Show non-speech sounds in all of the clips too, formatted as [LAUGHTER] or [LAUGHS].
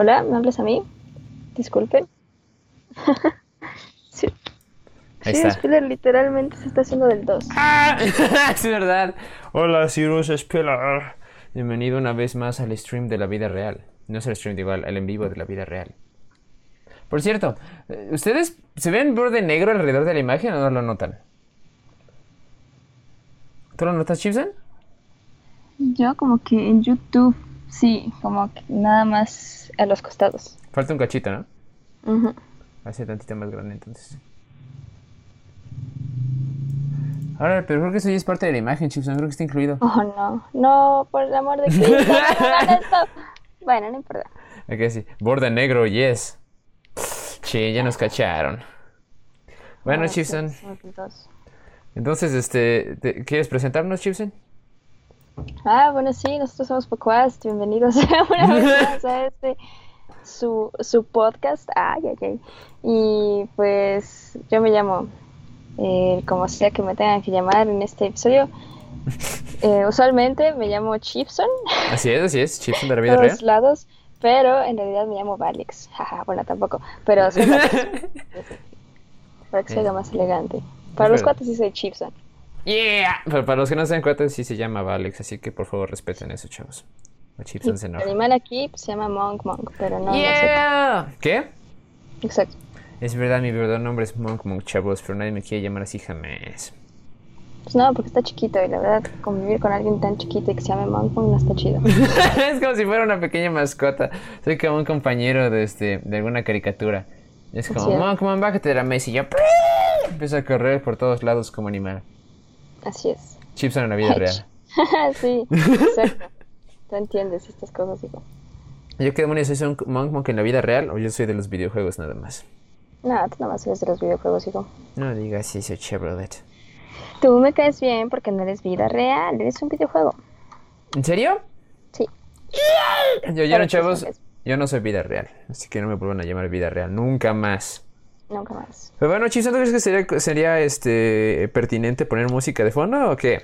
Hola, ¿me hablas a mí? Disculpen. [LAUGHS] sí. Ahí sí, está. Spiller literalmente se está haciendo del 2. ¡Ah! [LAUGHS] es verdad. Hola, Cyrus Spiller. Bienvenido una vez más al stream de la vida real. No es el stream de igual, el en vivo de la vida real. Por cierto, eh, ¿ustedes se ven borde negro alrededor de la imagen o no lo notan? ¿Tú lo notas, Chipson? Yo como que en YouTube, sí, como que nada más a los costados. Falta un cachito, ¿no? Ujú. Hace tantito más grande entonces. Ahora, pero creo que eso ya es parte de la imagen, Chipson. Creo que está incluido. Oh, no, no, por el amor de Cristo, no. [LAUGHS] Bueno, no importa. Ok, sí. Borde negro, yes. Che, ya nos cacharon. Bueno, Chipson. Entonces, este, ¿te- ¿quieres presentarnos, Chipson? Ah, bueno, sí, nosotros somos Pocoast. Bienvenidos [LAUGHS] una vez más a este su, su podcast. Ay, ay, ay. Y pues yo me llamo, eh, como sea que me tengan que llamar en este episodio. [LAUGHS] Eh, usualmente me llamo Chipson, Así es, así es, Chipson de la vida todos real. lados, pero en realidad me llamo Valix. [LAUGHS] Jaja, bueno, tampoco, pero soy para que se haga más elegante. Para los cuates sí soy Chipson. Yeah. Pero para los que no se dan cuenta, sí se llama Alex, así que por favor respeten eso, chavos. El animal aquí pues, se llama Monk Monk, pero no, no sé. Yeah. ¿Qué? Exacto. Es verdad, mi verdadero nombre es Monk Monk, chavos, pero nadie me quiere llamar así jamás. Pues no, porque está chiquito y la verdad convivir con alguien tan chiquito y que se llame Monk Monk no está chido. [LAUGHS] es como si fuera una pequeña mascota. Soy como un compañero de, este, de alguna caricatura. Es como. Monk, Monk, bájate de la mesa y yo empiezo a correr por todos lados como animal. Así es. Chipson en la vida real. [LAUGHS] sí, [LAUGHS] exacto. Tú entiendes estas cosas, hijo. ¿Yo qué demonios soy un Monk Monk en la vida real o yo soy de los videojuegos nada más? No, tú nada más eres de los videojuegos, hijo. No digas eso, Chevrolet. Tú me caes bien porque no eres vida real, eres un videojuego. ¿En serio? Sí. Yo, yo no, chavos, yo no soy vida real. Así que no me vuelvan a llamar vida real. Nunca más. Nunca más. Pero bueno, Chipson, ¿tú crees que sería, sería este, pertinente poner música de fondo o qué?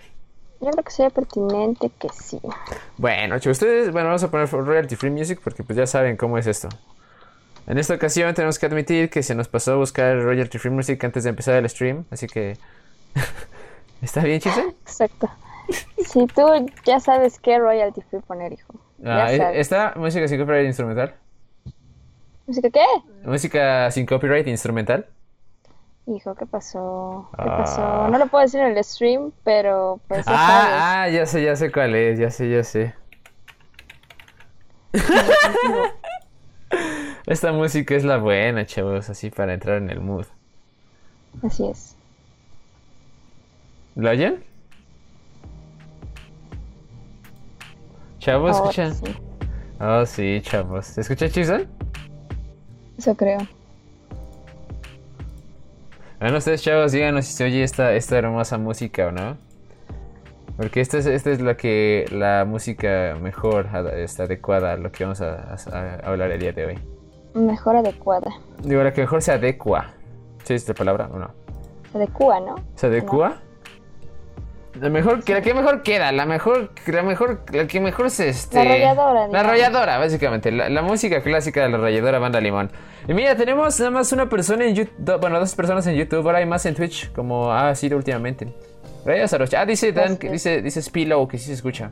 Yo creo que sería pertinente que sí. Bueno, chicos, ustedes, bueno, vamos a poner royalty free music porque pues ya saben cómo es esto. En esta ocasión tenemos que admitir que se nos pasó a buscar royalty free music antes de empezar el stream, así que... [LAUGHS] ¿Está bien, Chipson? Exacto. Si tú ya sabes qué royalty free poner, hijo. Ah, Ya ¿e- sabes. ¿Esta música sin copyright instrumental? ¿Música qué? ¿Música sin copyright instrumental? Hijo, ¿qué pasó? ¿Qué Ah. pasó? No lo puedo decir en el stream, pero pues ya. Ah, ah, ya sé, ya sé cuál es, ya sé, ya sé. [LAUGHS] Esta música es la buena, chavos, así para entrar en el mood. Así es. ¿Lo oyen? Chavos, escuchan. sí. Oh, sí, chavos. ¿Se escucha Chipson? Eso creo. Bueno, ustedes, chavos, díganos si se oye esta, esta hermosa música o no. Porque esta es, esta es la que la música mejor está adecuada a lo que vamos a, a- a hablar el día de hoy. Mejor adecuada. Digo, la que mejor se adecua. ¿Sí es esta palabra o no? Se adecua, ¿no? ¿Se adecua? La mejor, que la que mejor queda, la mejor, la mejor, la que mejor se este. La arrolladora, La arrolladora, básicamente. La, la música clásica de la arrolladora banda limón. Y mira, tenemos nada más una persona en YouTube, bueno, dos personas en YouTube, ahora hay más en Twitch, como ha sido últimamente. Gracias a los- Ah, dice Dan, que dice, dice Spillow, que sí se escucha.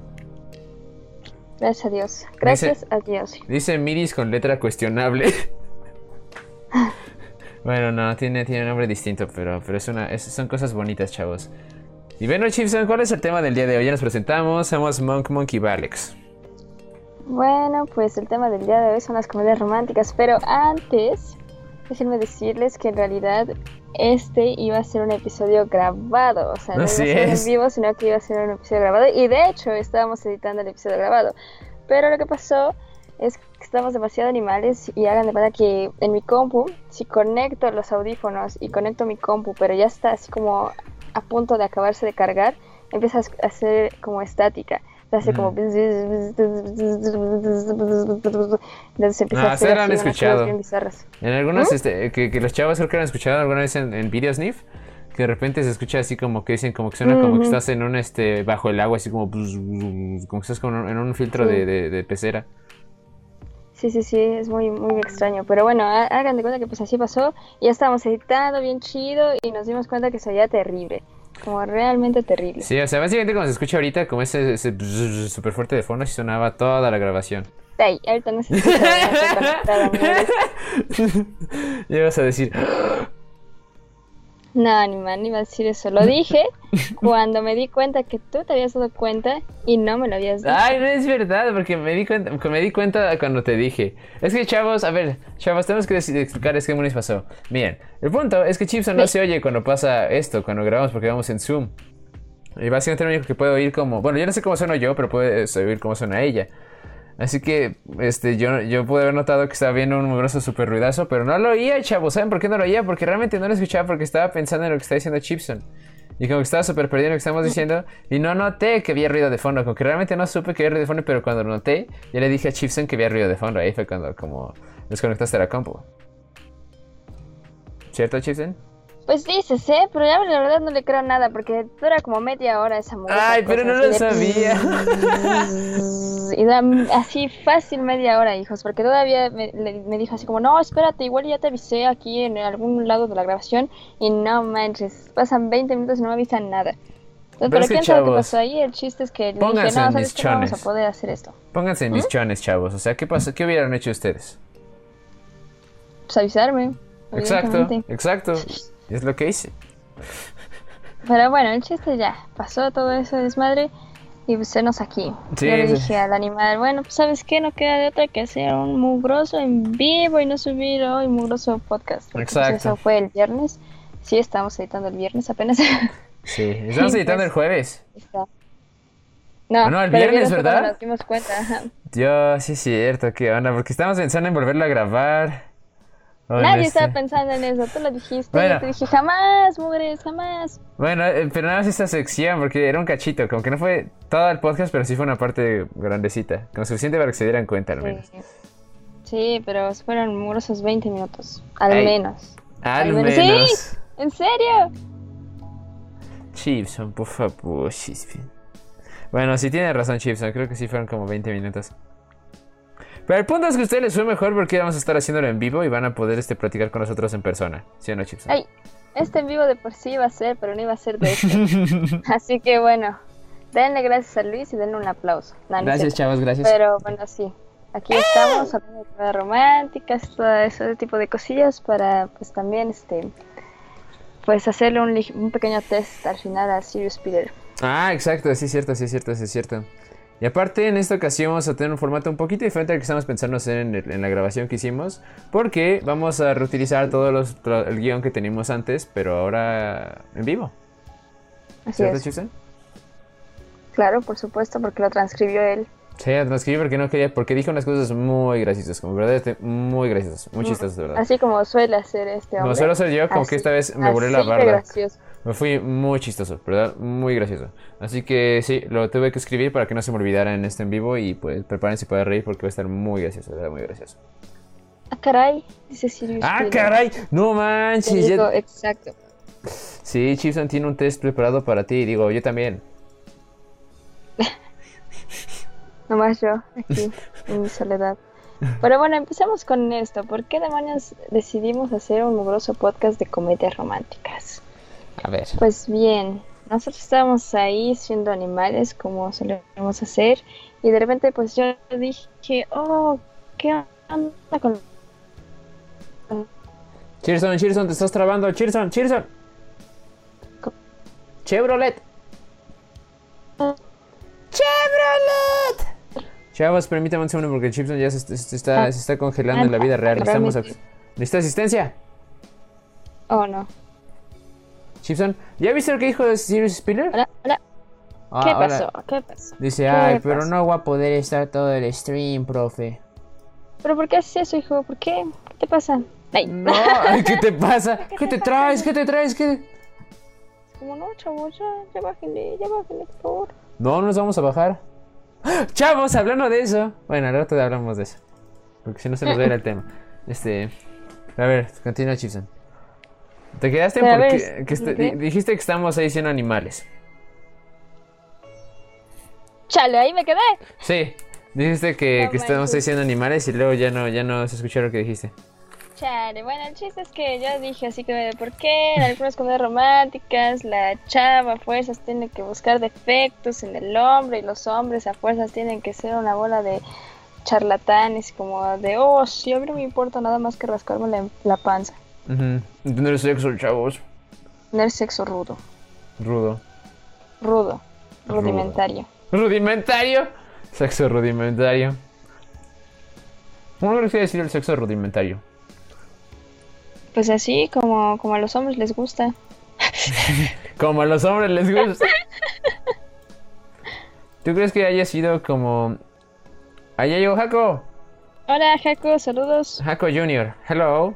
Gracias a Dios. Gracias a Dios. Dice Miris con letra cuestionable. [LAUGHS] bueno, no, tiene, tiene un nombre distinto, pero, pero es una, es- son cosas bonitas, chavos. Y bueno, Chipson, ¿cuál es el tema del día de hoy? Ya nos presentamos, somos Monk, Monkey Valex. Bueno, pues el tema del día de hoy son las comedias románticas, pero antes, déjenme decirles que en realidad este iba a ser un episodio grabado, o sea, no Así iba a ser es. en vivo, sino que iba a ser un episodio grabado, y de hecho estábamos editando el episodio grabado, pero lo que pasó es que estamos demasiado animales y hagan de cuenta que en mi compu, si conecto los audífonos y conecto mi compu, pero ya está así como a punto de acabarse de cargar, empieza a hacer como estática. Hace como... Entonces empieza Ah, a hacer han escuchado. cosas bien bizarras. En algunos, este, que, que los chavos creo que han escuchado alguna vez en, en Video Sniff, que de repente se escucha así como que dicen, como que suena como que estás en un, este, bajo el agua, así como, como que estás como en un filtro Sí. de, de, de pecera. Sí, sí, sí, es muy, muy extraño. Pero bueno, hagan de cuenta que pues así pasó. Ya estábamos editando bien chido y nos dimos cuenta que se veía terrible. Como realmente terrible. Sí, o sea, básicamente como se escucha ahorita, como ese, ese súper fuerte de fondo, así sonaba toda la grabación. Ey, ahorita no se escucha, ya estoy conectada, amigos. [LAUGHS] Ya vas a decir, No, ni más, ni iba a decir eso. Lo dije [LAUGHS] cuando me di cuenta que tú te habías dado cuenta y no me lo habías dicho. ay, no es verdad, porque me di cuenta, me di cuenta cuando te dije. Es que chavos, a ver, chavos, tenemos que explicar es que pasó. Miren, el punto es que Chipson no se oye cuando pasa esto, cuando grabamos, porque vamos en Zoom. Y básicamente lo único que puedo oír como, bueno, yo no sé cómo sueno yo, pero puedo oír cómo suena ella. Así que, este, yo, yo pude haber notado que estaba viendo un mugroso súper ruidazo, pero no lo oía, chavos. ¿Saben por qué no lo oía? Porque realmente no lo escuchaba porque estaba pensando en lo que está diciendo Chipson. Y como que estaba súper perdido en lo que estamos diciendo. Y no noté que había ruido de fondo. Como que realmente no supe que había ruido de fondo, pero cuando lo noté, ya le dije a Chipson que había ruido de fondo. Ahí fue cuando como desconectaste la compu. ¿Cierto, Chipson? Pues dices, ¿eh? Pero ya la verdad no le creo nada porque dura como media hora esa música. Ay, pero no lo sabía. Y da así fácil media hora, hijos, porque todavía me, me dijo así como, no, espérate, igual ya te avisé aquí en algún lado de la grabación y no manches, pasan 20 minutos y no me avisan nada. Entonces, Pero quién sabe qué pasó ahí, el chiste es que le dije, no, pónganse en sabes que no vamos a poder hacer esto. Pónganse en mis chones, chavos. O sea, ¿qué pasó? ¿Qué hubieran hecho ustedes? Pues avisarme. Exacto, exacto. [LAUGHS] Es lo que hice. Pero bueno, el chiste ya, pasó todo eso desmadre y pues enos aquí. Sí, Yo le sí. dije al animal, bueno, pues sabes qué, no queda de otra que hacer un mugroso en vivo y no subir hoy mugroso podcast. Pues, Exacto. eso fue el viernes. Sí, estamos editando el viernes apenas. [LAUGHS] Sí, estamos editando pues. el jueves. Está. No, No, el pero viernes, ¿verdad? Nos dimos cuenta, ajá. Dios, sí es cierto, qué onda, porque estamos pensando en volverlo a grabar. Nadie estaba pensando en eso, tú lo dijiste. Bueno. Yo te dije, jamás, mugres, jamás. Bueno, eh, pero nada más esta sección, porque era un cachito, como que no fue todo el podcast, pero sí fue una parte grandecita, como suficiente para que se dieran cuenta al menos. Sí. Sí, pero fueron mugrosos 20 minutos, al menos. Al Al menos. menos. ¡Sí! ¿En serio? Chipson, por favor. Bueno, sí tiene razón Chipson, creo que sí fueron como 20 minutos. Pero el punto es que a ustedes les fue mejor porque vamos a estar haciéndolo en vivo y van a poder este, platicar con nosotros en persona. ¿Sí o no, Chipson? Ay, este en vivo de por sí iba a ser, pero no iba a ser de este. [LAUGHS] Así que bueno, denle gracias a Luis y denle un aplauso. No, no es gracias, chavos, gracias. Pero bueno, sí. Aquí estamos hablando de comedias románticas, todo ese tipo de cosillas para pues también este pues hacerle un, un pequeño test al final a Sirius Peter. Ah, exacto, sí es cierto, sí es cierto, sí es cierto. Y aparte, en esta ocasión vamos a tener un formato un poquito diferente al que estamos pensando hacer en, el- en la grabación que hicimos, porque vamos a reutilizar todo los, el guion que teníamos antes, pero ahora en vivo. Así ¿Cierto, es. Claro, por supuesto, porque lo transcribió él. Sí, transcribí porque no quería, porque dijo unas cosas muy graciosas, como verdaderamente muy graciosas, muy chistosas, de verdad. Así como suele hacer este hombre. Como suelo ser yo, como Así- que esta vez me volé la barda. gracioso. Me fui muy chistoso, ¿verdad? Muy gracioso. Así que sí, lo tuve que escribir para que no se me olvidara en este en vivo y pues prepárense para reír porque va a estar muy gracioso, ¿verdad? Muy gracioso. Ah, caray, dice Sirius ¡Ah, caray! ¡No manches! digo, ya- exacto. Sí, Chipson tiene un test preparado para ti. Digo, yo también. [LAUGHS] Nomás yo, aquí, [LAUGHS] en mi soledad. Pero bueno, empecemos con esto. ¿Por qué demonios decidimos hacer un mugroso podcast de comedias románticas? A ver. Pues bien, nosotros estábamos ahí siendo animales, como solemos hacer, y de repente pues yo dije, oh, ¿qué onda con... Chirson, Chirson, te estás trabando. Chirson, Chirson. Chevrolet. Chevrolet. Chavos, permítame un segundo porque Chipson ya se, se- se está, se está congelando en la vida real. Necesitamos... ¿Necesita asistencia? Oh, no. Chipson, ¿ya viste lo que dijo Sirius Spiller? Hola, hola. Ah, ¿Qué hola. pasó? ¿Qué pasó? Dice, ¿Qué ay, pero no voy a poder estar todo el stream, profe. ¿Pero por qué haces eso, hijo? ¿Por qué? ¿Qué te pasa? Ay. No, ¿qué te pasa? [LAUGHS] ¿Qué te traes? ¿Qué te traes? ¿Qué? Como no, chavos, ya, ya bájenle, ya bájenle, por favor. No, nos vamos a bajar. ¡Ah! Chavos, hablando de eso. Bueno, al rato hablamos de eso. Porque si no se nos va a ir el [LAUGHS] tema. Este. A ver, continúa, Chipson. Te quedaste porque que este- dijiste que estamos ahí siendo animales. Chale, ahí me quedé. Sí. Dijiste que, No que estamos manches. diciendo animales y luego ya no, ya no se escuchó lo que dijiste. Chale, bueno, el chiste es que yo dije así que por qué en algunas comedias románticas la chava a fuerzas tiene que buscar defectos en el hombre y los hombres a fuerzas tienen que ser una bola de charlatanes como de, oh, sí, a mí no me importa nada más que rascarme la, la panza. Ujú. Tener sexo, chavos. Tener sexo rudo, Rudo. rudo, rudimentario. Rudimentario. Sexo rudimentario. ¿Cómo crees que decir el sexo rudimentario? Pues así como, como a los hombres les gusta. [LAUGHS] Como a los hombres les gusta. [LAUGHS] ¿Tú crees que haya sido como... Allá llegó Jaco. Hola, Jaco, saludos. Jaco Jr. Hello.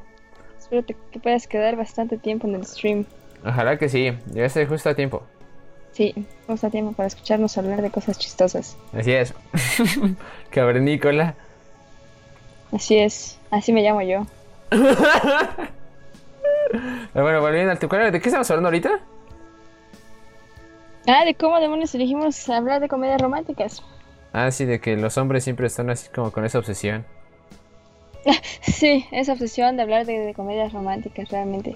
Espero que puedas quedar bastante tiempo en el stream. Ojalá que sí. Llegaste justo a tiempo. Sí, justo tiempo para escucharnos hablar de cosas chistosas. Así es. [LAUGHS] Cavernícola. Así es, así me llamo yo. Pero [LAUGHS] bueno, volviendo al tucano, ¿de qué estamos hablando ahorita? Ah, de cómo demonios elegimos hablar de comedias románticas. Ah, sí, de que los hombres siempre están así como con esa obsesión. [LAUGHS] Sí, esa obsesión de hablar de, de comedias románticas, realmente.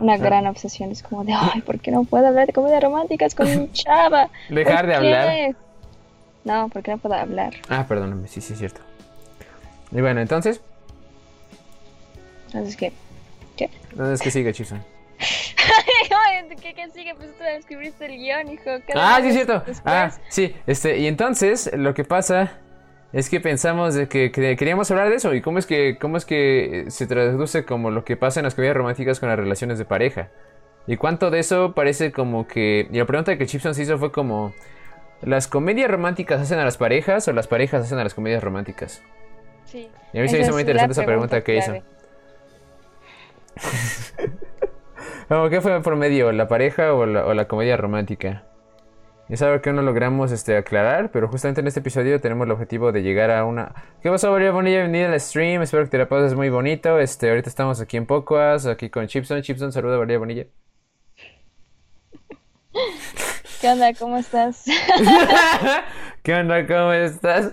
Una gran obsesión. Es como de, ay, ¿por qué no puedo hablar de comedias románticas con mi [LAUGHS] chava? Dejar ¿Por de qué?". hablar. No, porque no puedo hablar. Ah, perdóname, sí, sí, es cierto. Y bueno, entonces, Entonces, ¿qué? ¿Qué? ¿dónde es que sigue, Chison? [LAUGHS] Ay, ¿Qué, qué sigue? Pues tú escribiste el guion, hijo. ¿Qué Ah, sí, es cierto. después? Ah, sí, este, y entonces lo que pasa es que pensamos de que, que queríamos hablar de eso y cómo es que cómo es que se traduce como lo que pasa en las comedias románticas con las relaciones de pareja. Y cuánto de eso parece como que y la pregunta que Chipson se hizo fue como ¿las comedias románticas hacen a las parejas o las parejas hacen a las comedias románticas? Sí. Y a mí se me hizo muy interesante esa pregunta que hizo. [LAUGHS] Como, ¿Qué fue por medio? ¿La pareja o la, o la comedia romántica? Es algo que no logramos este, aclarar, pero justamente en este episodio tenemos el objetivo de llegar a una... ¿Qué pasó, María Bonilla? Bienvenida al stream, espero que te la pases muy bonito. Este, ahorita estamos aquí en Pocoas, aquí con Chipson. Chipson, saluda María Bonilla. ¿Qué onda? ¿Cómo estás? [LAUGHS] ¿Qué onda? ¿Cómo estás?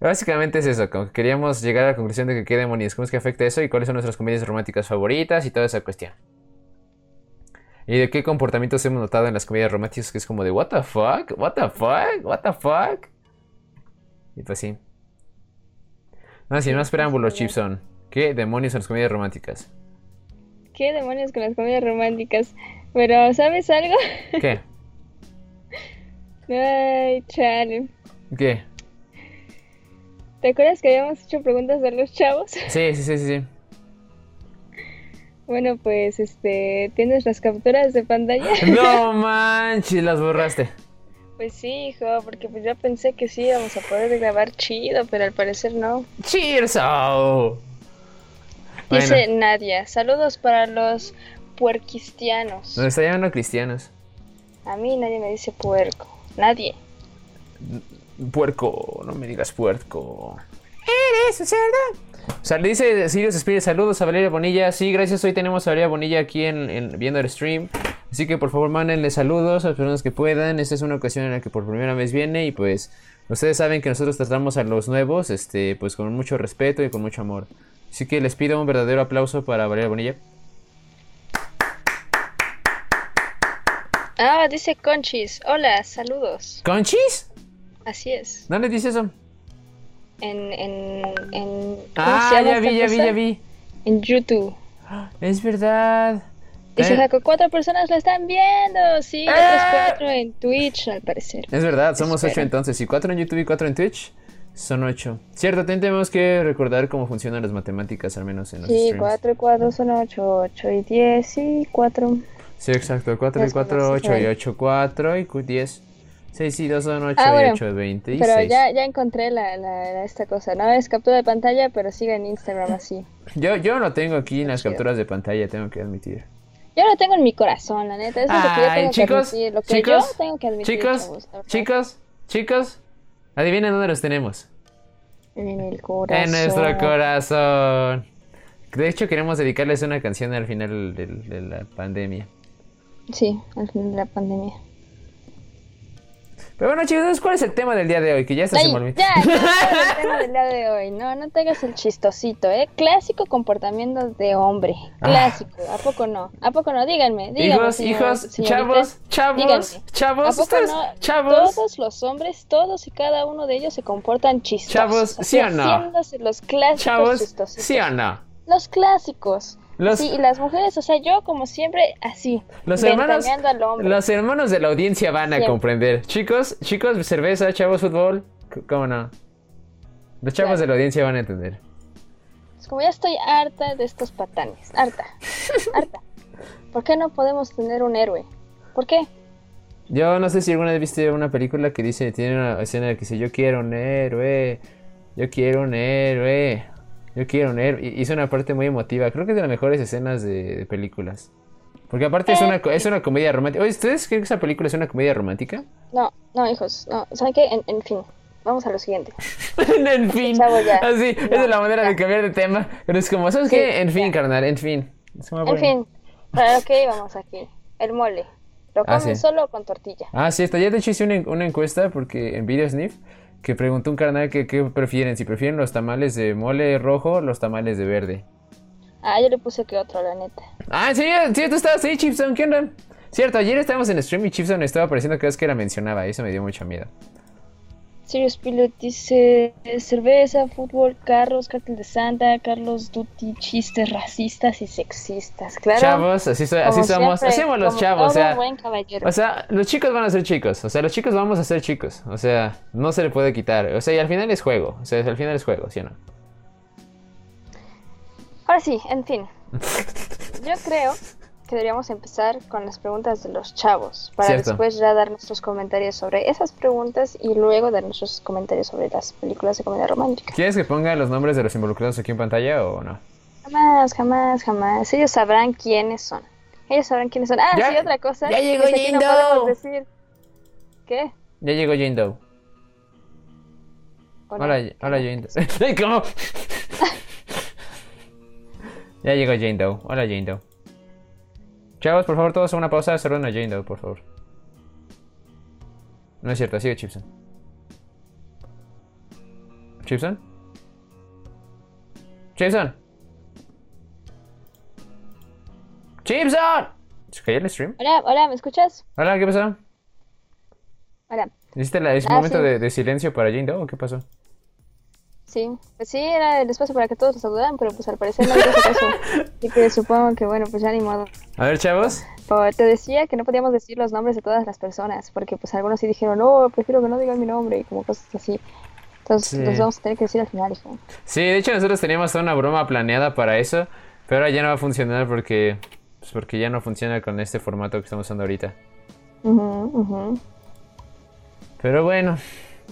Básicamente es eso, como que queríamos llegar a la conclusión de que qué demonios, cómo es que afecta eso y cuáles son nuestras comedias románticas favoritas y toda esa cuestión. Y de qué comportamientos hemos notado en las comedias románticas que es como de what the fuck, what the fuck, what the fuck. Y pues sí. No, sin más preámbulos, Chipson. ¿Qué demonios son las comedias románticas? ¿Qué demonios con las comedias románticas? Pero, ¿sabes algo? ¿Qué? [LAUGHS] Ay, chale. ¿Qué? ¿Te acuerdas que habíamos hecho preguntas a los chavos? Sí, sí, sí, sí. sí. Bueno, pues, este, ¿tienes las capturas de pantalla? [LAUGHS] No manches, las borraste. Pues sí, hijo, porque pues yo pensé que sí íbamos a poder grabar chido, pero al parecer no. Cheers. oh. Bueno, Dice Nadia, saludos para los puerquistianos. nos está llamando cristianos. A mí nadie me dice puerco. Nadie. Puerco, no me digas puerco. Eres un cerdo. O sea, le dice Sirius Spirit, saludos a Valeria Bonilla. Sí, gracias. Hoy tenemos a Valeria Bonilla aquí en, en- viendo el stream. Así que por favor mándenle saludos a las personas que puedan. Esta es una ocasión en la que por primera vez viene y pues ustedes saben que nosotros tratamos a los nuevos este pues con mucho respeto y con mucho amor. Así que les pido un verdadero aplauso para Valeria Bonilla. Ah, dice Conchis. Hola, saludos. ¿Conchis? Así es. ¿Dónde dice eso? En, en, en, ¿cómo Ah, se llama ya vi, ya vi, ya vi. En YouTube. [GASPS] Es verdad. Dice Eh, Jaco, cuatro personas lo están viendo. Sí, ¡Eh! otros cuatro en Twitch, al parecer. Es verdad, somos ocho entonces. Y cuatro en YouTube y cuatro en Twitch, son ocho. Cierto, también tenemos que recordar cómo funcionan las matemáticas, al menos en los Sí, streams. cuatro y cuatro son ocho, ocho y diez y cuatro. Sí, exacto. Cuatro y cuatro, ocho y ocho, cuatro y diez. Seis y dos son ocho Ah, y bueno, Pero ya, ya encontré la, la, esta cosa. No es captura de pantalla, pero sigue en Instagram así. [LAUGHS] Yo, yo lo tengo aquí en las capturas de pantalla, tengo que admitir. Yo lo tengo en mi corazón, la neta. Eso es lo que yo Ay, tengo chicos, que admitir. Lo que chicos, yo tengo que admitir, chicos, chavos, chicos, chicos, adivinen dónde los tenemos. En el corazón. En nuestro corazón. De hecho, queremos dedicarles una canción al final de la pandemia. Sí, al final de la pandemia. Pero bueno, chicos, ¿cuál es el tema del día de hoy? Que ya está se me ya, ya, [LAUGHS] el tema del día de hoy. No, no te hagas el chistosito, ¿eh? Clásico comportamiento de hombre. Ah. Clásico. ¿A poco no? ¿A poco no? Díganme. díganme Hijos, señor- hijos, señoritas. chavos, chavos, Díganme. chavos, ¿A poco ustedes, no? chavos. Todos los hombres, todos y cada uno de ellos se comportan chistosos. Chavos, ¿sí o no? haciéndose los clásicos Chavos, chistositos. ¿sí o no? Los clásicos. Los- Sí, y las mujeres, o sea, yo como siempre, así. Los hermanos, ventaneando al hombre. los hermanos de la audiencia van a Siempre. comprender. Chicos, chicos, cerveza, chavos, fútbol. ¿Cómo no? Los chavos Claro. de la audiencia van a entender. Es como ya estoy harta de estos patanes. Harta. [LAUGHS] harta. ¿Por qué no podemos tener un héroe? ¿Por qué? Yo no sé si alguna vez viste una película que dice, tiene una escena que dice, yo quiero un héroe, yo quiero un héroe, yo quiero un héroe. Hizo una parte muy emotiva, creo que es de las mejores escenas de, de películas. Porque aparte es una, co- es una comedia romántica. Oye, ¿ustedes creen que esa película es una comedia romántica? No, no, hijos. No, ¿saben qué? En, en fin, vamos a lo siguiente. [LAUGHS] en fin. Así, esa es la manera de cambiar de tema. Pero es como, ¿sabes Sí, qué? En fin, ya. carnal, en fin. En fin, para lo que íbamos aquí. El mole. ¿Lo Ah, comen sí. solo con tortilla? Ah, sí, está. Ya de hecho hice una, una encuesta porque en Video Sniff que preguntó un carnal que qué prefieren, si prefieren los tamales de mole rojo o los tamales de verde. Ah, yo le puse que otro, la neta. Ah, sí, sí, tú estabas ahí, Chipson, ¿qué onda? Cierto, ayer estábamos en stream y Chipson estaba apareciendo cada vez que la mencionaba y eso me dio mucho miedo. Sirius Pilot dice cerveza, fútbol, carros, cartel de Santa, Carlos Duty, chistes racistas y sexistas. Claro. Chavos, así, so- así somos, siempre, somos los chavos, o sea, buen o sea, los chicos van a ser chicos, o sea, los chicos vamos a ser chicos, o sea, no se le puede quitar, o sea, y al final es juego, o sea, al final es juego, ¿sí o no? Ahora sí, en fin. [LAUGHS] Yo creo que deberíamos empezar con las preguntas de los chavos para Cierto. después ya dar nuestros comentarios sobre esas preguntas y luego dar nuestros comentarios sobre las películas de comedia romántica. ¿Quieres que ponga los nombres de los involucrados aquí en pantalla o no? Jamás, jamás, jamás. Ellos sabrán quiénes son. Ellos sabrán quiénes son. Ah, Ya- sí, otra cosa. ya llegó es que aquí no Jane Doe. decir. ¿Qué? Ya llegó Jane Doe. ¿O no? Hola, hola Jane Doe. [LAUGHS] ¿Cómo? [LAUGHS] ya llegó Jane Doe. Hola Jane Doe. Chavos, por favor, todos una pausa. Saluden a Jane Doe, por favor. No es cierto, sigue Chipson. ¿Chipson? ¿Chipson? ¡Chipson! ¿Se cayó el stream? Hola, hola, ¿me escuchas? Hola, ¿qué pasó? Hola. ¿Hiciste la, ese Ah, momento sí. de, de silencio para Jane Doe o qué pasó? Sí, pues sí, era el espacio para que todos los saludaran, pero pues al parecer no hizo [LAUGHS] caso. Así que supongo que bueno, pues ya ni modo. A ver, chavos. Pero te decía que no podíamos decir los nombres de todas las personas, porque pues algunos sí dijeron, no, prefiero que no digan mi nombre y como cosas así. Entonces Sí. los vamos a tener que decir al final, hijo. Sí, de hecho nosotros teníamos toda una broma planeada para eso, pero ahora ya no va a funcionar porque, pues porque ya no funciona con este formato que estamos usando ahorita. Ujú, ujú. Pero bueno,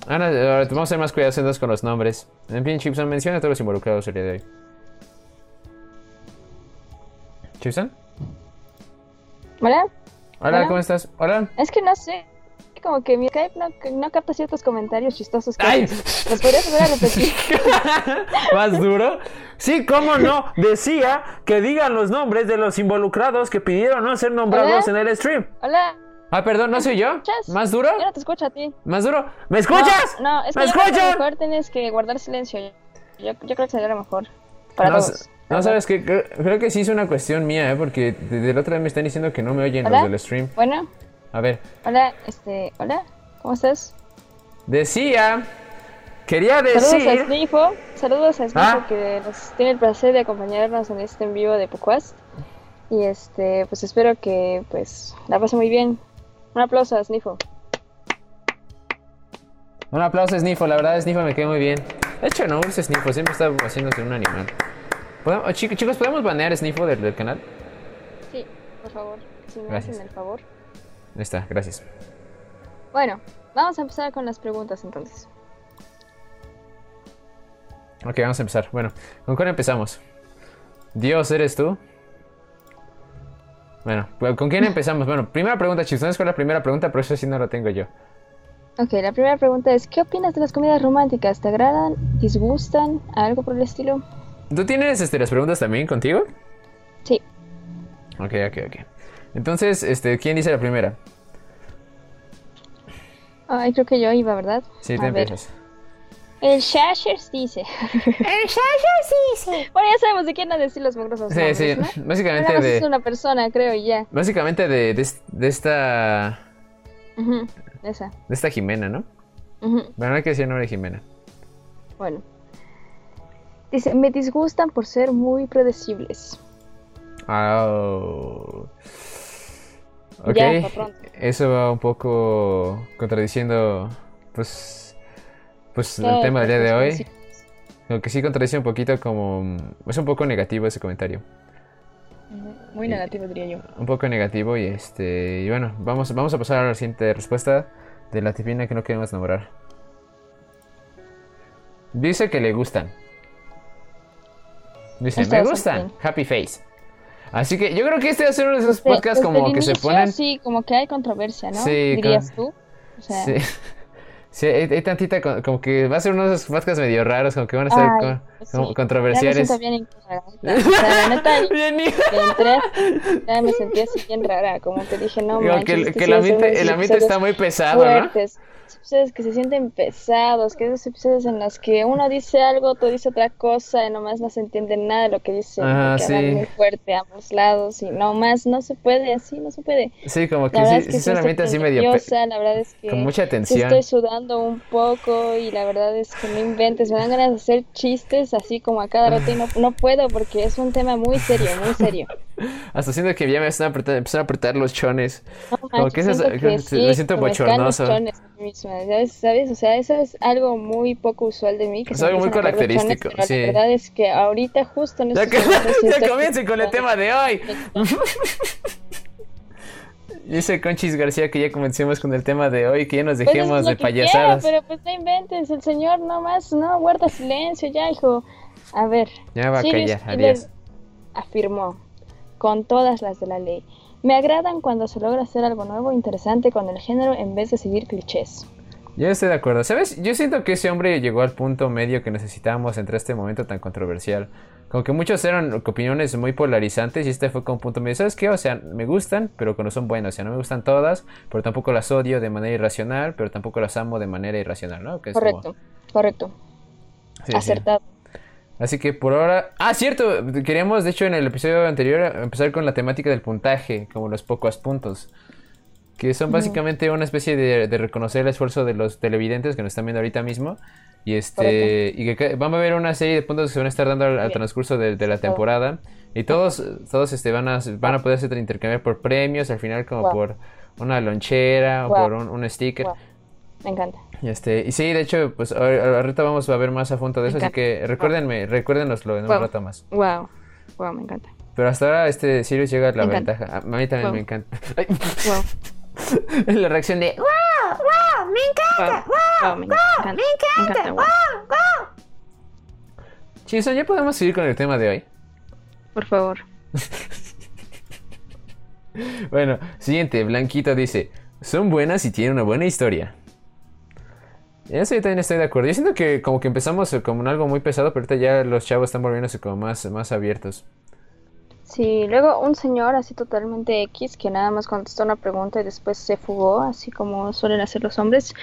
ahora, ahora vamos a ser más cuidadosos con los nombres. En fin, Chipson, menciona a todos los involucrados el día de hoy. ¿Chipson? ¿Hola? Hola, Hola. ¿cómo estás? Hola. Es que no sé, como que mi Skype no, no capta ciertos comentarios chistosos que ¡Ay! ¿Los podrías volver a repetir? [LAUGHS] ¿Más duro? Sí, cómo no. Decía que digan los nombres de los involucrados que pidieron no ser nombrados ¿Hola? en el stream. Hola, Ah, perdón, ¿no soy yo? escuchas? ¿Más duro? yo no te escucho a ti. ¿Más duro? ¿Me escuchas? No, no es que ¿Me yo creo que mejor tienes que guardar silencio. Yo, yo creo que sería lo mejor para no, todos. no, sabes que creo, que sí es una cuestión mía, ¿eh? porque desde la otra vez me están diciendo que no me oyen ¿Hola? los del stream. Bueno, A ver, hola, este, hola, ¿cómo estás? decía, quería Saludos a decir, Snifo, saludos a Snifo Ah. que nos tiene el placer de acompañarnos en este en vivo de Pucuast. Y este, pues espero que pues la pase muy bien. Un aplauso a Snifo. un aplauso a Snifo, la verdad Snifo me quedó muy bien. De hecho, no use Snifo, siempre está haciéndose un animal. ¿Podemos- oh, chicos, chicos, ¿podemos banear a Snifo del, del canal? Sí, por favor, si me Gracias. hacen el favor. Ahí está, gracias. Bueno, vamos a empezar con las preguntas entonces. Ok, vamos a empezar. Bueno, ¿con cuál empezamos? Dios, ¿eres tú? Bueno, pues, ¿con quién [LAUGHS] empezamos? Bueno, primera pregunta, chicos. No es con la primera pregunta, pero eso sí no la tengo yo. Ok, la primera pregunta es, ¿qué opinas de las comedias románticas? ¿Te agradan? ¿Disgustan? ¿Algo por el estilo? ¿Tú tienes este, las preguntas también contigo? Sí. Ok, ok, ok. Entonces, este, ¿quién dice la primera? Ay, creo que yo iba, ¿verdad? Sí, A te ver. El Shashers dice. [LAUGHS] El Shashers dice. Bueno, ya sabemos de quién han de decir los mugrosos Sí, nombres, sí, ¿no? [LAUGHS] básicamente más es de, una persona, creo, y ya. básicamente de, de, de esta, Esa. de esta Jimena, ¿no? Ujú, Bueno, no hay que decir el nombre de Jimena. Bueno. Dice, me disgustan por ser muy predecibles. Oh. Ok, Ya, eso va un poco contradiciendo, pues, pues el tema del día de hoy. Lo que sí contradice un poquito como, es un poco negativo ese comentario. Muy negativo, diría yo. un poco negativo y este y bueno vamos vamos a pasar a la siguiente respuesta de la tipina que no queremos nombrar dice que le gustan dice me gustan bien. happy face así que yo creo que este va a ser uno de esos Desde- podcasts desde como el que se ponen Sí, como que hay controversia, ¿no? Sí, Dirías con- tú. O sea, sí, Sí, hay, hay tantita co- como que va a ser uno de esos podcasts medio raros como que van a ser Ay, co- como sí, controversiales Ya me siento bien incómoda. Sea, la neta, [LAUGHS] Bien, y- que entré, ya me sentí así bien rara, como que dije, no manches, que, el- que sí el ambiente, el ambiente está muy pesado, ¿no? Esos episodios que se sienten pesados, que esos episodios en los que uno dice algo, otro dice otra cosa y nomás no se entiende nada de lo que dice, hablan sí. muy fuerte a ambos lados y nomás no se puede, así no se puede. Sí, como que sí, es que sí sí así medio la verdad es que con mucha sí tensión. estoy sudando un poco y la verdad es que no inventes, me dan ganas de hacer chistes así como a cada rato y no, no puedo porque es un tema muy serio, muy serio. [LAUGHS] Hasta siento que ya me están apretando, empezaron a apretar los chones. No Como que eso siento que que sí, me siento bochornoso. chones ¿sabes? ¿Sabes? O sea, eso es algo muy poco usual de mí. Que Es algo muy chones, característico, pero sí. La verdad es que ahorita justo en Ya, que, [LAUGHS] ya comiencen con el tema de hoy. [LAUGHS] Dice Conchis García que ya comencemos con el tema de hoy, que ya nos Pues eso dejemos es lo de que quiero, payasadas. pero pues no inventes, el señor nomás no guarda silencio ya, hijo. A ver, Ya va a callar, adiós. afirmó, con todas las de la ley, me agradan cuando se logra hacer algo nuevo e interesante con el género en vez de seguir clichés. Yo estoy de acuerdo. ¿Sabes? Yo siento que ese hombre llegó al punto medio que necesitábamos entre este momento tan controversial. Como que muchos eran opiniones muy polarizantes y este fue como un punto medio. ¿Sabes qué? O sea, me gustan, pero cuando son buenas. O sea, no me gustan todas, pero tampoco las odio de manera irracional, pero tampoco las amo de manera irracional, ¿no? Que como- Correcto, correcto, sí. Así que por ahora... Ah, cierto. Queríamos, de hecho, en el episodio anterior empezar con la temática del puntaje, como los pocos puntos. Que son básicamente una especie de, de reconocer el esfuerzo de los televidentes que nos están viendo ahorita mismo. Y este y que van a haber una serie de puntos que se van a estar dando al, transcurso de, de la temporada. Y todos, todos este, van, a, van a poder ser intercambiar por premios, al final como Wow. por una lonchera o por un, un sticker. Wow, me encanta. Y, este, y sí, de hecho, pues ahor- ahorita vamos a ver más a fondo de eso, así que recuérdenme, recuérdenoslo en un rato más. Wow, wow, me encanta. Pero hasta ahora este Sirius llega a la Me encanta. ventaja. A mí también Wow. me encanta. [LAUGHS] Wow, [LAUGHS] la reacción de ¡Wow! ¡Wow! ¡Me encanta! wow, wow, me encanta. ¡Me encanta! wow. ¡Wow! ¡Wow! Chiso, ya podemos seguir con el tema de hoy. Por favor. [LAUGHS] Bueno, siguiente, Blanquito dice, son buenas y tienen una buena historia. Y Eso yo también estoy de acuerdo. Yo siento que como que empezamos eh, como en algo muy pesado, pero ahorita ya los chavos están volviéndose como más, más abiertos. Sí, luego un señor así totalmente X que nada más contestó una pregunta y después se fugó, así como suelen hacer los hombres.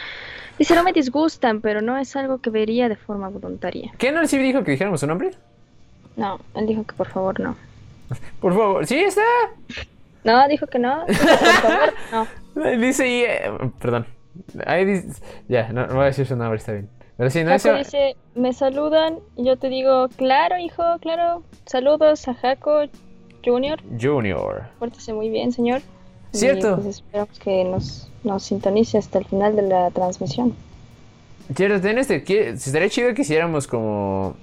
Dice, no me disgustan, pero no es algo que vería de forma voluntaria. ¿Qué no sí dijo que dijéramos su nombre? No, él dijo que por favor no. [LAUGHS] Por favor, sí está. No, dijo que no. Dijo, por favor, no. [LAUGHS] Dice ahí, eh, perdón. Ahí dice, ya, no, no voy a decir su nombre, está bien. Pero sí, no Jaco eso. dice, me saludan y yo te digo, claro, hijo, claro. Saludos a Jaco Junior. Junior. Pórtese muy bien, señor. Y, Cierto. pues esperamos que nos, nos sintonice hasta el final de la transmisión. Cierto, ten este, estaría chido que hiciéramos como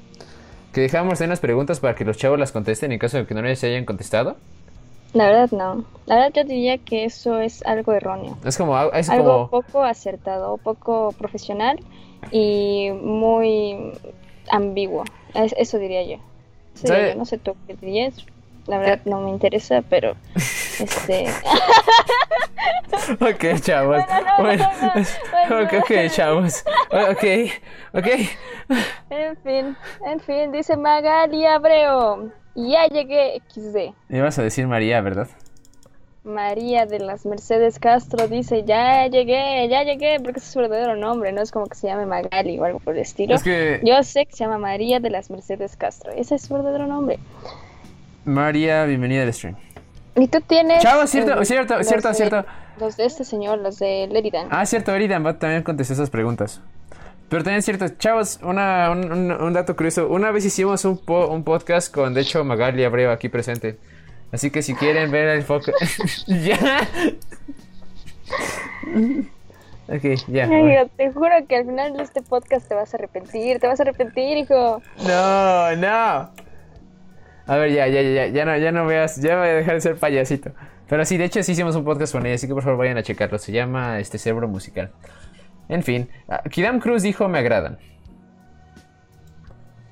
que dejáramos unas preguntas para que los chavos las contesten en caso de que no les hayan contestado. La verdad no. La verdad yo diría que eso es algo erróneo. Es como, es Algo como, poco acertado, poco profesional y muy ambiguo. Es- eso diría yo. Eso diría ¿Sabe? yo. No sé tú qué dirías. La verdad no me interesa, pero [LAUGHS] este [LAUGHS] ok, chavos. Bueno, no, Bueno, no, no, [LAUGHS] bueno. ok, chavos. Ok, ok. En fin, en fin, dice Magali Abreu. Ya llegué XD. Ibas a decir María, ¿verdad? María de las Mercedes Castro dice, ya llegué, ya llegué, porque es su verdadero nombre, no es como que se llame Magali o algo por el estilo. Es que Yo sé que se llama María de las Mercedes Castro, ese es su verdadero nombre. María, bienvenida al stream. Y tú tienes... Chavo, cierto, cierto, los cierto, de- cierto. Los de este señor, los de Leridan. Ah, cierto, Eridan va también contestó esas preguntas. Pero también es cierto, chavos, una, un, un- un dato curioso. Una vez hicimos un, po- un podcast con, de hecho, Magali Abreu aquí presente. Así que si quieren ver el foco... [LAUGHS] ya. ok, ya. Ay, te juro que al final de este podcast te vas a arrepentir, te vas a arrepentir, hijo. No, no. A ver, ya, ya, ya, ya, ya no, ya no voy a, ya voy a dejar de ser payasito. Pero sí, de hecho sí hicimos un podcast con ella, así que por favor vayan a checarlo. Se llama este Cerebro Musical. En fin, Kidam Cruz dijo me agradan.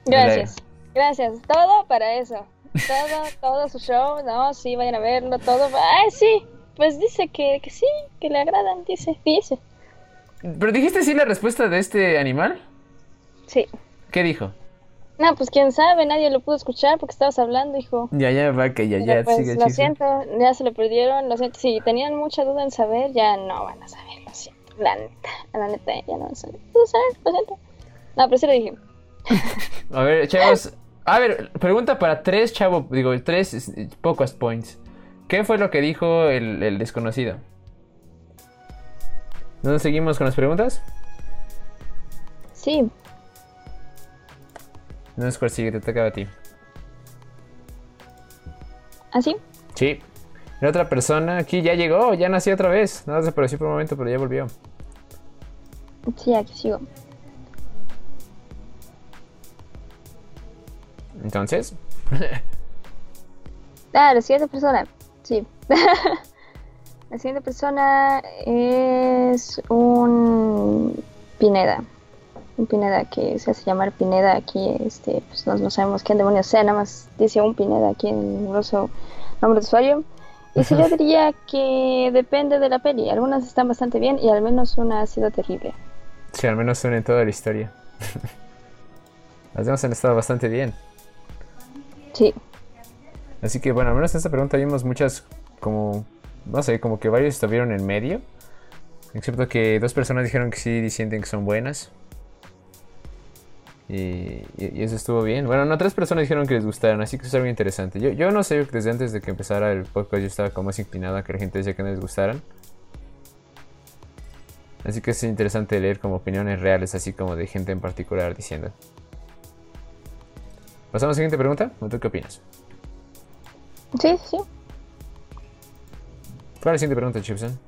Gracias, gracias. Todo para eso. Todo, [LAUGHS] todo su show, no, sí, vayan a verlo, todo. Ay, sí, pues dice que, que sí, que le agradan, dice, dice. ¿Pero dijiste sí la respuesta de este animal? Sí. ¿Qué dijo? No, pues quién sabe, nadie lo pudo escuchar porque estabas hablando, hijo. Ya, ya, va, que ya, Pero, ya, pues sigue lo siento, ya se lo perdieron, lo siento. Si tenían mucha duda en saber, ya no van a saber. La neta, la neta, ya no saber. No saben, lo siento. No, pero sí lo dije. [LAUGHS] A ver, chavos. A ver, pregunta para tres, chavo. Digo, tres pocos points. ¿Qué fue lo que dijo el, el desconocido? ¿No seguimos con las preguntas? Sí, No es cuál sigue, te toca a ti. ¿así? Sí. La otra persona aquí ya llegó, ya nació otra vez. No desapareció por un momento, pero ya volvió. Sí, aquí sigo. Entonces, [LAUGHS] Ah, la siguiente persona. Sí. [LAUGHS] la siguiente persona es un Pineda. Un Pineda que se hace llamar Pineda aquí. Este, pues no, no sabemos quién demonios sea, nada más dice un Pineda aquí en el grosso nombre de usuario. Y si yo diría que depende de la peli. Algunas están bastante bien y al menos una ha sido terrible. sí, al menos son en toda la historia. [LAUGHS] Las demás han estado bastante bien. Sí. Así que bueno, al menos en esta pregunta vimos muchas como, no sé, como que varios estuvieron en medio. Excepto que dos personas dijeron que sí, sienten que son buenas. Y, y- y eso estuvo bien. Bueno, no, tres personas dijeron que les gustaron, así que eso es algo interesante. Yo, yo no sé, desde antes de que empezara el podcast yo estaba como más inclinado a que la gente decía que no les gustaran. Así que es interesante leer como opiniones reales, así como de gente en particular diciendo. ¿Pasamos a la siguiente pregunta? ¿O tú qué opinas? Sí, sí. ¿Cuál es la siguiente pregunta, Chipson?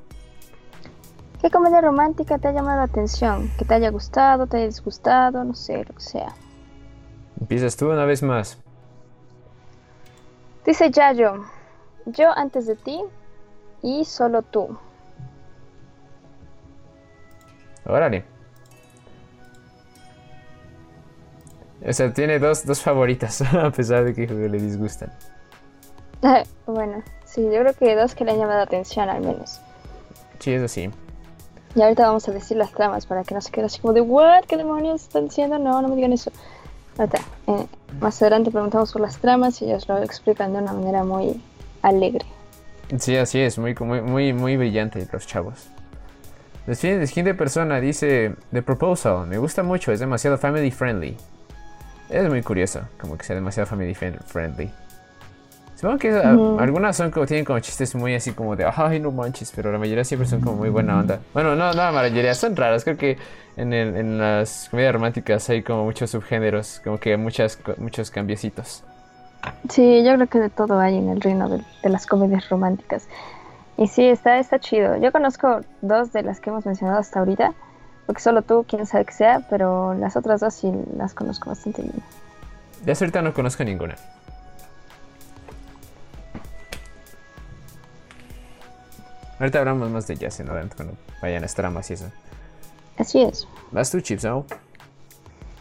¿Qué comedia romántica te ha llamado la atención? Que te haya gustado, te haya disgustado, no sé, lo que sea. Empiezas tú una vez más. Dice Yayo, yo antes de ti y solo tú. Órale. O sea, tiene dos, dos favoritas, [LAUGHS] a pesar de que le disgustan. [LAUGHS] bueno, sí, yo creo que dos que le han llamado la atención al menos. Sí, eso sí. Y ahorita vamos a decir las tramas para que no se quede así como de, ¿what? ¿Qué demonios están diciendo? No, no me digan eso. Ahorita, eh, más adelante preguntamos por las tramas y ellos lo explican de una manera muy alegre. Sí, así es, muy, muy, muy, brillante los chavos. Siguiente la siguiente persona dice, The Proposal, me gusta mucho, es demasiado family friendly. Es muy curioso, como que sea demasiado family friend- friendly. Supongo que algunas son como, tienen como chistes muy así como de, ay, no manches, pero la mayoría siempre son como muy buena onda. Bueno, no, no, la mayoría son raras, creo que en, el- en las comedias románticas hay como muchos subgéneros, como que muchas, muchos cambiecitos. Sí, yo creo que de todo hay en el reino de, de las comedias románticas. Y sí, está, está chido. Yo conozco dos de las que hemos mencionado hasta ahorita, porque solo tú, quién sabe que sea, pero las otras dos sí las conozco bastante bien. De hasta ahorita no conozco ninguna. Ahorita hablamos más de jazz en adelante cuando vayan las tramas y eso. Así es. Vas tú, Chips, ¿no?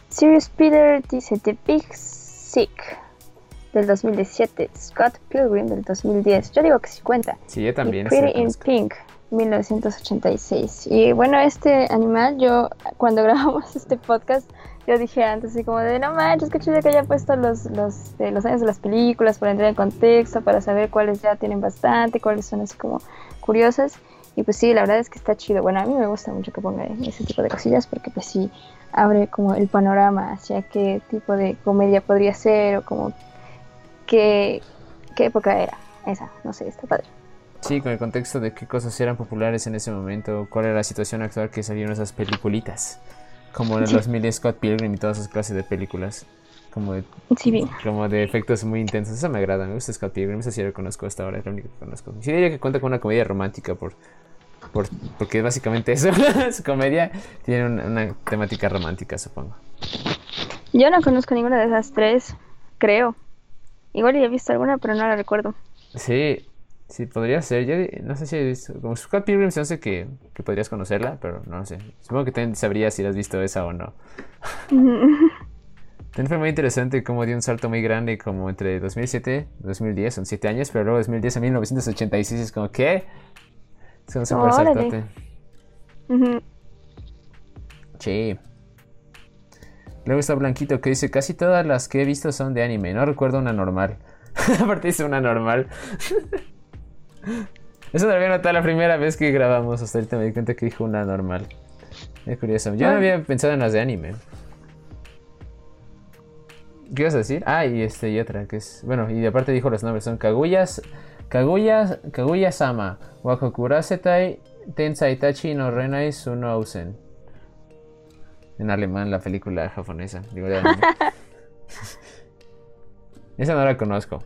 Sirius Peter dice The Big Sick del 2017, Scott Pilgrim del 2010. Yo digo que sí cuenta. Sí, yo también. y Pretty in. Pink 1986. Y bueno, este animal, yo cuando [LAUGHS] grabamos este podcast, yo dije antes así como de no manches, qué chido que haya puesto los, los, de los años de las películas para entrar en contexto, para saber cuáles ya tienen bastante, cuáles son así como curiosas. Y pues sí, la verdad es que está chido. Bueno, a mí me gusta mucho que ponga ese tipo de cosillas porque pues sí abre como el panorama hacia qué tipo de comedia podría ser o como qué, qué época era esa. No sé, está padre. Sí, con el contexto de qué cosas eran populares en ese momento, cuál era la situación actual que salieron esas peliculitas. Como en Sí. los mil Scott Pilgrim y todas esas clases de películas. Como de, Sí, como de efectos muy intensos. Eso me agrada, me gusta Scott Pilgrim, esa sí la conozco hasta ahora, es la única que conozco. Sí diría que cuenta con una comedia romántica por, por porque básicamente eso, [LAUGHS] su comedia tiene una, una temática romántica, supongo. Yo no conozco ninguna de esas tres, creo. Igual ya he visto alguna, pero no la recuerdo. Sí, sí, podría ser. Yo no sé si he visto. Como Scott Pilgrim se hace que, que podrías conocerla, pero no lo sé. Supongo que también sabrías si has visto esa o no. También fue muy interesante cómo dio un salto muy grande como entre 2007 y 2010, son 7 años, pero luego 2010 a 1986 es como, ¿qué? Es un super saltote. Ujú. Sí. Luego está Blanquito que dice, casi todas las que he visto son de anime, no recuerdo una normal. [LAUGHS] Aparte dice una normal. [LAUGHS] Eso había notado la primera vez que grabamos, hasta ahorita me di cuenta que dijo una normal. Es curioso. Yo no había pensado en las de anime. ¿Qué ibas a decir? Ah, y este y otra, que es... Bueno, y aparte dijo los nombres, son Kaguyas... Kaguya... Kaguya-sama, Wakokurasetai, Tensaitachi no Renai Suno Ausen. En alemán, la película japonesa. Digo, de. [LAUGHS] Esa no la conozco.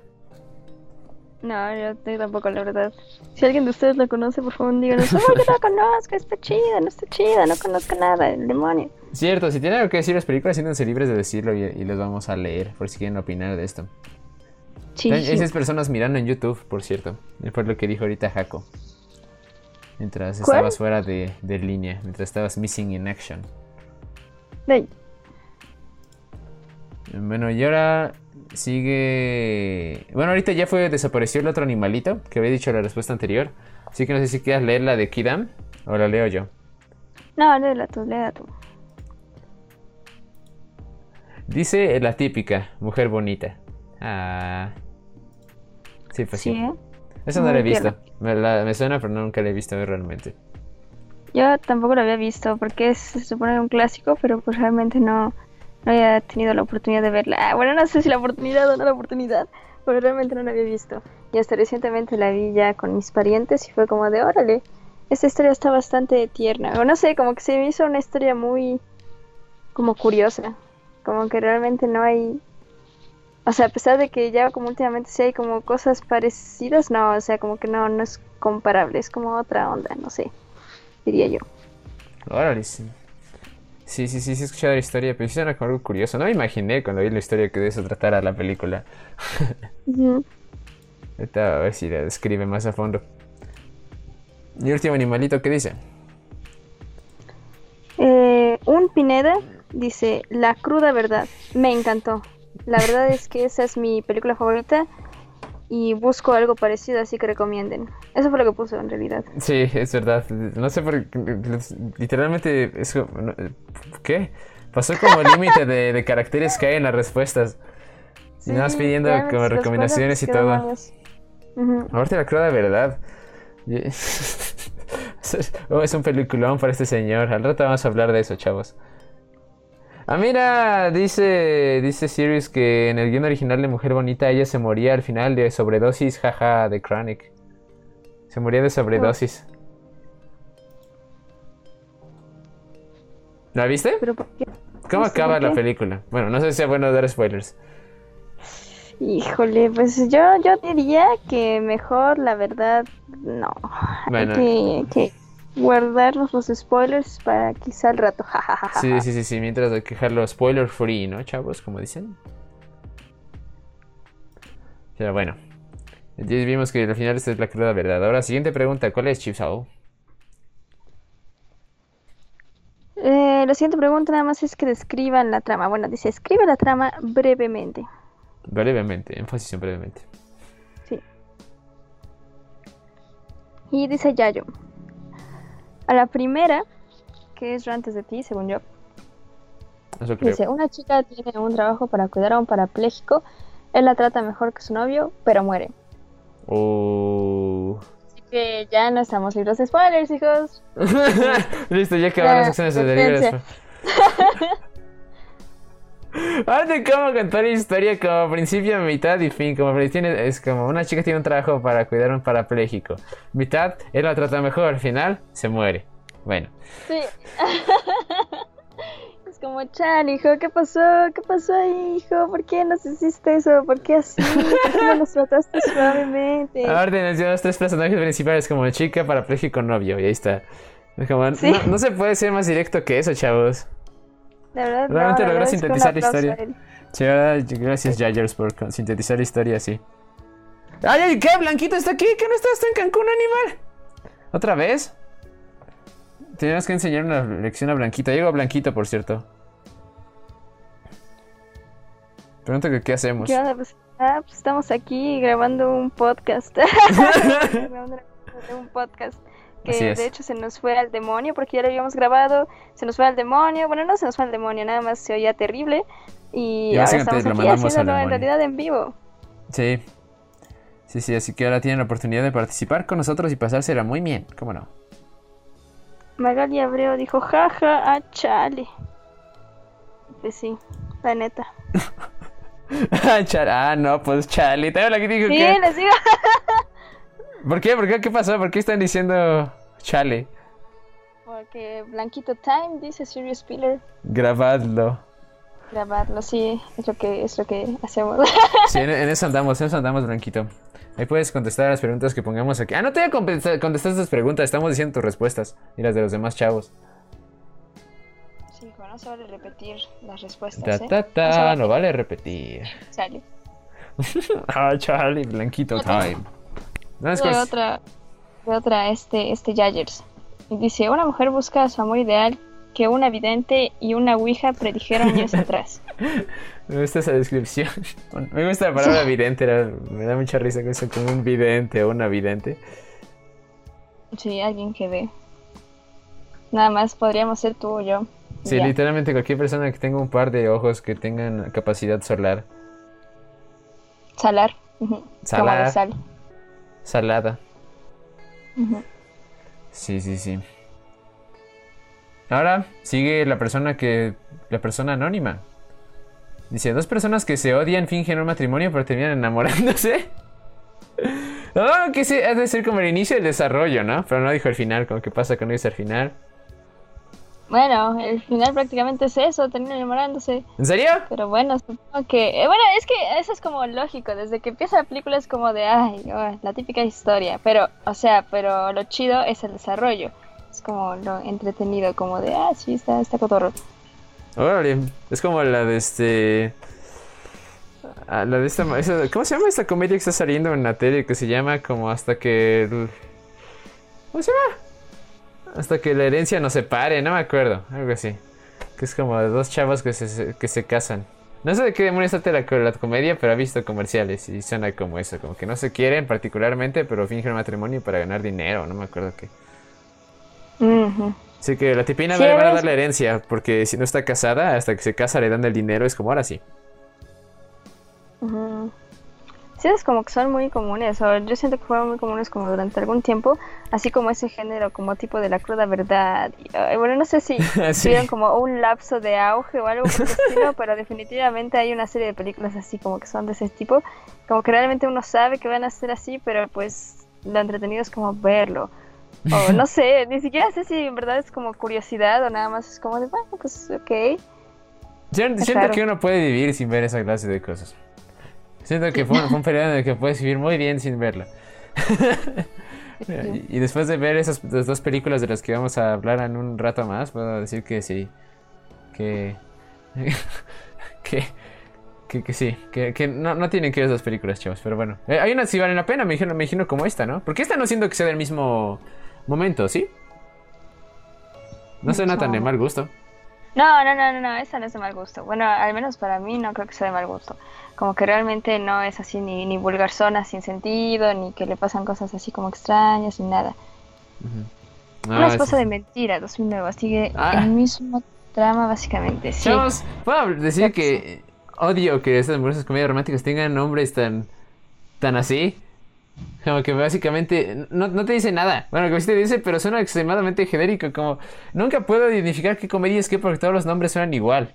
No, yo tampoco, la verdad. Si alguien de ustedes la conoce, por favor, díganos, oh, yo la [LAUGHS] conozco, está chida, no está chida, no conozco nada, el demonio. Cierto, si tienen algo que decir las películas, siéntanse libres de decirlo y, y les vamos a leer por si quieren opinar de esto. Sí, esas personas mirando en YouTube, por cierto. Fue lo que dijo ahorita Jaco. Mientras ¿Cuál? estabas fuera de, de línea, mientras estabas missing in action. Bueno, y ahora sigue. Bueno, ahorita ya fue, desapareció el otro animalito que había dicho la respuesta anterior. Así que no sé si quieras leer la de Kidam o la leo yo. No, léela tú, léela tú. Dice la típica, mujer bonita. Ah. Sí, pues sí. ¿eh? Esa no la he visto. Me, la- me suena, pero nunca la he visto realmente. Yo tampoco lo había visto porque es, se supone un clásico, pero pues realmente no, no había tenido la oportunidad de verla. Ah, bueno, no sé si la oportunidad o no la oportunidad, pero realmente no la había visto. Y hasta recientemente la vi ya con mis parientes y fue como de, órale, esta historia está bastante tierna. O no sé, como que se me hizo una historia muy como curiosa. Como que realmente no hay... O sea, a pesar de que ya como últimamente sí hay como cosas parecidas, no, o sea, como que no, no es comparable, es como otra onda, no sé, diría yo. Órale, sí. Sí, sí, sí, sí he escuchado la historia, pero sí como algo curioso. No me imaginé cuando vi la historia que de eso tratara la película. [LAUGHS] A ver si la describe más a fondo. Y último animalito, ¿qué dice? Eh, un Pineda dice, La cruda verdad, me encantó. La verdad es que esa es mi película favorita y busco algo parecido, así que recomienden. Eso fue lo que puso en realidad. Sí, es verdad. No sé por qué. Literalmente. Es, ¿Qué? Pasó como [LAUGHS] límite de, de caracteres que hay en las respuestas. Y nada más pidiendo como recomendaciones y todo. Ujú. Aparte la cruda verdad. Y- Oh, [LAUGHS] es un peliculón para este señor. Al rato vamos a hablar de eso, chavos. Ah, mira, dice, dice Sirius que en el guion original de Mujer Bonita ella se moría al final de sobredosis, jaja, de Chronic. Se moría de sobredosis. ¿La viste? Pero ¿por qué? ¿Cómo no acaba la qué. película? Bueno, no sé si sea bueno dar spoilers. Híjole, pues yo, yo diría que mejor, la verdad, no. Bueno. Que, que guardarnos los spoilers para quizá al rato. [LAUGHS] Sí, sí, sí, sí, mientras hay que dejarlo spoiler free, ¿no, chavos? Como dicen. Pero bueno. Ya vimos que al final esta es la cruda verdad. Ahora, siguiente pregunta. ¿Cuál es, Chipsao? Eh, la siguiente pregunta nada más es que describan la trama. Bueno, dice, escribe la trama brevemente. Brevemente, énfasis en brevemente. Sí. Y dice Yayo, A la primera, que es antes de ti, según yo, Eso creo. dice, una chica tiene un trabajo para cuidar a un parapléjico, él la trata mejor que su novio, pero muere. Oh. Así que ya no estamos libres de spoilers, hijos. [LAUGHS] Listo, ya acabaron las Ya, secciones de referencia. [LAUGHS] libres. Arte cómo contar historia como principio, mitad y fin. Como tiene, es como una chica tiene un trabajo para cuidar a un parapléjico. Mitad, él la trata mejor. Final, se muere. Bueno. Sí. [LAUGHS] es como, Chan, hijo, ¿qué pasó? ¿Qué pasó ahí, hijo? ¿Por qué nos hiciste eso? ¿Por qué así? ¿Por qué no nos trataste suavemente? [LAUGHS] Ahora tenemos tres personajes principales como chica, parapléjico, novio. Y ahí está. Es como, Sí. no, no se puede ser más directo que eso, chavos. Verdad, no, Realmente la logró sintetizar la historia. a. Sí, gracias, Jagers, por sintetizar la historia así. ¡Ay, ay, qué! Blanquito está aquí, ¿qué no estás en Cancún, animal? ¿Otra vez? Tenemos que enseñar una lección a Blanquito. Llegó Blanquito, por cierto. Pregunto que qué hacemos. ¿Qué onda? Pues, ah, pues estamos aquí grabando un podcast. [LAUGHS] [LAUGHS] grabando un podcast. Que de hecho se nos fue al demonio porque ya lo habíamos grabado. Se nos fue al demonio. Bueno, no se nos fue al demonio, nada más se oía terrible. Y, Y ahora estamos lo aquí haciéndolo en realidad en vivo. Sí. Sí, sí, así que ahora tienen la oportunidad de participar con nosotros y pasársela muy bien. ¿Cómo no? Magali Abreu dijo, jaja, ah, chale. Pues sí, la neta. [LAUGHS] Char- ah, no, pues Charlie. Te habla que dijo Sí, que... les digo. [LAUGHS] ¿Por qué? ¿Por qué? ¿Qué pasó? ¿Por qué están diciendo Chale? Porque Blanquito Time dice Serious Spiller. Grabadlo. Grabarlo, sí, es lo que, es lo que hacemos. [LAUGHS] Sí, en, en eso andamos, en eso andamos, Blanquito. Ahí puedes contestar las preguntas que pongamos aquí. Ah, no te voy a contestar, contestar tus preguntas, estamos diciendo tus respuestas y las de los demás chavos. sí, bueno, no se vale repetir las respuestas, Ta, ¿eh? ta, No ta, vale. no vale repetir. Sale. [LAUGHS] Ah, Charlie, Blanquito time. No, es de cosa- otra, de otra, este, este Jagers. Y dice, una mujer busca a su amor ideal que una vidente y una ouija predijeron años [LAUGHS] atrás. Me gusta esa descripción. [LAUGHS] Me gusta la palabra vidente, era- me da mucha risa con eso, como un vidente o una vidente. Sí, alguien que ve. Nada más podríamos ser tú o yo. Sí, ya. literalmente cualquier persona que tenga un par de ojos que tengan capacidad solar, Salar. ujú, Como Salar. de sal. Salada. Sí, sí, sí. Ahora sigue la persona que. La persona anónima. Dice: Dos personas que se odian fingen un matrimonio pero terminan enamorándose. [LAUGHS] Oh, que se ha de ser como el inicio del desarrollo, ¿no? Pero no dijo el final, como que pasa con ellos al final. Bueno, el final prácticamente es eso, terminan enamorándose. ¿En serio? Pero bueno, supongo que... eh, bueno, es que eso es como lógico, desde que empieza la película es como de, ay, oh, la típica historia. Pero, o sea, pero lo chido es el desarrollo. Es como lo entretenido, como de, ah, sí, está, está cotorro. Órale, es como la de este. ah, La de esta. ¿Cómo se llama esta comedia que está saliendo en la tele que se llama como hasta que. ¿Cómo se llama? Hasta que la herencia nos separe, no me acuerdo, algo así. Que es como dos chavos que se, que se casan. No sé de qué demonios trata la, la comedia, pero ha visto comerciales y suena como eso, como que no se quieren particularmente, pero fingen matrimonio para ganar dinero, no me acuerdo qué. Así que la tipina Sí, van a dar la herencia, porque si no está casada, hasta que se casa le dan el dinero, es como ahora sí. Sí, es como que son muy comunes, o yo siento que fueron muy comunes como durante algún tiempo, así como ese género, como tipo de la cruda verdad. y, bueno, no sé si [LAUGHS] Sí. tuvieron como un lapso de auge o algo por el estilo, [LAUGHS] pero definitivamente hay una serie de películas así como que son de ese tipo, como que realmente uno sabe que van a ser así, pero pues lo entretenido es como verlo. O [LAUGHS] no sé, ni siquiera sé si en verdad es como curiosidad o nada más es como de, bueno, pues ok. Es siento raro. que uno puede vivir sin ver esa clase de cosas. Siento que fue, un- fue un periodo en el que puedes vivir muy bien sin verla. [LAUGHS] y, después de ver esas las dos películas de las que vamos a hablar en un rato más, puedo decir que sí. Que. [LAUGHS] que. Que, que sí, que, que no, no tienen que ver esas películas, chavos, pero bueno. Eh, hay unas sí valen la pena, me imagino, me imagino como esta, ¿no? Porque esta no siento que sea del mismo momento, ¿sí? No suena tan de mal gusto. No, no, no, no, no, esa no es de mal gusto. Bueno, al menos para mí no creo que sea de mal gusto. Como que realmente no es así ni, ni vulgar zona sin sentido, ni que le pasan cosas así como extrañas, ni nada. Una Ah, esposa sí. de mentira, 2009. Sigue Ah. el mismo trama, básicamente. Sí. Chavos, puedo decir que odio que estas mujeres comedias románticas tengan nombres tan, tan así. Como que básicamente no, no te dice nada. Bueno, que sí te dice, pero suena extremadamente genérico. Como nunca puedo identificar qué comedia es qué porque todos los nombres suenan igual.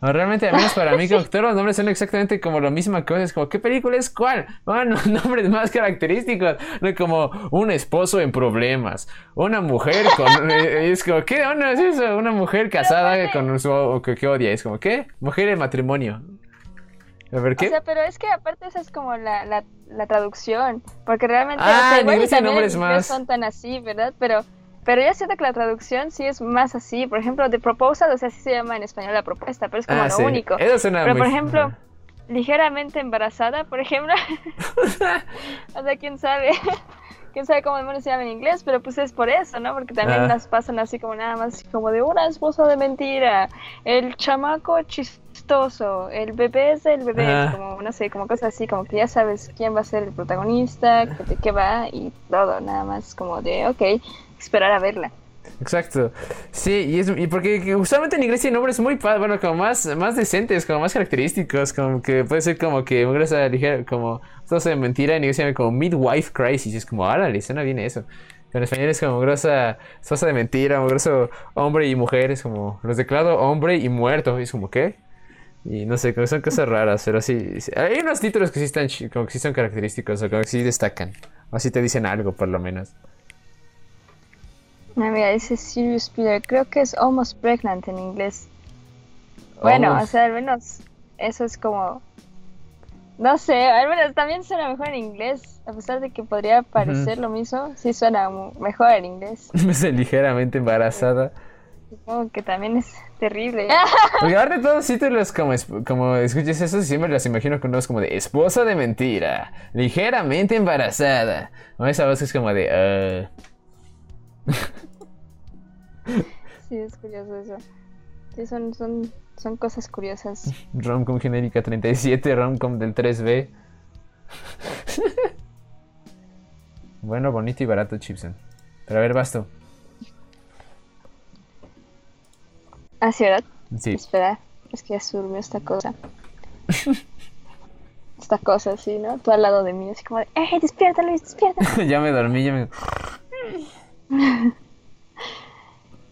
Realmente, al menos para mí, [LAUGHS] como que todos los nombres son exactamente como la misma cosa. Es como, ¿qué película es cuál? Bueno, [LAUGHS] nombres más característicos. No como un esposo en problemas. Una mujer con. [LAUGHS] eh, es como, ¿qué onda es eso? Una mujer casada con su. que, que odia. Es como, ¿qué? Mujer en matrimonio. A ver, O ¿qué? sea, pero es que aparte esa es como la, la, la traducción, porque realmente Ah, o sea, igual también nombres más. son tan así, ¿verdad? Pero pero yo siento que la traducción sí es más así. Por ejemplo, The Proposal, o sea, sí se llama en español la propuesta, pero es como Ah, lo sí. único. Eso suena Pero muy- por ejemplo, ligeramente embarazada, por ejemplo. [LAUGHS] [LAUGHS] o sea, quién sabe. [LAUGHS] Quién sabe cómo demonios se llama en inglés, pero pues es por eso, ¿no? Porque también Ah. las pasan así como nada más como de una esposa de mentira, el chamaco chistoso, el bebé es el bebé, Ah. como no sé, como cosas así, como que ya sabes quién va a ser el protagonista, qué- de qué va y todo, nada más como de, ok, esperar a verla. Exacto. Sí, y, es, y porque que usualmente en inglés tiene nombres muy padres, bueno, como más, más decentes, como más característicos, como que puede ser como que una cosa ligera, como, todo de mentira, en inglés se llama como midwife crisis, es como, árale, suena bien eso. En español es como grosa, esposa de mentira, grosso hombre y mujer, es como, los declaro hombre y muerto, es como, ¿qué? Y no sé, como son cosas raras, pero sí, sí. Hay unos títulos que sí están, como que sí son característicos, o como que sí destacan, o así te dicen algo, por lo menos. Ah, mira, dice Sirius Peter, creo que es almost pregnant en inglés. Bueno, Almost. o sea, al menos eso es como... No sé, al menos también suena mejor en inglés. A pesar de que podría parecer lo mismo, sí suena mejor en inglés. [LAUGHS] Ligeramente embarazada. Supongo que también es terrible. [LAUGHS] Porque aparte [LAUGHS] todos títulos como, es- como escuches eso, siempre los imagino con unos como de esposa de mentira, ligeramente embarazada. O esa voz es como de... "Ah". Sí, es curioso eso. Sí, son, son, son cosas curiosas. [LAUGHS] Romcom genérica 37, romcom del 3B. bueno, bonito y barato, Chipson. Pero a ver, Basto. Ah, sí, ¿verdad? Sí. Espera, es que ya se durmió esta cosa. [LAUGHS] esta cosa, sí, ¿no? Tú al lado de mí, así como de, ¡eh, despierta, Luis, despierta! [LAUGHS] ya me dormí, ya me...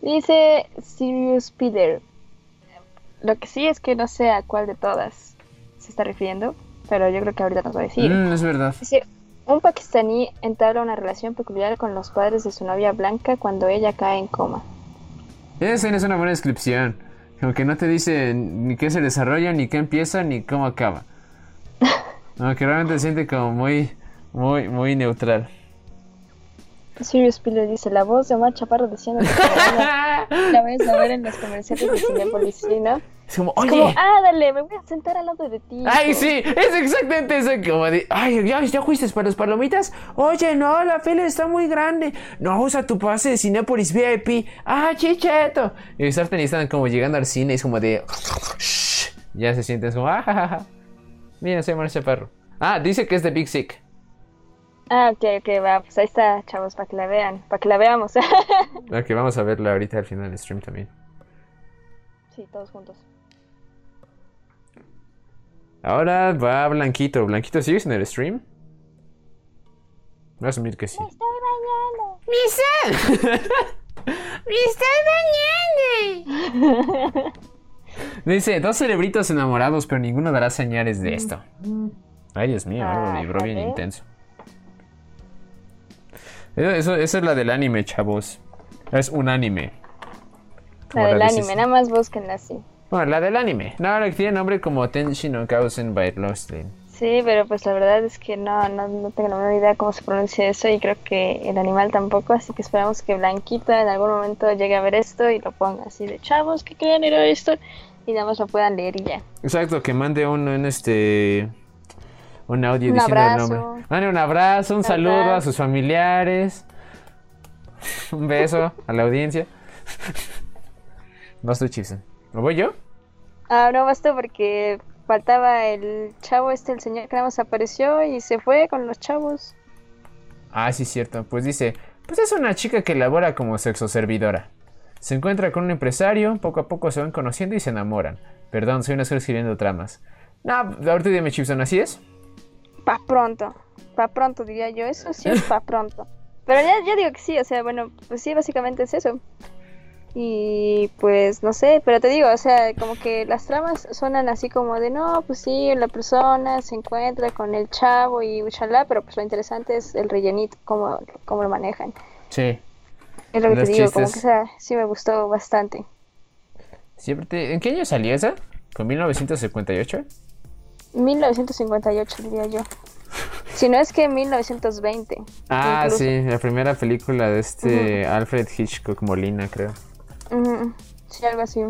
Dice Sirius Peter. Lo que sí es que no sé a cuál de todas se está refiriendo, pero yo creo que ahorita nos va a decir. Mm, es verdad. Dice, un pakistaní entabla una relación peculiar con los padres de su novia blanca cuando ella cae en coma. Esa es una buena descripción. Como que no te dice ni qué se desarrolla, ni qué empieza, ni cómo acaba. [LAUGHS] Aunque realmente se siente como muy, muy, muy neutral. Sirius Peter dice, la voz de Omar Chaparro diciendo que la [LAUGHS] vez a ver en los comerciales de Cinepolis, ¿sí, no? Es como, Es como, oye. ah, dale, me voy a sentar al lado de ti. Ay, hijo". sí, es exactamente eso. Como de, ay, ya, ya fuiste para las palomitas. Oye, no, la fila está muy grande. No, usa tu pase de Cinépolis VIP. Ah, chicheto. Y están, están como llegando al cine, es como de, ya se sienten como, ah, ja, ja, ja. Mira, soy Marcia Perro. Ah, dice que es de Big Sick. Ah, ok, ok, va, pues ahí está, chavos, para que la vean, para que la veamos. [LAUGHS] Ok, vamos a verla ahorita al final del stream también. sí, todos juntos. Ahora va Blanquito. Blanquito, ¿sigues en el stream? Voy a asumir que sí. Estoy bañando. ¡Mi sal! ¡Me estoy bañando! [LAUGHS] [LAUGHS] Dice, dos cerebritos enamorados, pero ninguno dará señales de esto. Ay, Dios mío, algo Ah, vibró bien intenso. Eso, eso es la del anime, chavos. Es un anime. La del anime, nada más búsquenla así. Bueno, la del anime. No, la que tiene nombre como Tenshin no Kausen by Lostlin. Sí, pero pues la verdad es que no, no, no tengo la menor idea cómo se pronuncia eso y creo que el animal tampoco, así que esperamos que Blanquita en algún momento llegue a ver esto y lo ponga así de chavos que quieran leer esto y nada más lo puedan leer y ya. Exacto, que mande un, un, este un audio Un diciendo abrazo. el nombre. Mande un abrazo, un Un saludo a sus familiares. un beso a la audiencia. Vas tú, Chipson. ¿Lo voy yo? Ah, no basta porque faltaba el chavo este, el señor que nada más apareció y se fue con los chavos. Ah, sí, cierto. Pues dice, Pues es una chica que labora como sexo servidora. Se encuentra con un empresario, poco a poco se van conociendo y se enamoran. Perdón, soy una sola escribiendo tramas. No, ahorita dime, Chipson, ¿así es? Pa' pronto. Pa' pronto, diría yo. Eso sí es pa' pronto. Pero ya, ya digo que sí, o sea, bueno, pues sí, básicamente es eso. Y pues no sé, pero te digo, o sea, como que las tramas suenan así como de no, pues sí, la persona se encuentra con el chavo y uchalá, pero pues lo interesante es el rellenito, cómo, cómo lo manejan. Sí. Es lo que Los te digo, como que esa sí me gustó bastante. Siempre te- ¿En qué año salió esa? ¿Con 1958? 1958 diría yo. Si no es que 1920. Ah, incluso. sí, la primera película de este Alfred Hitchcock Molina, creo. Ujú, Sí, algo así.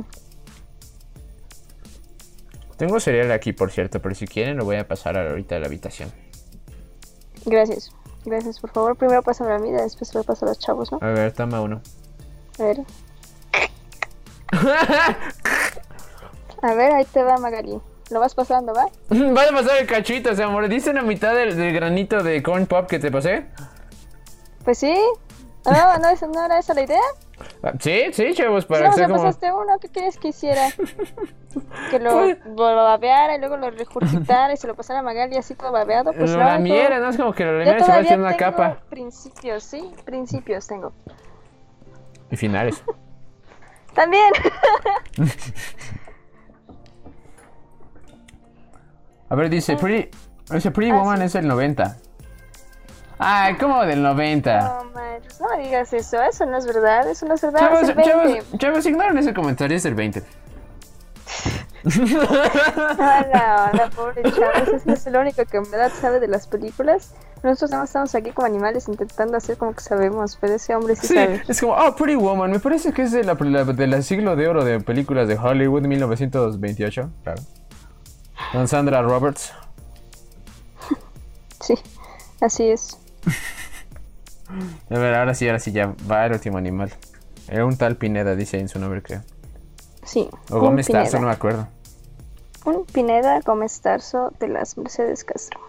Tengo cereal aquí, por cierto, pero si quieren lo voy a pasar ahorita a la habitación. Gracias. Gracias, por favor. Primero pásame a mí, después lo paso a los chavos, ¿no? A ver, toma uno. A ver. [LAUGHS] A ver, ahí te va Magali. Lo vas pasando, ¿va? [LAUGHS] Vas a pasar el cachito, o sea, mordiste la mitad del, del granito de corn pop que te pasé. Pues sí. No, no, eso- no era esa la idea. Ah, Sí, sí, chavos, para no, que sea como... pasaste uno, ¿qué quieres que hiciera? [LAUGHS] Que lo, Pues- lo babeara y luego lo regurgitara y se lo pasara a Magali así todo babeado. Pues Lo no, lamiera. ¿no? Es como que lo lamiera y se va haciendo una tengo capa. principios, sí, principios tengo. Y finales. [LAUGHS] También. A ver, dice Pretty... Dice Pretty Ah, Woman sí. es el 90. Ay, ¿cómo del 90? No, manches, no me digas eso, eso no es verdad, eso no es verdad, Chavos, es el 20. chavos, chavos, ignoren ese comentario, es del 20. Hola, hola, pobre chavos, ese es el único que en verdad sabe de las películas. Nosotros nada más estamos aquí como animales intentando hacer como que sabemos, pero ese hombre sí, Sí, sabe. es como, oh, Pretty Woman, me parece que es de la, la- del siglo de oro de películas de Hollywood, 1928, claro. Con Sandra Roberts. Sí, así es. A ver, ahora sí, ahora sí, ya va el último animal. Era un tal Pineda, dice ahí en su nombre, creo. Sí. O Gómez Tarso, no me acuerdo. Un Pineda Gómez Tarso de las Mercedes Castro.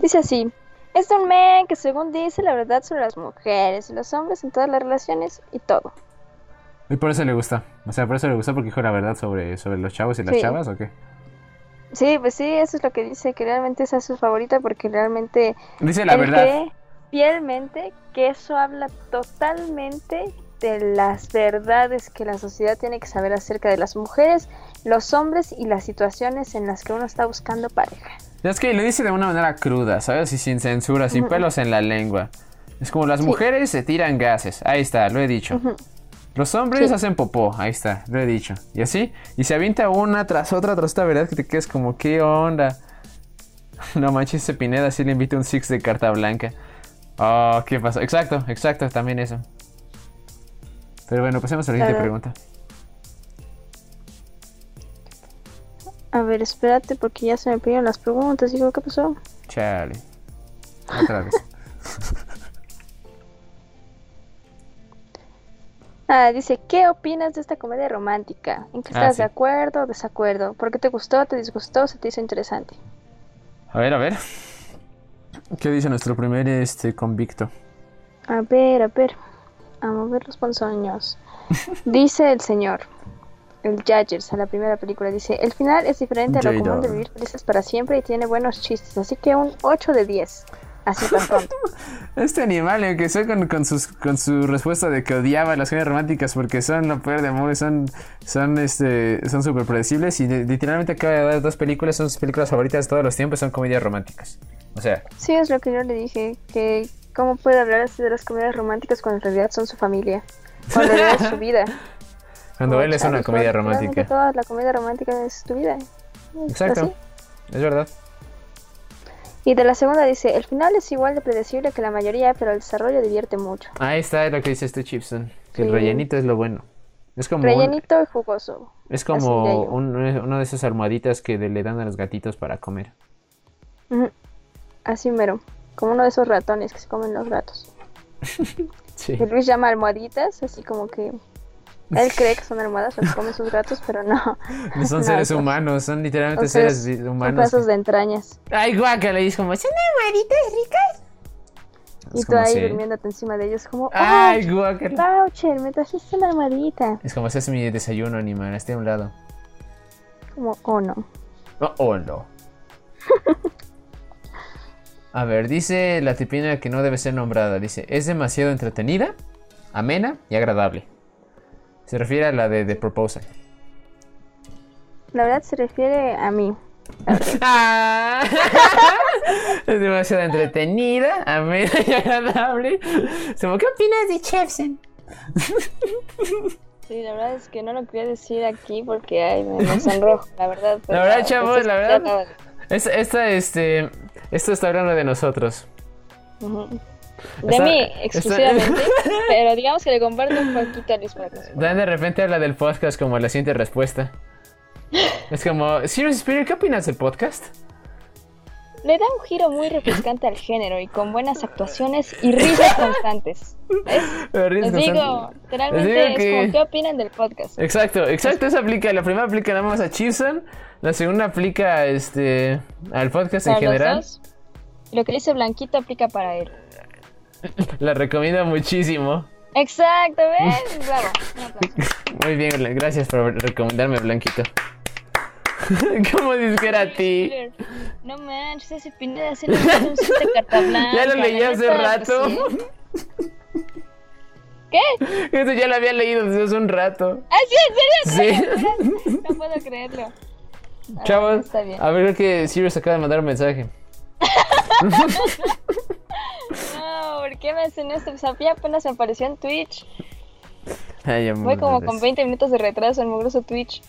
Dice así. Es un men que según dice la verdad sobre las mujeres y los hombres en todas las relaciones y todo. Y por eso le gusta. O sea, por eso le gusta porque dijo la verdad sobre, sobre los chavos y las Sí. chavas, ¿o qué? Sí, pues sí, eso es lo que dice, que realmente esa es su favorita porque realmente Dice la verdad. cree fielmente que eso habla totalmente de las verdades que la sociedad tiene que saber acerca de las mujeres, los hombres y las situaciones en las que uno está buscando pareja. Es que lo dice de una manera cruda, ¿sabes? Y sin censura, sin pelos en la lengua. Es como las mujeres se tiran gases. Ahí está, lo he dicho. Los hombres Sí. hacen popó. Ahí está, lo he dicho. Y así. Y se avienta una tras otra tras otra, ¿verdad? Que te quedas como, ¿qué onda? [LAUGHS] No manches, ese Pineda sí le invita un six de carta blanca. Oh, ¿qué pasó? Exacto, exacto, también eso. Pero bueno, pasemos a la siguiente pregunta. A ver, espérate porque ya se me pidieron las preguntas. Digo, ¿qué pasó? Chale. Otra vez. [LAUGHS] Ah, dice, ¿qué opinas de esta comedia romántica? ¿En qué Ah, estás sí. de acuerdo o desacuerdo? ¿Por qué te gustó, te disgustó, se te hizo interesante? A ver, a ver. ¿Qué dice nuestro primer este convicto? A ver, a ver. A mover los ponzoños. [LAUGHS] Dice el señor, el Judges, a la primera película, dice, el final es diferente a lo común de vivir felices para siempre y tiene buenos chistes, así que un 8 de 10. Así tan pronto. [LAUGHS] Este animal empezó con, con, sus, con su respuesta de que odiaba las comedias románticas porque son lo peor de amor, son son este son súper predecibles y de- literalmente acaba de dar dos películas, son sus películas favoritas de todos los tiempos, son comedias románticas. O sea, Sí, es lo que yo le dije, que cómo puede hablar así de las comedias románticas cuando en realidad son su familia, cuando en realidad es su [LAUGHS] vida. cuando Como, él es una comedia romántica. Toda la comedia romántica es tu vida. Exacto, así. es verdad. Y de la segunda dice, el final es igual de predecible que la mayoría, pero el desarrollo divierte mucho. Ahí está lo que dice este Chipson, que el rellenito es lo bueno. Es como un- Rellenito y jugoso. es como un- uno de esas almohaditas que le dan a los gatitos para comer. Así mero. Como uno de esos ratones que se comen los gatos. [LAUGHS] Sí. Que Luis llama almohaditas, así como que él cree que son almohadas las que comen sus gatos, pero no. [LAUGHS] No son No, seres humanos, son literalmente seres- seres Son humanos. pedazos de entrañas. Ay, guácala, y es como, ¿son almohaditas ricas? Y Es tú como ahí si- durmiéndote encima de ellos como, Ay, ¡Oh, guácala. Boucher, me trajiste una almohadita! Es como si es mi desayuno, animal. Esté a un lado. Como, oh no. Oh, oh, no. [LAUGHS] A ver, dice la tipina que no debe ser nombrada. Dice, es demasiado entretenida, amena y agradable. Se refiere a la de The Proposal. La verdad se refiere a mí. Ah. [LAUGHS] es demasiado entretenida, amena [LAUGHS] y agradable. Como, ¿qué opinas de Chefsen? Sí, la verdad es que no lo quería decir aquí porque ay, me, me sonrojo, la verdad. La verdad, chavos, pues, la verdad. acaba de- Es- Esta, este, esto está hablando de nosotros. Ujú. De mí exclusivamente, [LAUGHS] pero digamos que le comparto un poquito a Luis para que Dan de repente habla del podcast como la siguiente respuesta. Es como, Serious Spirit, ¿qué opinas del podcast? Le da un giro muy refrescante al género y con buenas actuaciones y risas constantes. [LAUGHS] Les digo, literalmente es que- como, ¿qué opinan del podcast? Exacto, exacto, eso aplica. La primera aplica nada más a Chipson, la segunda aplica este al podcast en Para general. dos, lo que dice Blanquito aplica para él. [LAUGHS] La recomiendo muchísimo. Exacto, ¿ves? [LAUGHS] Bravo. Muy bien, gracias por recomendarme, Blanquito. [LAUGHS] ¿Cómo dices que era a ti? No manches, ese se le hizo un de carta blanca. Ya lo leí hace rato. pues sí. ¿Qué? Eso ya lo había leído desde hace un rato. ¿Ah, sí? ¿En serio? Sí. No puedo creerlo. Ah, Chavos, bien. a ver creo que Sirius acaba de mandar un mensaje. No, ¿por qué me hacen esto? Pues apenas me apareció en Twitch. Ay, Fue como con 20 minutos de retraso en mugroso Twitch.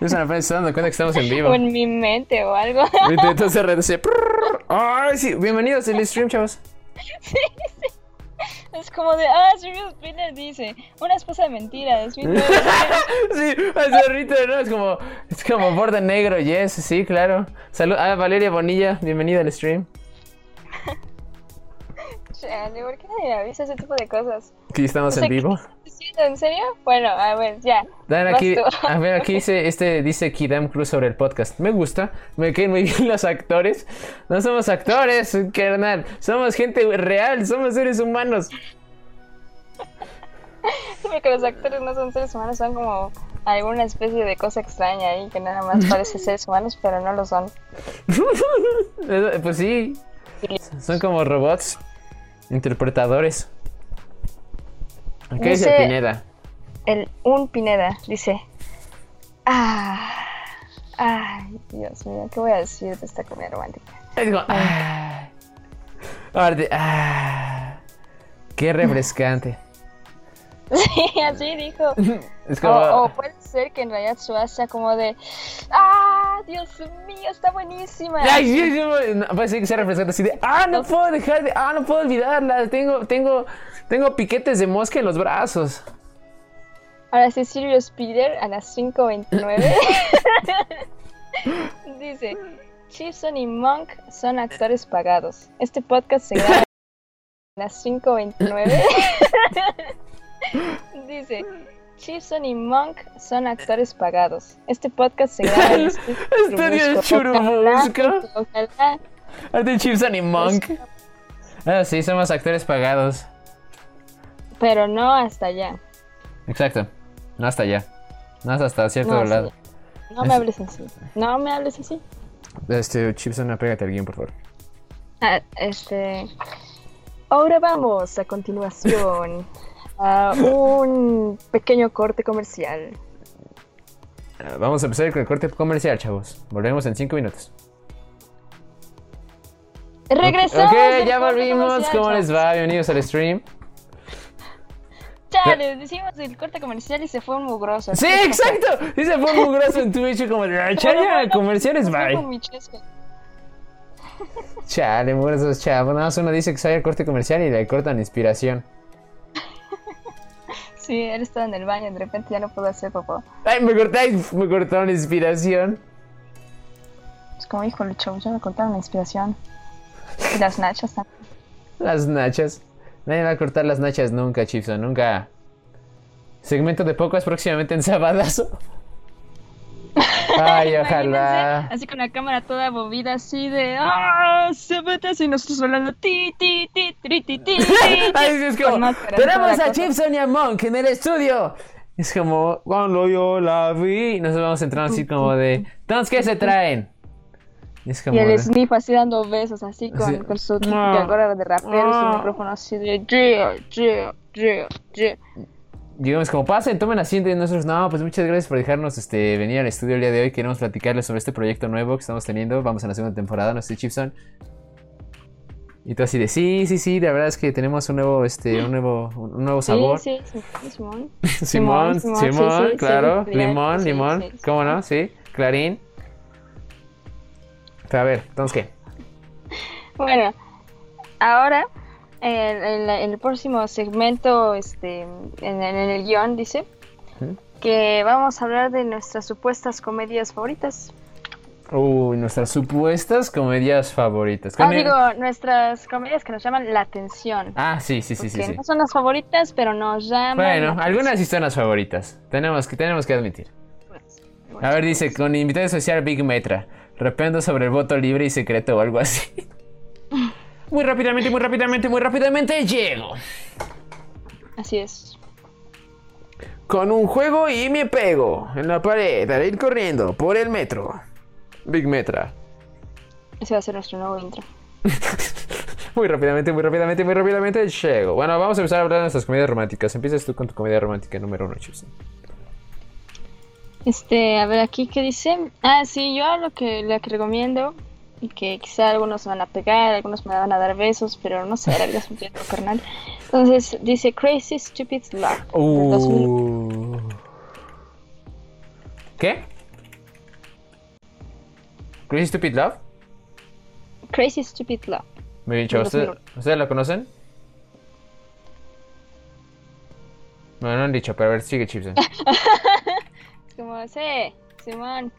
Eso apenas está dando cuenta que estamos en vivo. O en mi mente o algo. Ahorita entonces reduce. Ay, sí, bienvenidos al stream, chavos. [LAUGHS] Es como de, ah, Sirius Spinner dice, una esposa de mentiras. [LAUGHS] Sí, ahorita, ¿no? Es como, es como borde negro, yes, sí, claro. Salud, ah, Valeria Bonilla, bienvenida al stream. [LAUGHS] Chale, ¿por qué nadie me avisa ese tipo de cosas? Aquí estamos O sea, en vivo. ¿En serio? Bueno, a ver, ya. Dan aquí, a ver, aquí dice, [LAUGHS] este dice Kidam Cruz sobre el podcast. Me gusta, me caen muy bien los actores. No somos actores, carnal. Somos gente real, somos seres humanos. Porque los actores no son seres humanos, son como alguna especie de cosa extraña ahí que nada más parece seres humanos, pero no lo son. [LAUGHS] Pues sí, son como robots, interpretadores. ¿Qué dice Dice- Pineda? El un Pineda dice, ah, ay, Dios mío, ¿qué voy a decir de esta comedia romántica? Como, ah. Ah. Qué [LAUGHS] refrescante. Sí, así dijo. [LAUGHS] Es O, como, o puede ser que en realidad su sea como de, ah, Dios mío, está buenísima. Ay, puede ser que sea refrescante así de, ah, no puedo dejar de, ah, no puedo olvidarla. Tengo, tengo, tengo piquetes de mosca en los brazos. Ahora sí, Sirius Peter a las 5.29 [LAUGHS] dice, Chipson y Monk son actores pagados. Este podcast se graba a las 5.29 [LAUGHS] dice, Chipson y Monk son actores pagados. Este podcast se graba en [LAUGHS] Estudio Churubusco. Ojalá, Arte Chipson y Monk. Ah, sí, somos actores pagados. pero no hasta allá. Exacto. No hasta allá. No hasta cierto No, lado. sí. No me hables así. No me hables así. Este, Chipson, apégate al guion, por favor. Ah, este. Ahora vamos a continuación [LAUGHS] a un pequeño corte comercial. Ah, Vamos a empezar con el corte comercial, chavos. Volvemos en 5 minutos. Regresamos. Ok, ya volvimos. ¿Cómo les va? Bienvenidos al stream. Ya, les decimos el corte comercial y se fue mugroso. Sí, [LAUGHS] exacto. Y se fue mugroso en Twitch como de, "Ah, chaya, comerciales, bye. Chale, mugrosos chavos. Nada más uno dice que sale el corte comercial y le cortan inspiración. Sí, él estaba en el baño, de repente ya no puedo hacer popó. Ay, me cortáis, me cortaron la inspiración. Es como, hijo, Lucho, ya me contaron la inspiración. Y las nachas también. Las nachas. Nadie va a cortar las nachas nunca, Chipson, nunca. Segmento de pocas próximamente en Sabadazo. Ay, ojalá. Así con la cámara toda movida, así de. ¡Ah! Se mete así, nosotros hablando. Ti, ti, ti, tri, ti, ti, [LAUGHS] es como, y tenemos a. Chipson y a Monk en el estudio. Es como, cuando yo la vi, nos vamos entrando así como de, entonces, ¿qué se traen? Y es como Y el de- Sniff así dando besos, así con, Sí. con su típica Ah. de rapero, Ah. su micrófono así de. Yeah, yeah, yeah, yeah. Digamos como pasen, tomen asiento y nosotros, no, pues muchas gracias por dejarnos este, venir al estudio el día de hoy. Queremos platicarles sobre este proyecto nuevo que estamos teniendo. Vamos a la segunda temporada, no sé, Chipson. Y tú así de, sí, sí, sí, la verdad es que tenemos un nuevo, este, un nuevo, un nuevo sabor. Sí, sí, sí, Simón. [LAUGHS] Simón, Simón, Simón, sí, claro, limón, limón. ¿cómo no? Sí, clarín. Pero a ver, entonces, ¿qué? Bueno, ahora, en, en la- en el próximo segmento, este, en, en el guion dice que vamos a hablar de nuestras supuestas comedias favoritas. Uy, nuestras supuestas comedias favoritas. Ah, digo, nuestras comedias que nos llaman la atención. Ah, sí, sí, sí, sí, sí. no son las favoritas, pero nos llaman. Bueno, algunas sí son las favoritas. Tenemos que, tenemos que admitir. atención. A ver, dice, con invitado especial Big Metra. Rependo sobre el voto libre y secreto o algo así. [LAUGHS] Muy rápidamente, muy rápidamente, muy rápidamente llego. Así es. Con un juego y me pego en la pared al ir corriendo por el metro. Big Metra. Ese va a ser nuestro nuevo intro. [LAUGHS] Muy rápidamente, muy rápidamente, muy rápidamente llego. Bueno, vamos a empezar a hablar de nuestras comedias románticas. Empiezas tú con tu comedia romántica número uno, Chipson. Este, a ver aquí qué dice. Ah, sí, yo lo que, lo que recomiendo, y que quizá algunos me van a pegar, algunos me van a dar besos, pero no sé, la vida es un tiempo carnal. Entonces dice Crazy Stupid Love. del 2000. Uh. ¿Qué? ¿Crazy Stupid Love? Crazy Stupid Love. Me he dicho, Del ¿usted- 2001. ¿ustedes la conocen? No, no han dicho, pero a ver, sigue Chipson. Es [LAUGHS] como, sí, Simón.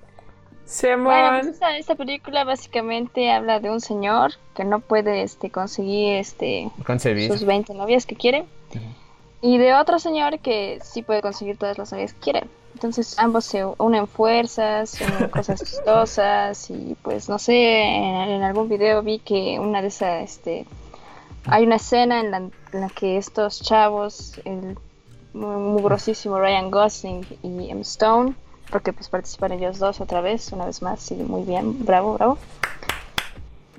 Bueno, pues esta, esta película básicamente habla de un señor que no puede este, conseguir este, Concebir. sus 20 novias que quiere. Y de otro señor que sí puede conseguir todas las novias que quiere. Entonces ambos se unen fuerzas, unen cosas [LAUGHS] chistosas y pues no sé, en, en algún video vi que una de esas, este, hay una escena en la, en la que estos chavos, el mu- mugrosísimo Ryan Gosling y Emma Stone, porque pues participan ellos dos otra vez, una vez más, sí, muy bien, bravo, bravo.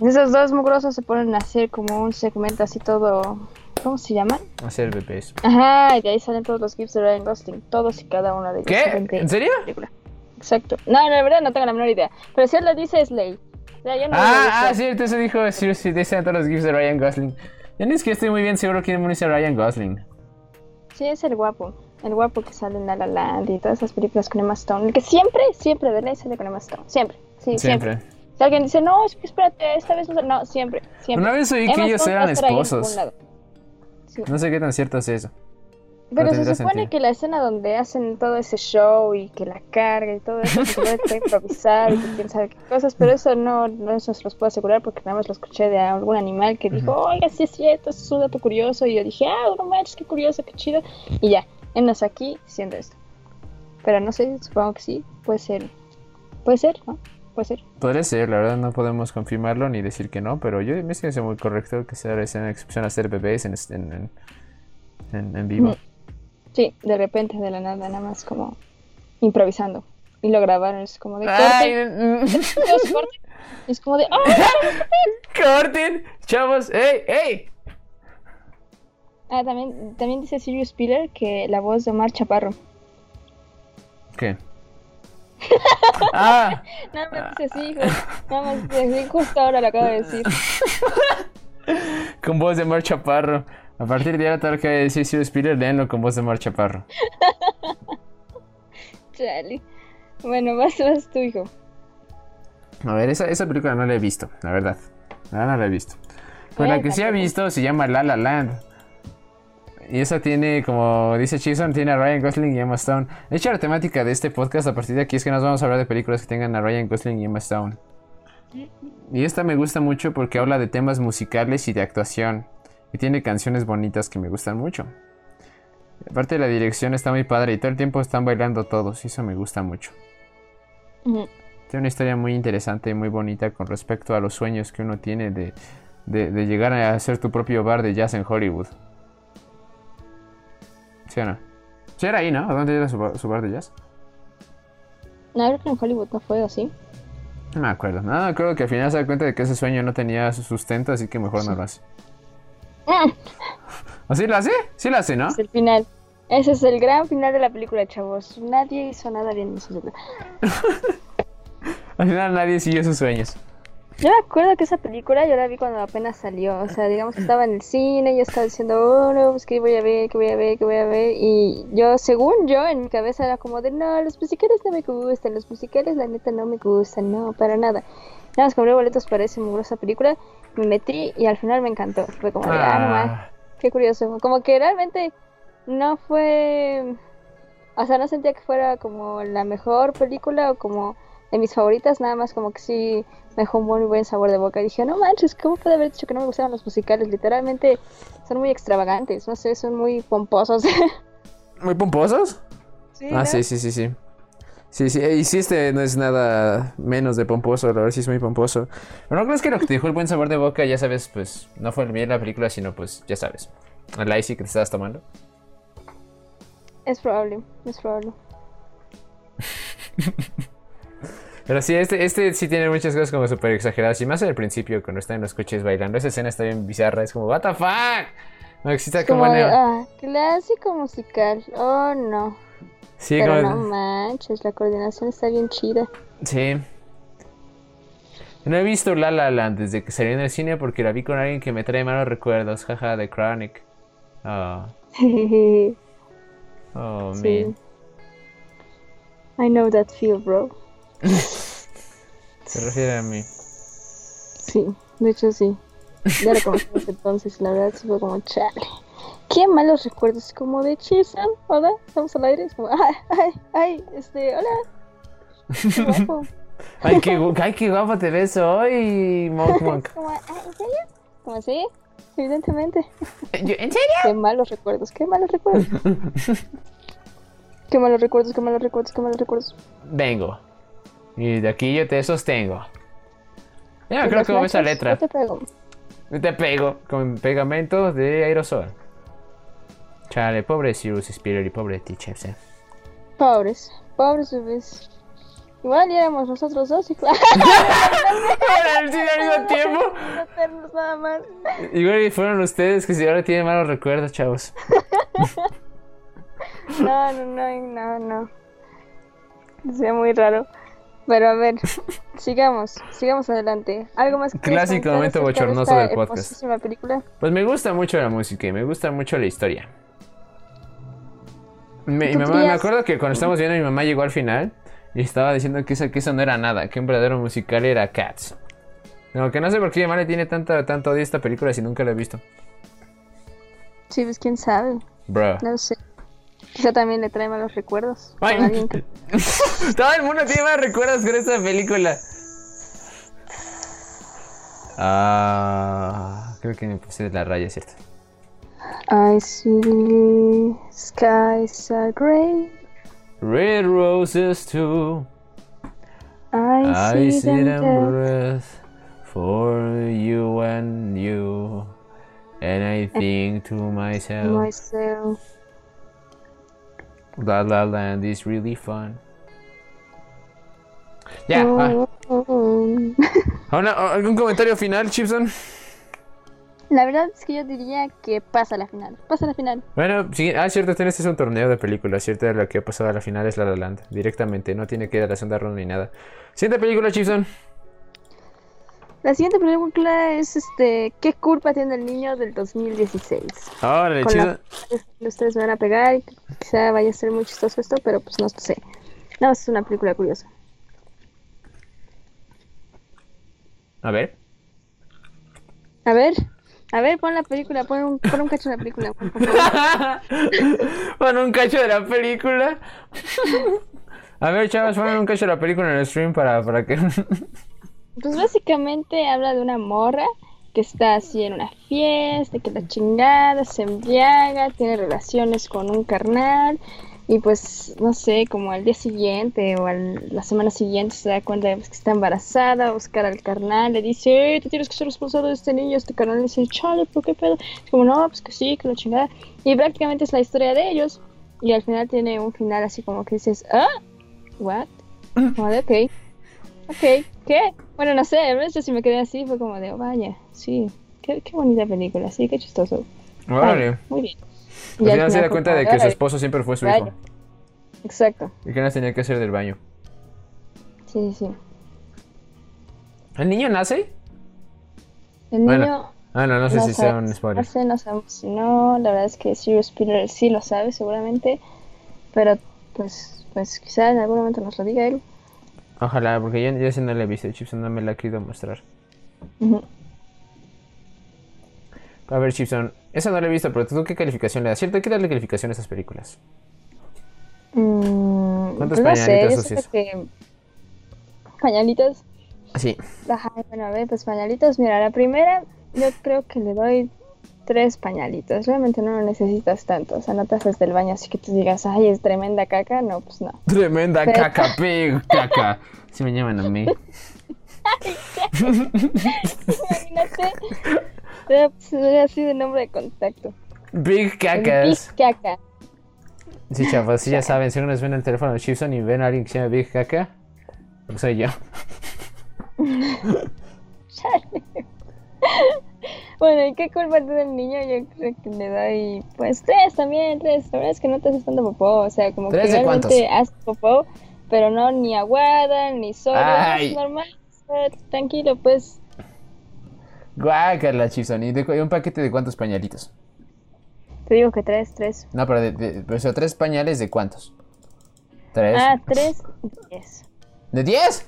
Esos dos mugrosos se ponen a hacer como un segmento así todo, ¿cómo se llaman? Hacer bebés. Ajá, y de ahí salen todos los gifs de Ryan Gosling, todos y cada uno de ellos. ¿Qué? ¿En serio? película. Exacto. No, la verdad no tengo la menor idea. Pero si él lo dice es ley. O sea, yo no lo he Ah, ah, cierto, eso dijo, sí, sí, todos los gifs de Ryan Gosling. Ya ni es que estoy muy bien seguro quién es Ryan Gosling. Sí, es el guapo. El guapo que sale en La La Land y todas esas películas con Emma Stone. El que siempre, siempre ley sale con Emma Stone. Siempre. Sí, siempre. Siempre. Si alguien dice, no, espérate, esta vez no sale". No, siempre. siempre. Una vez oí que Emma ellos Stone eran esposos. Sí. No sé qué tan cierto es eso. Pero se supone sentido. que la escena donde hacen todo ese show y que la carga y todo eso, se fue improvisar y que quién sabe qué cosas, pero eso no, no eso se los puedo asegurar porque nada más lo escuché de algún animal que dijo, oiga, sí es cierto, es un dato curioso, y yo dije, ah, no manches, qué curioso, qué chido, y ya, enos aquí diciendo esto. Pero no sé, supongo que sí, puede ser, puede ser, ¿no? Puede ser. Podría ser, la verdad no podemos confirmarlo ni decir que no, pero yo me parece muy correcto que sea esa excepción a hacer bebés en, en, en, en- en vivo. Ujú. Sí, de repente, de la nada, nada más como improvisando. Y lo grabaron, es como de corte. Ay, [LAUGHS] mm, es como de, ¡ah! [LAUGHS] corten, chavos, ey, ey. Ah, también, también dice Sirius Peter que la voz de Omar Chaparro. ¿Qué? [LAUGHS] ah, Nada más dice así, hijo. Nada más dice así, justo ahora lo acabo de decir. [LAUGHS] con voz de Mar Chaparro. A partir de ahora todo lo que decir Sirius Peter, léanlo con voz de Mar Chaparro. [LAUGHS] Chale. Bueno, vas, vas tú, hijo. A ver, esa, esa película no la he visto, la verdad. La no la he visto. Pero la que sí he tampoco. visto se llama La La Land. Y esa tiene, como dice Chisholm, tiene a Ryan Gosling y Emma Stone. De hecho, la temática de este podcast a partir de aquí es que nos vamos a hablar de películas que tengan a Ryan Gosling y Emma Stone. Y esta me gusta mucho porque habla de temas musicales y de actuación. Y tiene canciones bonitas que me gustan mucho. Aparte la dirección está muy padre y todo el tiempo están bailando todos y eso me gusta mucho. Tiene una historia muy interesante y muy bonita con respecto a los sueños que uno tiene de, de, de llegar a hacer tu propio bar de jazz en Hollywood. ¿Sí o no? Sí, era ahí, ¿no? ¿A dónde era su, su bar de jazz? No, creo que en Hollywood no fue así. No me acuerdo. No, creo que al final se da cuenta de que ese sueño no tenía su sustento, así que mejor no lo hace. Mm, [LAUGHS] ¿O sí lo hace? Sí lo hace, ¿no? Es el final. Ese es el gran final de la película, chavos. Nadie hizo nada bien en película. [LAUGHS] Al final nadie siguió sus sueños. Yo me acuerdo que esa película yo la vi cuando apenas salió. O sea, digamos que estaba en el cine, yo estaba diciendo, oh no, pues que voy a ver, que voy a ver, que voy a ver. Y yo, según yo, en mi cabeza era como de, no, los musicales no me gustan, los musicales la neta no me gustan, no, para nada. Nada más compré boletos para esa mugrosa película, me metí y al final me encantó. Fue como de, ah, no más, Ah, qué curioso. Como que realmente no fue. O sea, no sentía que fuera como la mejor película o como de mis favoritas, nada más como que sí me dejó un muy buen sabor de boca. Y dije, no manches, ¿cómo puede haber dicho que no me gustaban los musicales? Literalmente son muy extravagantes, no sé, son muy pomposos. [LAUGHS] ¿Muy pomposos? sí, Ah, ¿no? sí, sí, sí, sí. Sí, sí, y sí, este no es nada menos de pomposo, la verdad sí es muy pomposo. Pero no crees que lo que te dejó el buen sabor de boca, ya sabes, pues no fue bien la película, sino pues, ya sabes, el icy que te estabas tomando. Es probable, es probable. [LAUGHS] Pero sí, este, este sí tiene muchas cosas como súper exageradas. Y más al principio, cuando está en los coches bailando, esa escena está bien bizarra. Es como, ¿What the fuck? No existe como. Como ah, clásico musical. Oh, no. sí, Pero como- no manches, la coordinación está bien chida. Sí. No he visto La La Land desde que salió en el cine porque la vi con alguien que me trae malos recuerdos. Jaja, de Chronic. Oh, [LAUGHS] oh, Sí. man. I know that feel, bro. [LAUGHS] Se refiere a mí. Sí, de hecho sí. Ya lo conocimos [LAUGHS] entonces, la verdad sí fue como chale. Qué malos recuerdos, como de Chisan, hola, estamos al aire, es como, ay, ay, ay, este, hola. Qué guapo. [LAUGHS] Ay, qué, gu- ay, qué guapo te ves hoy, Monk Monk. Como, "Ah, ¿en serio? Como así, evidentemente. Yo, ¿En serio? Qué malos recuerdos, qué malos recuerdos. Qué malos recuerdos, qué malos recuerdos, qué malos recuerdos. Vengo. Y de aquí yo te sostengo. Ya creo que esa nachos, letra. yo te pego. Te pego con pegamento de aerosol. Chale, pobre Cyrus Spear y pobre T-Chips, eh. Pobres, pobres bebés. Igual ya éramos nosotros dos. Ahora [LAUGHS] [LAUGHS] sí, al mismo tiempo. Meternos nada más. Igual y fueron ustedes que si ahora tienen malos recuerdos, chavos. [LAUGHS] No, no, no, no, no. Sería muy raro. Pero a ver, sigamos, sigamos adelante. ¿Algo más que Clásico momento bochornoso del podcast. película? Pues me gusta mucho la música y me gusta mucho la historia. Me, mi ¿Tú mamá, me acuerdo que cuando estábamos viendo, mi mamá llegó al final y estaba diciendo que eso, que eso no era nada, que un verdadero musical era Cats. No, que no sé por qué mi mamá le tiene tanta, tanto odio a esta película si nunca la he visto. Sí, pues quién sabe, Bro. no sé. Quizá también le trae malos recuerdos. que- [LAUGHS] Todo el mundo tiene más recuerdos con esta película. Ah, creo que me puse de la raya, ¿cierto? I see skies are gray. Red roses too. I, I see, see them them dead. breath for you and you. And I think to myself, myself. La La Land is really fun. Ya, Oh, oh. ¿Ahora, ¿algún comentario final, Chipson? La verdad es que yo diría que pasa la final. Pasa la final. Bueno, sí, ah, cierto, este es un torneo de películas, cierto, lo que ha pasado a la final es La La Land, directamente, no tiene que ir a la segunda ronda ni nada. Siguiente película, Chipson. La siguiente película es este ¿Qué culpa tiene el niño del 2016? Órale, Con la- Ustedes me van a pegar y quizá vaya a ser muy chistoso esto, pero pues no sé. No, es una película curiosa. A ver. A ver, a ver, pon la película, pon un, pon un cacho de la película. favor. [LAUGHS] Pon un cacho de la película. [LAUGHS] A ver, chavos, ponen un cacho de la película en el stream para, para que. [LAUGHS] Pues básicamente habla de una morra que está así en una fiesta, que la chingada se embriaga, tiene relaciones con un carnal Y pues, no sé, como al día siguiente o a la semana siguiente se da cuenta de que está embarazada, buscar al carnal, le dice, eh, te tienes que ser responsable de este niño. Este carnal le dice, chale, ¿por qué pedo? Es como, no, pues que sí, que lo chingada. Y prácticamente es la historia de ellos. Y al final tiene un final así como que dices, ah, what? [CLEARS THROAT] Ok, ok, ¿qué? Bueno, no sé, a veces si me quedé así fue como de, oh, vaya, sí, qué, qué bonita película, sí, qué chistoso. Órale. Ay, muy bien. Y al final se da cuenta de que su esposo siempre fue su vaya. hijo. Exacto, Y que no tenía que hacer del baño. sí, sí, sí. ¿El niño nace? El Bueno, niño... Ah, no, no sé si sea un spoiler. No sé, no sabemos si no, la verdad es que Sirius Spiller sí lo sabe seguramente, pero pues, pues quizá en algún momento nos lo diga él. Ojalá, porque yo, yo ese no la he visto. Chipson no me la ha querido mostrar. Ujú. A ver, Chipson, esa no la he visto, pero tú qué calificación le das. ¿Cierto? Hay que darle calificación a esas películas. Mm, ¿Cuántos pues no sé, asocias? que... Pañalitos. Sí. Ajá, bueno, a ver, pues pañalitos. Mira, la primera yo creo que le doy tres pañalitos. Realmente no lo necesitas tanto. O sea, no te haces del baño así que tú digas, ay, es tremenda caca. No, pues no. Tremenda Pero- caca, [LAUGHS] pig, caca. Si me llaman a mí. [LAUGHS] Imagínate. Pero, pues, sería así de nombre de contacto. Big cacas. Big caca. Sí, chavos, sí ya saben, si uno les ven el teléfono de Chipson y ven a alguien que se llama Big Caca, pues soy yo. [LAUGHS] Chale. Bueno, ¿y qué culpa tiene el niño? Yo creo que le doy, pues, tres también, tres. La verdad es que no te haces tanto popó, o sea, como ¿Tres que realmente haces popó, pero no ni aguada, ni solo, Ay. es normal, tranquilo, pues. Guácala, Chipson. ¿Y de un paquete de cuántos pañalitos? Te digo que tres, tres. No, pero de, de- pero, o sea, tres pañales de cuántos? ¿Tres? Ah, tres, diez. ¿De diez?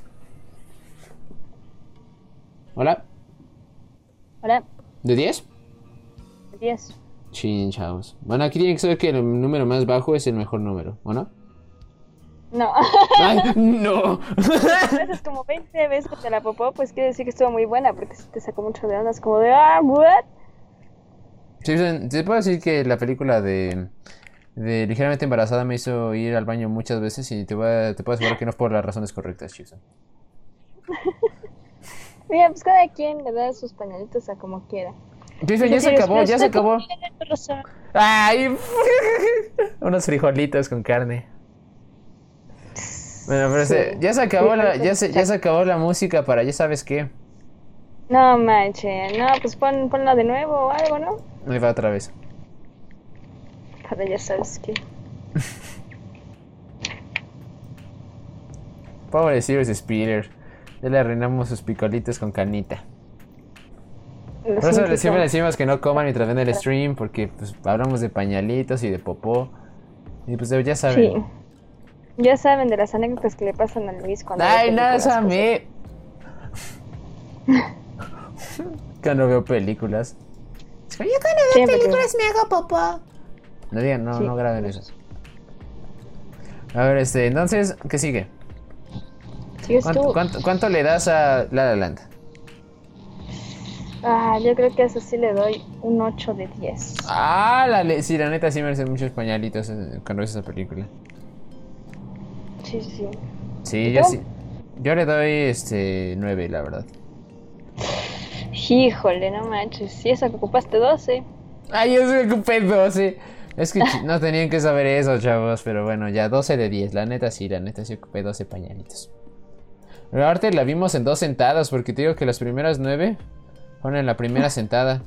Hola, Hola, ¿de diez? diez. Chin, chavos. Bueno, aquí tienen que saber que el número más bajo es el mejor número, ¿o no? No, [LAUGHS] ¡Ay, no! haces como 20 veces de la popó, pues quiere decir que estuvo muy buena, porque te sacó mucho de onda, es como de, ah, what? Chipson, te puedo decir que la película de, de Ligeramente Embarazada me hizo ir al baño muchas veces y te, voy a- te puedo asegurar que no es por las razones correctas, Chipson. [LAUGHS] Mira, pues cada quien le da sus pañalitos a como quiera. Chipson, ya se acabó, ya se acabó. ¡Ay! [LAUGHS] Unos frijolitos con carne. Bueno, pero se- ya se acabó la, ya se, ya se acabó la música para ya sabes qué. No manches, no, pues pon, ponla de nuevo o algo, ¿no? Ahí va otra vez. Para ya sabes que. [LAUGHS] Pobre Sirius Speeder. Ya le arruinamos sus picolitos con canita. Por eso siento, le- siempre decimos que no coman mientras ven el stream, porque pues hablamos de pañalitos y de popó. Y pues ya saben. Sí. Ya saben de las anécdotas que le pasan a Luis cuando. Ay, películas, eso a mí. Cuando veo películas. Yo cuando veo Siempre películas me hago popó. No digan, no, Sí. no graben eso. A ver, este, entonces, ¿qué sigue? ¿Cuánto, cuánto- cuánto le das a La La Land? Ah, yo creo que a eso sí le doy un 8 de 10. Ah, la le- sí, la neta sí merecen muchos pañalitos eh, cuando ves esa película. Sí, sí, sí. Sí, ¿Y yo sí. Yo le doy este 9, la verdad. Híjole, no manches. Si eso que ocupaste 12. Ay, yo sí ocupé 12. Es que no tenían que saber eso, chavos, pero bueno, ya 12 de 10. La neta sí, la neta sí ocupé 12 pañalitos. Pero ahorita la vimos en dos sentadas, porque te digo que las primeras 9 fueron en la primera [LAUGHS] sentada.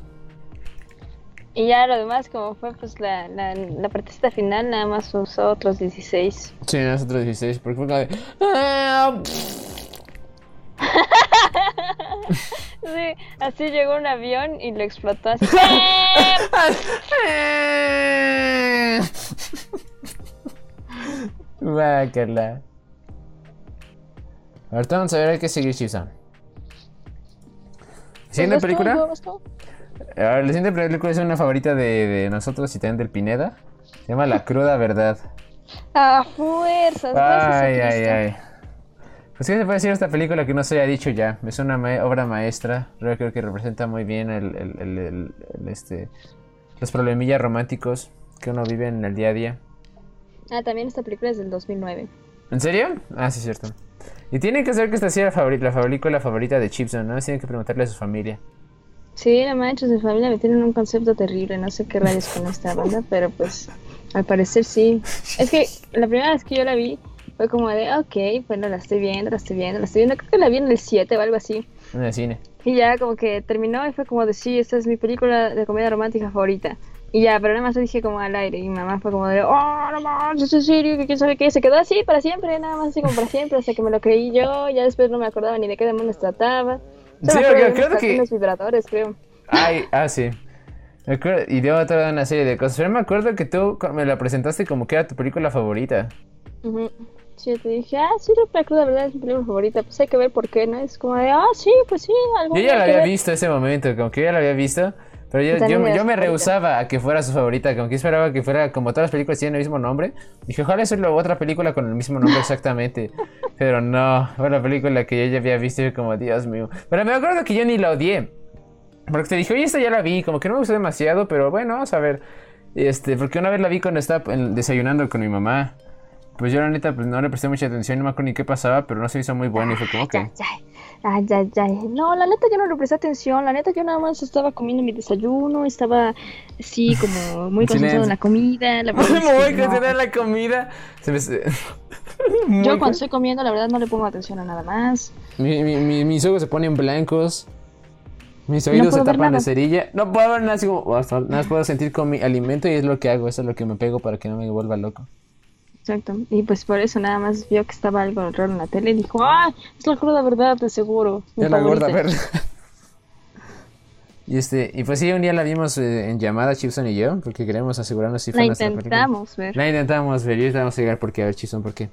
Y ya lo demás, como fue pues la, la, la partecita final, nada más usó otros 16. Sí, nosotros 16, porque fue como de... "Ah, [LAUGHS] Sí, así llegó un avión y lo explotó así. [LAUGHS] Guácala. Ahorita vamos a ver hay que seguir Shizan. Siguiente película. La siguiente película es una favorita de, de nosotros y también del Pineda. Se llama La Cruda Verdad. [LAUGHS] A fuerzas. Ay, a ay, ay. Pues, ¿qué se puede decir de esta película que no se haya dicho ya? Es una ma- obra maestra. Yo creo que representa muy bien el, este, los problemillas románticos que uno vive en el día a día. Ah, también esta película es del 2009. ¿En serio? Ah, sí, es cierto. Y tienen que saber que esta sí era la, favori- la película favorita de Chipson, ¿no? Tienen que preguntarle a su familia. Sí, no manches, mi familia me tienen un concepto terrible, no sé qué rayos con esta banda, [LAUGHS] pero pues al parecer sí. Es que la primera vez que yo la vi fue como de, ok, bueno, la estoy viendo, la estoy viendo, la estoy viendo, creo que la vi en el 7 o algo así. En el cine. Y ya como que terminó y fue como de, sí, esta es mi película de comedia romántica favorita. Y ya, pero nada más lo dije como al aire y mi mamá fue como de, oh, no manches, en serio, que quién sabe qué. Se quedó así para siempre, nada más así como para siempre, hasta que me lo creí yo, ya después no me acordaba ni de qué demonios trataba. Sí, creo- de que- cartones vibradores, creo. Ay, ah, sí. Me acuerdo- y de otra una serie de cosas. Pero me acuerdo que tú me la presentaste como que era tu película favorita. Ujú. Sí, yo te dije, ah, sí, la cruda verdad es mi película favorita. Pues hay que ver por qué, ¿no? Es como de, ah, sí, pues sí, algo. Yo ya la había visto ese momento, como que ya la había visto. Pero yo, yo, yo me rehusaba a que fuera su favorita, como que esperaba que fuera como todas las películas tienen el mismo nombre. Dije, ojalá sea otra película con el mismo nombre exactamente. [LAUGHS] Pero no, fue la película que yo ya había visto y como, Dios mío. Pero me acuerdo que yo ni la odié. Porque te dije, oye, esta ya la vi, como que no me gustó demasiado, pero bueno, vamos a ver. Este, porque una vez la vi cuando estaba en- desayunando con mi mamá. Pues yo la neta, pues no le presté mucha atención, no me acuerdo ni qué pasaba, pero no se hizo muy bueno y fue como, ok. Ay, ay, ay, ay. No, la neta yo no le presté atención. La neta yo nada más estaba comiendo mi desayuno. Estaba así como [LAUGHS] muy concentrado en la comida. La [LAUGHS] muy no. concentrada en la comida. Se me... [LAUGHS] Muy Yo cuando estoy comiendo, la verdad no le pongo atención a nada más. Mi- mi- mi- mis ojos se ponen blancos. Mis oídos se tapan de cerilla. No puedo ver nada, así como- nada más puedo sentir con mi alimento y es lo que hago. Eso es lo que me pego para que no me vuelva loco. Exacto. Y pues por eso nada más vio que estaba algo raro en la tele y dijo, ah, es la cruda verdad, de seguro. Es la gorda favorita". verde. [LAUGHS] Y este, y pues sí, un día la vimos eh, en llamada Chipson y yo, porque queremos asegurarnos si fue La nuestra película. intentamos ver. La intentamos ver, y ahorita vamos a llegar por qué, a ver Chipson, ¿por qué?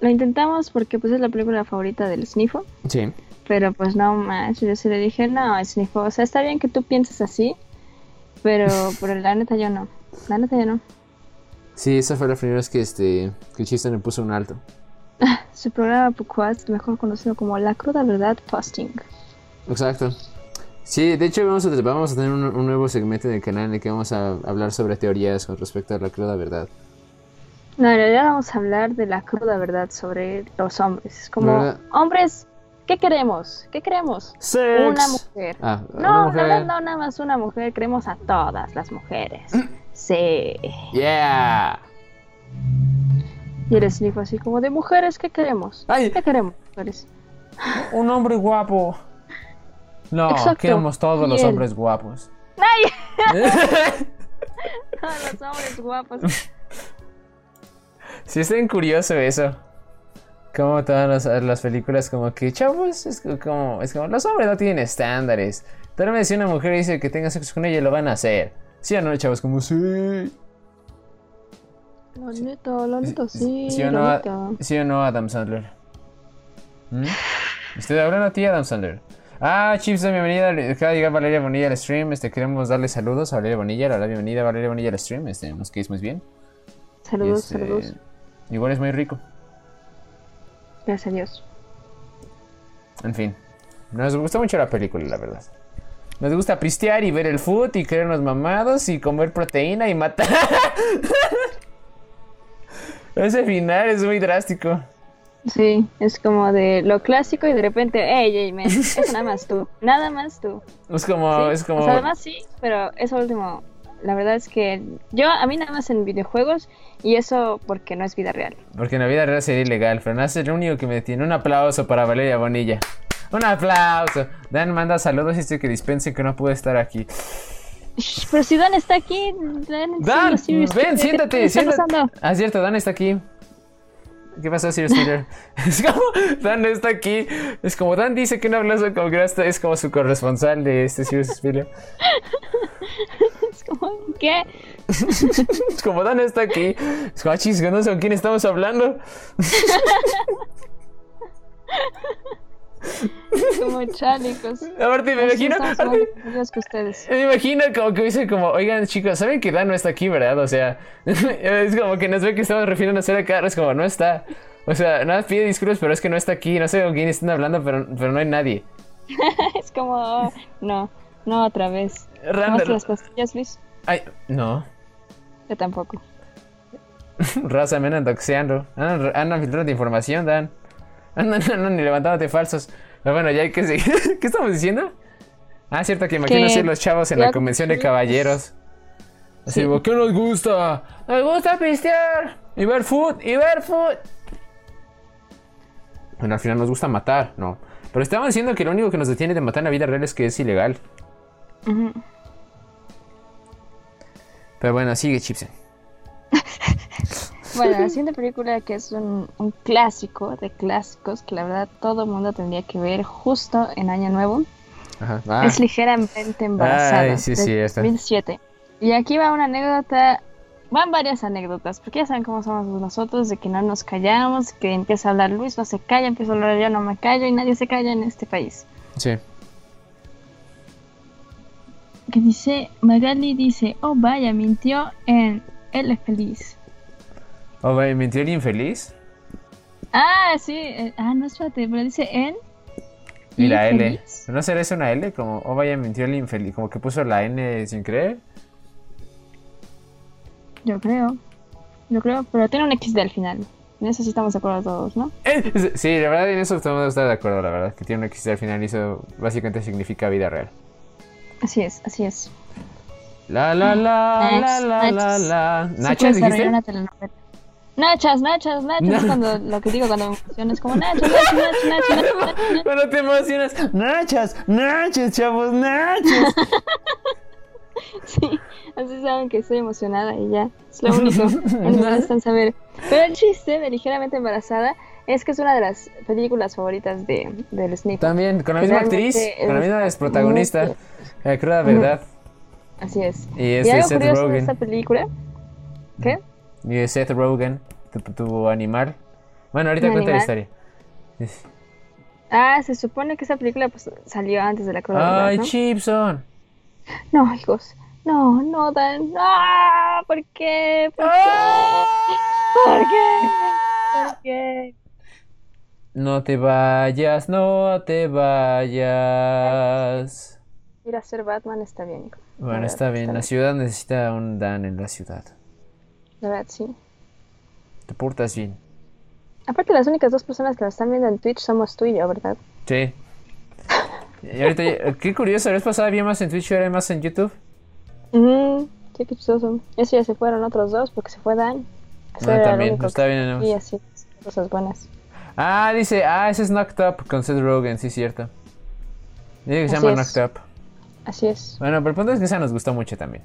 Lo intentamos porque pues es la película favorita del Sniffo. Sí. Pero pues no más, yo se le dije, no, Sniffo, o sea, está bien que tú pienses así, pero, pero la neta yo no. La neta yo no. Sí, esa fue la primera vez que este, que Chipson le puso un alto. [LAUGHS] Su programa Pucuaz, mejor conocido como La Cruda Verdad Posting. Exacto. Sí, de hecho vamos a, vamos a tener un, un nuevo segmento en el canal en el que vamos a hablar sobre teorías con respecto a la cruda verdad. No, en realidad vamos a hablar de la cruda verdad sobre los hombres. Como, ¿Verdad? hombres, ¿qué queremos? ¿Qué queremos? Sex. Una mujer. Ah, No, una mujer. no, no, nada más una mujer, queremos a todas las mujeres. [CLEARS THROAT] Sí. Yeah. Y el Sniffo así como de mujeres, ¿qué queremos? Ay. ¿Qué queremos, mujeres? Un hombre guapo. No, Exacto. queremos todos los hombres guapos. [LAUGHS] Todos los hombres guapos. Sí, es bien curioso eso. Como todas las, las películas, como que, chavos, es como, es como, los hombres no tienen estándares. Pero si una mujer dice que tenga sexo con ella, lo van a hacer. ¿Sí o no, chavos? Como, sí. Lo neto, lo neto, sí, ¿Sí o no, a-. ¿sí o no Adam Sandler? ¿Mm? Estoy hablando a ti, Adam Sandler. Ah, Chips, bienvenida. Acaba de llegar Valeria Bonilla al stream. Este, queremos darle saludos a Valeria Bonilla. La bienvenida Valeria Bonilla al stream. Este, nos quedéis muy bien. Saludos, Este, saludos. Igual es muy rico. Gracias a Dios. En fin, nos gustó mucho la película, la verdad. Nos gusta pistear y ver el food y creernos mamados y comer proteína y matar. [LAUGHS] Ese final es muy drástico. Sí, es como de lo clásico y de repente, hey, man, eso nada más tú, nada más tú. Es como, ¿sí? es como. O sea, además sí, pero eso último, la verdad es que yo, a mí nada más en videojuegos y eso porque no es vida real. Porque en la vida real sería ilegal, pero es el único que me detiene. Un aplauso para Valeria Bonilla. Un aplauso. Dan manda saludos y dice que dispense que no puede estar aquí. Pero si Dan está aquí, Dan, Dan, sí, sí, ven, ¿qué- siéntate. Ah, cierto, Dan está aquí. ¿Qué pasó, Sirius Miller? [LAUGHS] es como, Dan está aquí. Es como, Dan dice que un aplauso como que es como su corresponsal de este Sirius Miller. [LAUGHS] Es como, ¿qué? [LAUGHS] Es como, Dan está aquí. Es como, ah, chis, no sé con quién estamos hablando. Como chalicos. Aparte, me imagino, aparte, que ustedes. me imagino como que dice como, oigan chicos, ¿saben que Dan no está aquí, verdad? O sea, [LAUGHS] es como que nos ve que estamos refiriendo a acá, es como, no está. O sea, nada pide disculpas, pero es que no está aquí, no sé con quién están hablando, pero, pero no hay nadie. [LAUGHS] Es como, oh, no, no otra vez. ¿Tomaste las pastillas, Luis? Ay, no. Yo tampoco. [LAUGHS] Raza, me andan doxeando. Andan, andan filtrando información, Dan. Andan, andan y levantándote falsos. Pero bueno, ya hay que seguir. [LAUGHS] ¿Qué estamos diciendo? Ah, cierto que imagino ser los chavos en la convención de caballeros. Así, Sí. ¿qué nos gusta? Nos gusta pistear. Y ver food, y ver food. Bueno, al final nos gusta matar, no. Pero estaban diciendo que lo único que nos detiene de matar en la vida real es que es ilegal. Pero bueno, sigue, Chipsen. [LAUGHS] Bueno, la siguiente película que es un, un clásico de clásicos que la verdad todo el mundo tendría que ver justo en Año Nuevo. Ajá. Ah, Es ligeramente embarazada. Ay, sí, sí, de esta. 2007. Y aquí va una anécdota, van varias anécdotas, porque ya saben cómo somos nosotros, de que no nos callamos, que empieza a hablar Luis, no se calla, empieza a hablar yo, no me callo, y nadie se calla en este país. sí. Que dice, Magali dice, oh vaya, mintió en Él es feliz. Oh, vaya, ¿mintió el infeliz? Ah, sí, eh, ah, no, espérate, pero dice en... Y la L. ¿No será eso una L? Como, oh, vaya, mintió el infeliz. Como que puso la N sin creer. Yo creo, yo creo, pero tiene un XD al final. En eso sí estamos de acuerdo todos, ¿no? Eh, [LAUGHS] Sí, la verdad en eso estamos estar de acuerdo, la verdad. Que tiene un X al final y eso básicamente significa vida real. Así es, así es. La la la la Next, la la next. la. Se puede ¿Nachas desarrollar dijiste? una telenovela. Nachas, nachas, nachas. No. Es cuando lo que digo cuando me emociono es como nachas, nachas, nachas, nachas, nachas, nachas. Cuando te emocionas. Nachas, nachas, chavos, nachas. [LAUGHS] Sí, así saben que estoy emocionada y ya. Es lo único necesitan [LAUGHS] saber. Pero el chiste de Ligeramente Embarazada es que es una de las películas favoritas de, del Sniff. También, con la misma actriz, con la misma protagonista. muy- La cruda verdad. Así es. Y es y algo Seth curioso de esta película. ¿Qué? Y Seth Rogen, tu, tu animal. Bueno, ahorita cuenta la animal. historia. Ah, se supone que esa película pues, salió antes de la verdad, Ay, ¿no? Chipson. No, hijos. No, no, Dan. ¡Ah! ¿Por qué? ¿Por qué? ¿Por qué? ¿Por qué? No te vayas, no te vayas. Ir a ser Batman está bien, hijo. La Bueno, está bien. La ciudad necesita un Dan en la ciudad. La verdad, sí. Te portas bien. Aparte, las únicas dos personas que nos están viendo en Twitch somos tú y yo, ¿verdad? Sí. Y ahorita, qué curioso, la vez pasada había más en Twitch y ahora más en YouTube. Mm, sí, qué chistoso. Eso ya se fueron otros dos porque se fue Dan. Ah, era el también, único está que- bien, ¿no? Y así, cosas buenas. Ah, dice, ah, ese es Knocked Up con Seth Rogen, sí, cierto. Dice que se llama es. Knocked Up. Así es. Bueno, pero el punto es que esa nos gustó mucho también.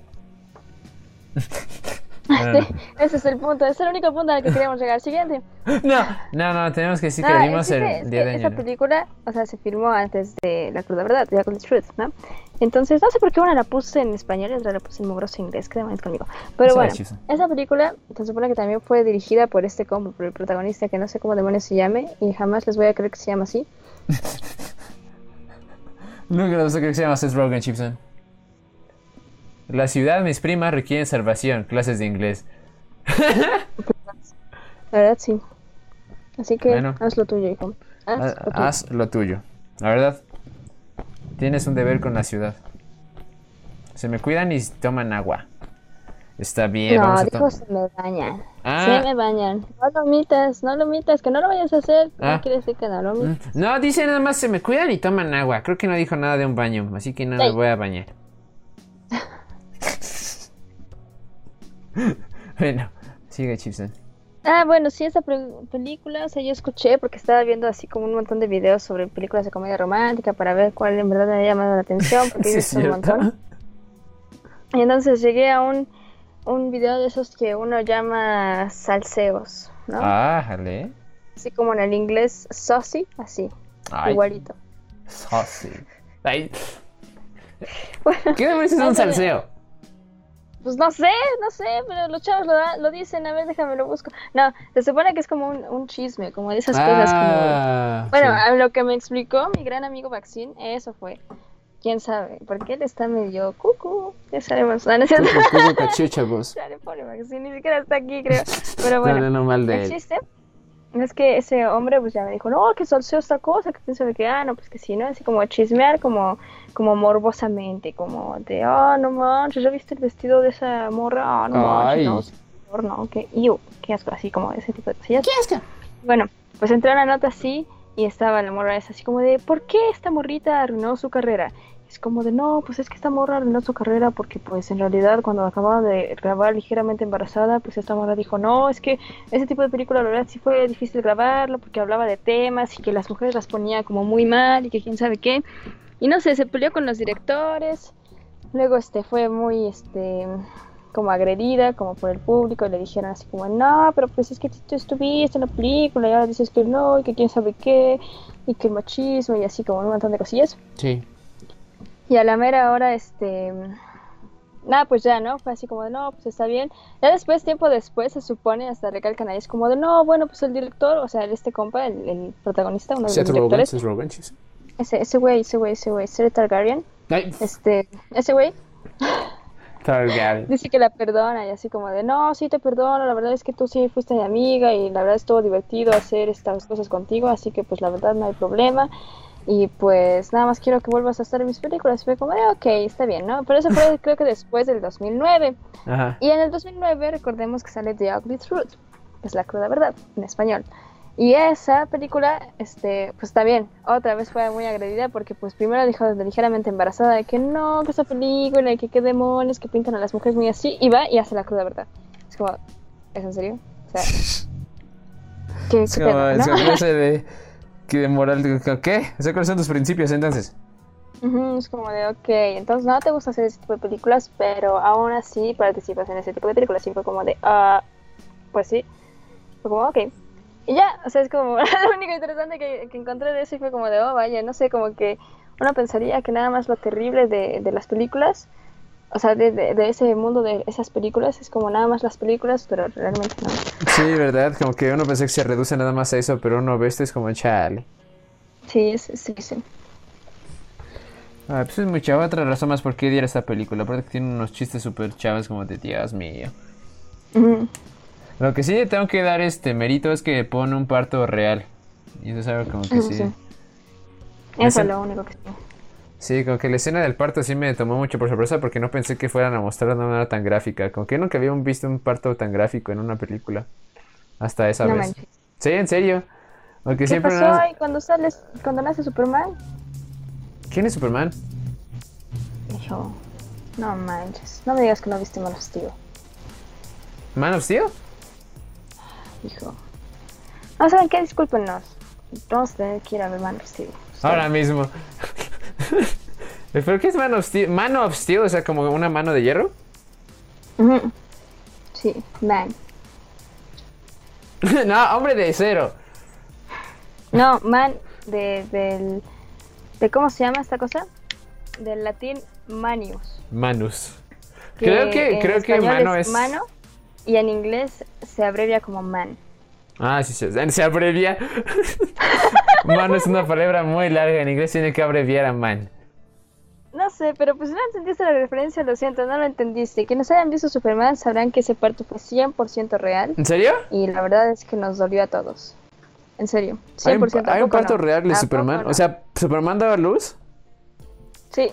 [LAUGHS] [LAUGHS] Bueno, ese es el punto. Ese es el único punto al que queríamos llegar. Siguiente. [LAUGHS] no, no, no, tenemos que decir que Ah, el vimos chiste el es día que esa película, o sea, se filmó antes de La Cruda Verdad, de Ugly Truth, ¿no? Entonces, no sé por qué una la puse en español y otra la puse en mugroso inglés, qué demonios conmigo. Pero bueno, esa película se supone que también fue dirigida por este combo, por el protagonista que no sé cómo demonios se llame y jamás les voy a creer que se llama así. Nunca lo sé que se llama Seth Rogen, Chipson. La ciudad, mis primas requieren salvación. Clases de inglés. [LAUGHS] La verdad, sí. Así que Bueno. haz lo tuyo, hijo. Haz Haz, lo tuyo. haz lo tuyo. La verdad. Tienes un deber con la ciudad. Se me cuidan y toman agua. Está bien, vamos No, a dijo tomar. se me bañan. Ah. Se me bañan. No lo omitas, no lo omitas, que no lo vayas a hacer. Ah. No quiere decir que no lo omitas. No, dice nada más se me cuidan y toman agua. Creo que no dijo nada de un baño, así que no me Ey. voy a bañar. [LAUGHS] bueno, sigue Chipson. Ah, bueno, sí, esa película, o sea, yo escuché porque estaba viendo así como un montón de videos sobre películas de comedia romántica para ver cuál en verdad me había llamado la atención, [LAUGHS] porque Sí, es un montón. Y entonces llegué a un, un video de esos que uno llama salseos, ¿no? Ah, jale. Así como en el inglés saucy, así, Ay, igualito. saucy. Ay, [LAUGHS] Bueno, ¿Qué demonios es un salseo? Pues no sé, no sé, pero los chavos lo, lo dicen, a ver, déjame lo busco. No, se supone que es como un, un chisme, como de esas cosas como... Ah, Bueno, sí. a lo que me explicó mi gran amigo Maxine, eso fue. ¿Quién sabe? Porque él está medio cucu. Ya sabemos. No, no es cierto. Cucu, cucu, cachuchavos. [LAUGHS] Ya le pone Maxine, ni siquiera está aquí, creo. [LAUGHS] Pero No, bueno, no, no, mal de el él. Es que ese hombre pues ya me dijo, no, que salseo esta cosa, que pienso de que, ah, no, pues que sí, ¿no? Así como chismear, como, como morbosamente, como de, ah, no manches, ¿ya viste el vestido de esa morra? Ah, no Ay. manches, porno, que, iu, qué asco, así como ese tipo de cosillas. ¿Qué asco? Bueno, pues entró una nota así y estaba la morra esa así como de, ¿por qué esta morrita arruinó su carrera? Es como de, no, pues es que esta morra arruinó su carrera porque pues en realidad cuando acababa de grabar ligeramente embarazada, pues esta morra dijo, no, es que ese tipo de película la verdad sí fue difícil grabarlo porque hablaba de temas y que las mujeres las ponía como muy mal y que quién sabe qué. Y no sé, se peleó con los directores, luego este fue muy, este, como agredida, como por el público, y le dijeron así como, no, pero pues es que tú estuviste en la película y ahora dices que no, y que quién sabe qué, y que el machismo, y así como un montón de cosillas. Sí. Y a la mera hora, este, nada, pues ya, ¿no? Fue así como de, no, pues está bien. Ya después, tiempo después, se supone, hasta recalcan ahí, es como de, no, bueno, pues el director, o sea, este compa, el, el protagonista, uno de Seth los directores, Seth Rogen, sí. ese ese güey, ese güey, ese güey, Seth Targaryen, Ay, este, ese güey, Targaryen. [LAUGHS] dice que la perdona y así como de, no, sí te perdono, la verdad es que tú sí fuiste mi amiga y la verdad estuvo divertido hacer estas cosas contigo, así que pues la verdad no hay problema. Y pues nada más quiero que vuelvas a estar en mis películas. Y fue como, de, ok, está bien, ¿no? Pero eso fue [LAUGHS] creo que después del 2009. Ajá. Y en el 2009 recordemos que sale The Ugly Truth, que es la cruda verdad en español. Y esa película, este, pues también, otra vez fue muy agredida porque pues primero dijo ligeramente embarazada de que no, que esa película, que qué demonios, que pintan a las mujeres muy así, y va y hace la cruda verdad. Es como, ¿es en serio? O sea, [LAUGHS] ¿qué, Es qué pedo, el no? ese de. [LAUGHS] Que de moral. ¿Qué? O sea, ¿cuáles son tus principios entonces? Ujú, es como de, ok, entonces no te gusta hacer ese tipo de películas, pero aún así participas en ese tipo de películas. Y fue como de, ah, pues sí. Fue como, ok. Y ya, o sea, es como [LAUGHS] lo único interesante que, que encontré de eso y fue como de, oh, vaya, no sé, como que uno pensaría que nada más lo terrible de, de las películas, o sea, de, de, de ese mundo de esas películas, es como nada más las películas, pero realmente no. Sí, ¿verdad? Como que uno pensé que se reduce nada más a eso, pero uno ve esto es como chale. Sí, es, sí, sí. Ah, pues es mucha otra razón más por qué odiar esta película. Aparte que tiene unos chistes súper chavos como de Dios mío. Lo que sí le tengo que dar este mérito es que pone un parto real. Y eso es algo como que sí. sí. Eso es lo único que sí. Sí, como que la escena del parto sí me tomó mucho por sorpresa porque no pensé que fueran a mostrar de una manera tan gráfica. Como que nunca había visto un parto tan gráfico en una película. Hasta esa No vez. manches. Sí, en serio. Porque ¿Qué siempre pasó ahí cuando sales, cuando nace Superman? ¿Quién es Superman? Dijo, no manches, no me digas que no viste Man of Steel. ¿Man of Steel? Dijo, no saben qué, discúlpenos. Vamos a tener que ir a ver Man of Steel. Ahora mismo. [LAUGHS] ¿Pero qué es Man of Steel? ¿Man of Steel? O sea, como una mano de hierro. Sí, Man. [LAUGHS] no, hombre de cero. No, Man de, del, de ¿cómo se llama esta cosa? Del latín manius. Manus. Creo que, creo que mano es. mano y en inglés se abrevia como man. Ah, sí, se, se abrevia. [LAUGHS] mano es una palabra muy larga. En inglés tiene que abreviar a man. No sé, pero pues si no entendiste la referencia, lo siento, no lo entendiste. Quienes hayan visto Superman sabrán que ese parto fue 100% real. ¿En serio? Y la verdad es que nos dolió a todos. En serio. 100%. ¿Hay un, ¿a hay un parto no? real de ¿A poco Superman? no? O sea, ¿Superman daba luz? Sí.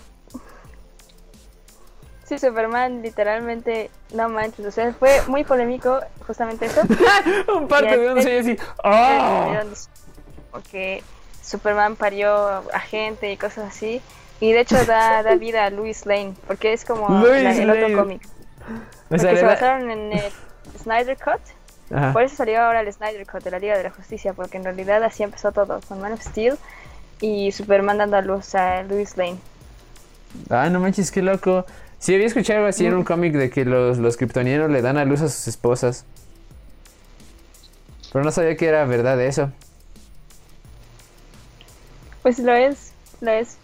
Sí, Superman literalmente, no manches, o sea, fue muy polémico justamente eso. [LAUGHS] un parto Y de un después- señor así. [LAUGHS] ¡Ah! Porque Superman parió a gente y cosas así. Y de hecho da, da [LAUGHS] vida a Louis Lane, porque es como la- el otro cómic. O Porque sea, se basaron en el Snyder Cut. Ajá. Por eso salió ahora el Snyder Cut de la Liga de la Justicia, porque en realidad así empezó todo, con Man of Steel y Superman dando a luz a Louis Lane. Ah, no manches, qué loco. Sí, había escuchado así en un cómic de que los, los le dan a luz a sus esposas. Pero no sabía que era verdad eso. Pues lo es, lo es.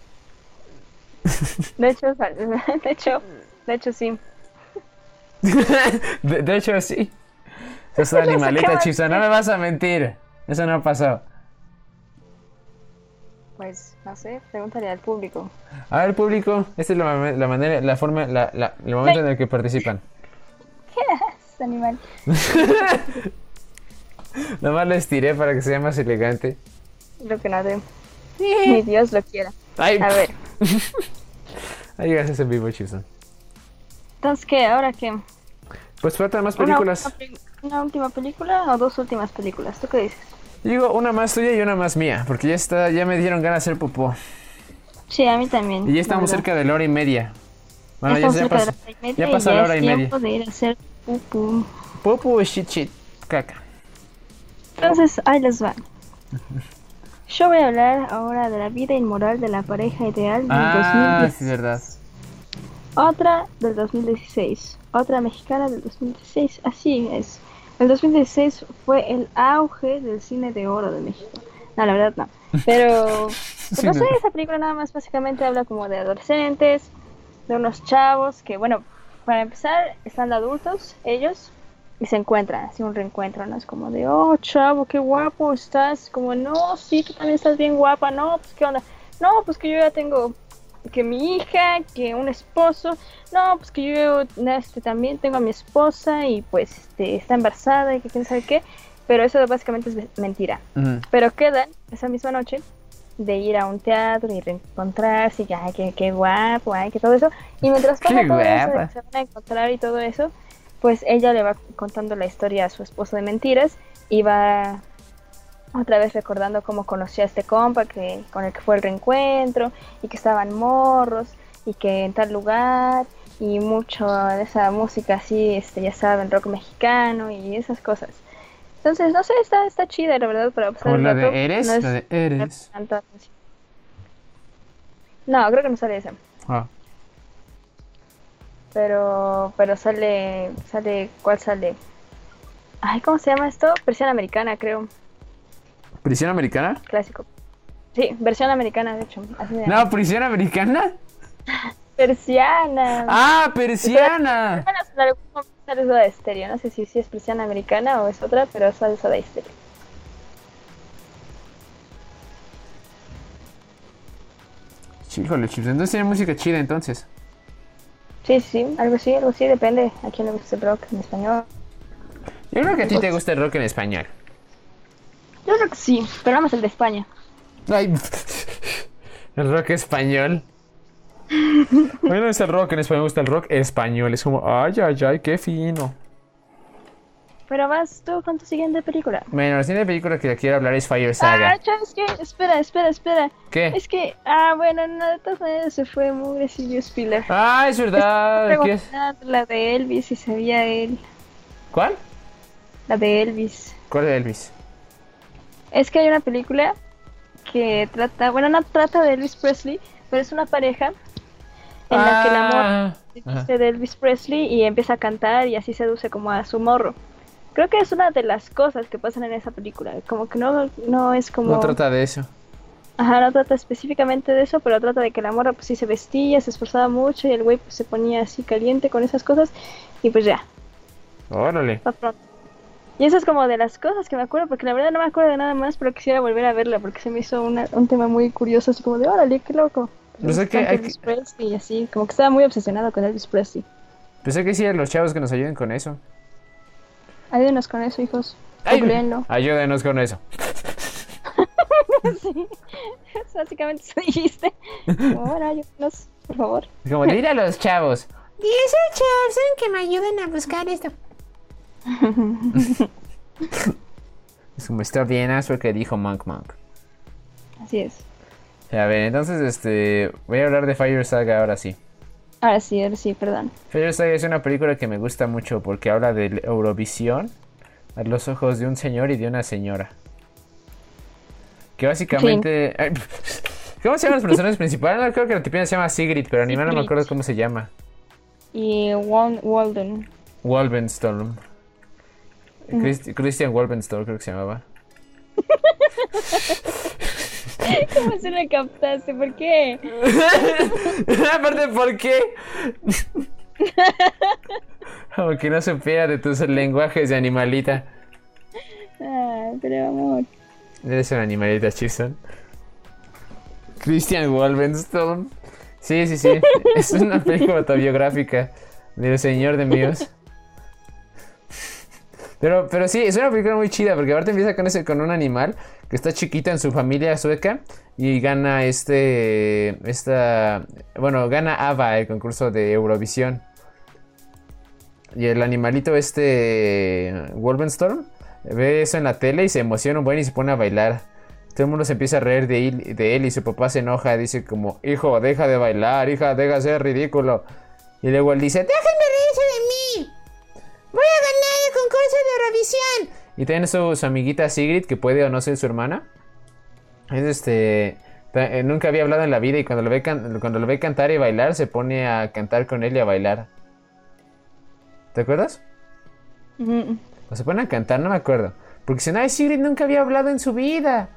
[LAUGHS] De hecho, [LAUGHS] de hecho, de hecho sí. de, de hecho, sí. Sos [LAUGHS] animalita, Chisa. No me vas a mentir. Eso no pasó. Pues no sé, pregúntale al público. A ver, público, esta es la, ma- la manera, la forma, la, la- el momento en el que participan. ¿Qué haces, animal? Nomás lo estiré para que sea más elegante. Lo que no de. Ni [LAUGHS] Dios lo quiera. Ay, A ver, [LAUGHS] ahí llegas en vivo, Chisa. entonces, ¿qué? ¿Ahora qué? Pues faltan más Una películas. última ¿Una última película o dos últimas películas? ¿Tú qué dices? Digo, una más tuya y una más mía, porque ya está, ya me dieron ganas de hacer popó. Sí, a mí también. Y ya estamos cerca de la hora y media. Bueno, ya, ya pasó. la hora y media ya pasó la hora y media. de ir a hacer shit shit. Caca. Entonces, ahí les va. [LAUGHS] Yo voy a hablar ahora de la vida inmoral de la pareja ideal del Ah, 2010. sí, verdad. Otra del 2016. Otra mexicana del 2016. Así es. El 2016 fue el auge del cine de oro de México. No, la verdad no. Pero, [LAUGHS] pues, no sé, esa película nada más básicamente habla como de adolescentes, de unos chavos que, bueno, para empezar, están de adultos, ellos, y se encuentran, así un reencuentro, ¿no? Es como de, oh, chavo, qué guapo estás. Como, no, sí, tú también estás bien guapa. No, pues, ¿qué onda? No, pues que yo ya tengo que mi hija, que un esposo, no, pues que yo este, también tengo a mi esposa y pues este, está embarazada y que quién sabe qué, pero eso básicamente es mentira. Pero quedan esa misma noche de ir a un teatro y reencontrarse y que, ay, qué, qué guapo, ay, que todo eso. Y mientras pasa todo eso guapa. se van a encontrar y todo eso, pues ella le va contando la historia a su esposo de mentiras y va otra vez recordando cómo conoció a este compa que con el que fue el reencuentro y que estaban morros y que en tal lugar y mucho de esa música así, este, ya saben, rock mexicano y esas cosas. Entonces, no sé, está, está chida, la verdad, para pasar Como el la rato. de Eres, No es- la de Eres. No, creo que no sale esa. Ah. Pero, pero sale, sale, ¿cuál sale? Ay, ¿cómo se llama esto? Versión americana, creo, ¿Prisión americana? clásico. Sí, versión americana, de hecho. Así. No, prisión americana. [LAUGHS] Persiana. Ah, persiana. Bueno, en algún momento sale Soda Stereo. No sé si, si es persiana americana o es otra, pero sale Soda Stereo. Híjole, chips. Entonces tiene música chida entonces. Sí, sí, algo así, algo así, depende a quién le gusta el rock en español. Yo creo que a ti te gusta el rock en español. Yo creo que sí, pero nada más el de España. Ay, [LAUGHS] el rock español. [LAUGHS] Bueno, es el rock en español, me gusta el rock español. Es como, ay, ay, ay, qué fino. Pero vas tú con tu siguiente película. Bueno, la siguiente película que quiero hablar es Fire Ah, Saga. ¿sabes qué? Espera, espera, espera. ¿Qué? Es que, ah, bueno, no, de todas maneras se fue Mugre Silvio Spiller. Ah, es verdad. ¿Qué es? La de Elvis, si sabía él. ¿Cuál? La de Elvis. ¿Cuál de Elvis? Es que hay una película que trata, bueno, no trata de Elvis Presley, pero es una pareja en la que el amor Ah, se de Elvis Presley y empieza a cantar y así seduce como a su morro. Creo que es una de las cosas que pasan en esa película. Como que no, no es como. No trata de eso. Ajá, no trata específicamente de eso, pero trata de que la morra pues sí se vestía, se esforzaba mucho y el güey pues se ponía así caliente con esas cosas y pues ya, Órale. pa' pronto. Y eso es como de las cosas que me acuerdo, porque la verdad no me acuerdo de nada más, pero quisiera volver a verla porque se me hizo una- un tema muy curioso, así como de, órale, qué loco. Pues es que Elvis que- Presley y así, como que estaba muy obsesionado con Elvis Presley. Pensé que sí, a los chavos que nos ayuden con eso. Ayúdenos con eso, hijos. Ay, Googleenlo. [LAUGHS] ayúdenos con eso. [LAUGHS] sí, básicamente eso dijiste. [LAUGHS] Bueno, ayúdenos, por favor. Como, dile a los chavos. Dice chefs que me ayuden a buscar esto. Es como, está bien, lo que dijo Monk Monk. Así es. A ver, entonces, este, voy a hablar de Fire Saga ahora sí. Ahora sí, ahora sí, perdón. Fire Saga es una película que me gusta mucho porque habla de Eurovisión a los ojos de un señor y de una señora. Que básicamente... Ay, [LAUGHS] ¿Cómo se llaman los personajes principales? No, creo que la tipina se llama Sigrid, pero animal no me acuerdo cómo se llama. Y Wal- Walden. Wolvenstorm. Christ- Christian Wolvenstorm creo que se llamaba. [LAUGHS] [LAUGHS] ¿Cómo se lo captaste? ¿Por qué? [LAUGHS] Aparte, ¿por qué? [LAUGHS] Como que no supiera de tus lenguajes de animalita. Ah, pero amor. Eres un animalita, Chison. Christian Wolvenstorm. Sí, sí, sí. Es una película autobiográfica del señor de míos. Pero, pero sí, es una película muy chida porque aparte empieza con ese, con un animal que está chiquito en su familia sueca y gana este, esta, bueno, gana ABBA el concurso de Eurovisión. Y el animalito este Wolvenstorm ve eso en la tele y se emociona un buen y se pone a bailar. Todo el mundo se empieza a reír de él, de él y su papá se enoja, dice como, hijo, deja de bailar, hija, deja de ser ridículo. Y luego él dice, ¡Déjenme reírse de mí! ¡Voy a ganar el concurso de Eurovisión! Y tiene su, su amiguita Sigrid, que puede o no ser su hermana. Es este. eh, Nunca había hablado en la vida y cuando lo, ve can- cuando lo ve cantar y bailar, se pone a cantar con él y a bailar. ¿Te acuerdas? O se pone a cantar, no me acuerdo. Porque si no, Sigrid nunca había hablado en su vida.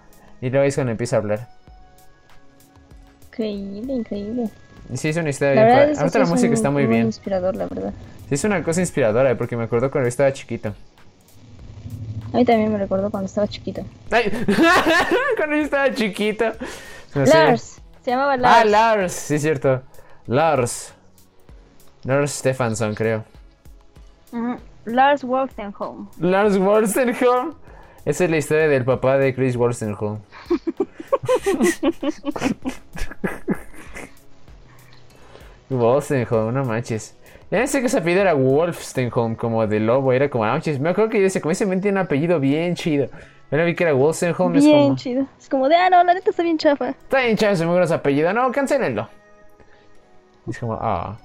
Y luego es cuando empieza a hablar. Increíble, increíble. Sí, es una historia La bien verdad padre. es que Ahorita la música un- está muy bien. inspirador, la verdad. Sí, es una cosa inspiradora, porque me acuerdo cuando yo estaba chiquito. A mí también me recordó cuando estaba chiquito. ¡Ay! [LAUGHS] cuando yo estaba chiquito. No sé. Lars, se llamaba Lars. Ah, Lars, sí, cierto. Lars. Lars Stefansson, creo. Ujú. Lars Wolstenholme. Lars Wolstenholme. Esa es la historia del papá de Chris Wolstenholme. [LAUGHS] Wolstenholme, no manches. Ya pensé que ese apellido era Wolfstenholme, como de lobo. Era como, manches. Me acuerdo que yo decía, como ese men tiene un apellido bien chido. Ahora vi que era Wolstenholme. es Bien como, chido. Es como de, ah, no, la neta está bien chafa. Está bien chaval, se me su apellido. No, cancelenlo. Es como, ah.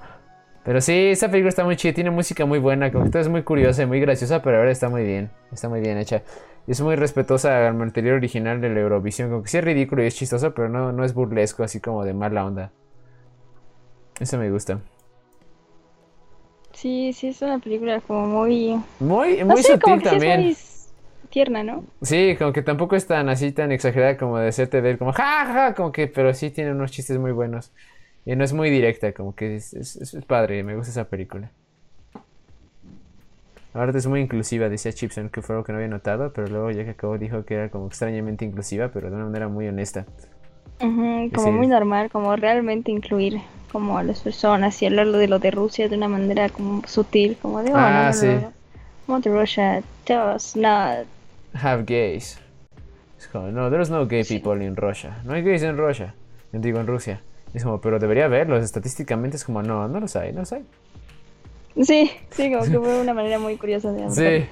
Pero sí, esta película está muy chida. Tiene música muy buena. Como que es muy curiosa y muy graciosa, pero ahora está muy bien. Está muy bien hecha. Y es muy respetuosa al material original de la Eurovisión. Como que sí es ridículo y es chistoso, pero no, no es burlesco, así como de mala onda. Eso me gusta. Sí, sí, es una película como muy... Muy, No muy sé, como sutil sí también. es muy tierna, ¿no? Sí, como que tampoco es tan así, tan exagerada como de hacerte ver como ja, ja, como que, pero sí tiene unos chistes muy buenos. Y no es muy directa, como que es, es- es padre, me gusta esa película. Ahora es muy inclusiva, decía Chipson, que fue algo que no había notado, pero luego ya que acabó dijo que era como extrañamente inclusiva, pero de una manera muy honesta. Como muy normal, como realmente incluir como a las personas y hablarlo de lo de Rusia de una manera como sutil, como de, oh, Ah, no, sí. no, no. Russia does not. Have gays. Es como, no, there's no gay people in Russia. No hay gays en Russia. Yo digo en Rusia. Es como, pero debería haberlos. Estadísticamente es como, no, no los hay, no los hay. Sí, sí, como que fue una manera muy curiosa de hablar. Sí.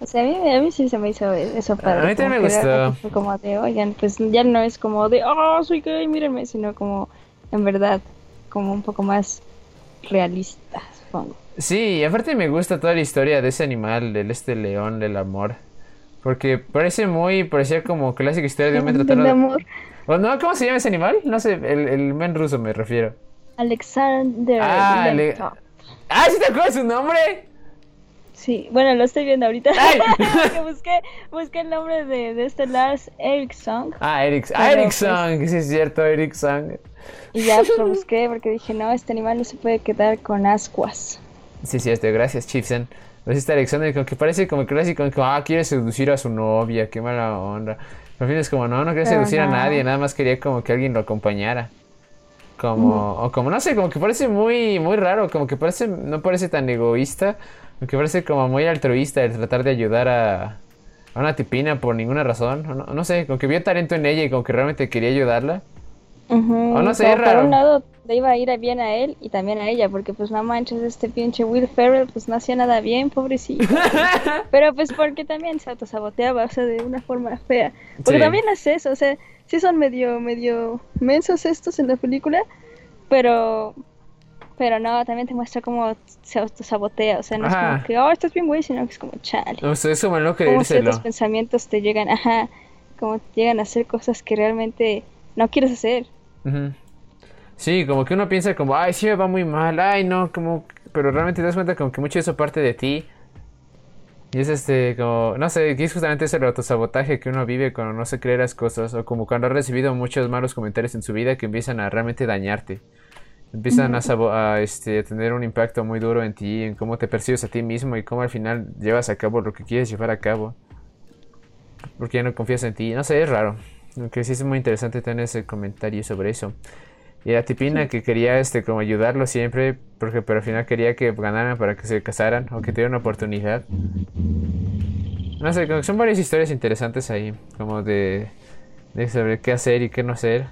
O sea, a mí, a mí sí se me hizo eso padre. A mí también me gustó. Fue como de, oigan, pues ya no es como de, oh, soy gay, mírenme, sino como, en verdad, como un poco más realista, supongo. Sí, y aparte me gusta toda la historia de ese animal, del este león, del amor. Porque parece muy, parecía como clásica historia de un men Del tratando de... amor. ¿O no? ¿Cómo se llama ese animal? No sé, el, el men ruso me refiero. Alexander Ah, le- Lentov. ¡Ah, sí te acuerdas su nombre! Sí, bueno, lo estoy viendo ahorita. [LAUGHS] Busqué, busqué el nombre de, de este Lars Eriksson Ah, Eric, ah, Pero, Erickson, sí es cierto, Erickson. [LAUGHS] y ya pues, [LAUGHS] lo busqué porque dije, no, este animal no se puede quedar con ascuas. Sí, cierto, gracias, Chipsen. Pues este Alexander, como que parece como clásico, como, ah, quiere seducir a su novia, qué mala onda. Al fin es como, no, no quiere Pero seducir a nadie, nada más quería como que alguien lo acompañara. Como, o como, no sé, como que parece muy, muy raro, como que parece, no parece tan egoísta, como que parece como muy altruista el tratar de ayudar a, a una tipina por ninguna razón. No, no sé, como que vio talento en ella y como que realmente quería ayudarla. Ujú, O no sé, es por un lado le iba a ir bien a él y también a ella, porque pues no manches, este pinche Will Ferrell pues no hacía nada bien, pobrecito. [LAUGHS] Pero pues porque también se autosaboteaba, o sea, de una forma fea. Porque Sí. también hace eso, o sea, sí son medio, medio mensos estos en la película, pero... Pero no, también te muestra cómo se autosabotea, o sea, no es Ajá. como que, oh, estás bien güey, sino que es como, chale. O sea, es como no Como ciertos pensamientos te llegan, ajá, como te llegan a hacer cosas que realmente no quieres hacer. Sí, como que uno piensa como, ay, sí me va muy mal, ay, no, como, pero realmente te das cuenta como que mucho de eso parte de ti. Y es este, como, no sé, que es justamente ese autosabotaje que uno vive cuando no se cree las cosas, o como cuando ha recibido muchos malos comentarios en su vida que empiezan a realmente dañarte. Empiezan a, este, a tener un impacto muy duro en ti, en cómo te percibes a ti mismo y cómo al final llevas a cabo lo que quieres llevar a cabo. Porque ya no confías en ti. No sé, es raro. Aunque sí es muy interesante tener ese comentario sobre eso. Y la tipina que quería este como ayudarlo siempre, porque pero al final quería que ganaran para que se casaran o que tuvieran una oportunidad. No sé, como que son varias historias interesantes ahí, como de, de sobre qué hacer y qué no hacer.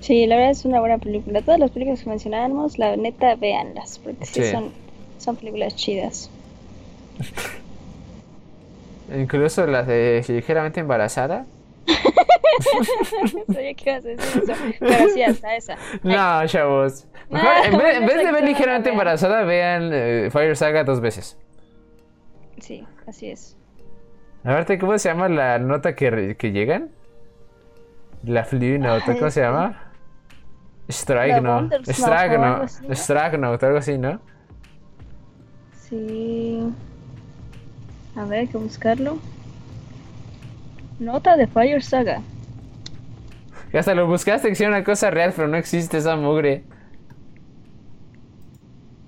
Sí, la verdad es una buena película. Todas las películas que mencionábamos, la neta, véanlas, porque sí, Sí. son, son películas chidas. [LAUGHS] Incluso la de ligeramente embarazada. [LAUGHS] Sabía que ibas a decir eso, pero sí, hasta esa. No, chavos. Mejor, Ah, en, vez, en bueno, vez de ver ligeramente embarazada, vean eh, Fire Saga dos veces. Sí, así es. Aparte, ¿cómo se llama la nota que, que llegan? La Note, Ay, ¿cómo se llama? Strike La Note. Wonder Snuff Strike o algo Note. así, ¿no? Strike Note, algo así, ¿no? Sí. A ver, hay que buscarlo. Nota de Fire Saga. Que hasta lo buscaste que sea una cosa real, pero no existe esa mugre.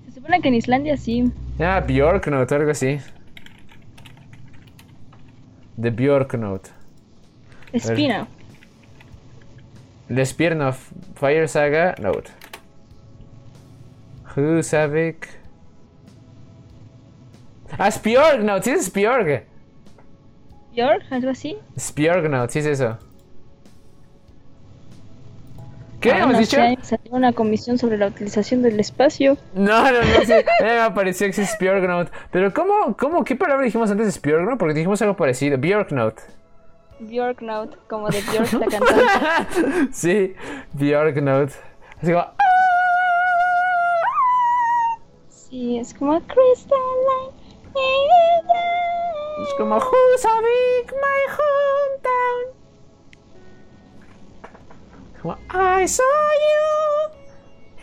Se supone que en Islandia sí. Se llama Bjork Note, algo así. The Bjork Note. Espina. Despierno Fire Saga Note. Husavik. Ah, Spjorg Note, sí es Spjorg. York, algo así. Spjorg Note, sí es eso. ¿Qué Ah, habíamos no dicho? sé, salió una comisión sobre la utilización del espacio. No, no, no, sí. Eh, me apareció que es Spjorg Note. Pero ¿cómo, cómo, qué palabra dijimos antes de Spjorg Note? Porque dijimos algo parecido. Bjork Note. Bjork Note, como de Bjork la [LAUGHS] cantante. sí, Bjork Note. Así como... Sí, es como Crystalline. Es como Husavik, my hometown. Como I saw you,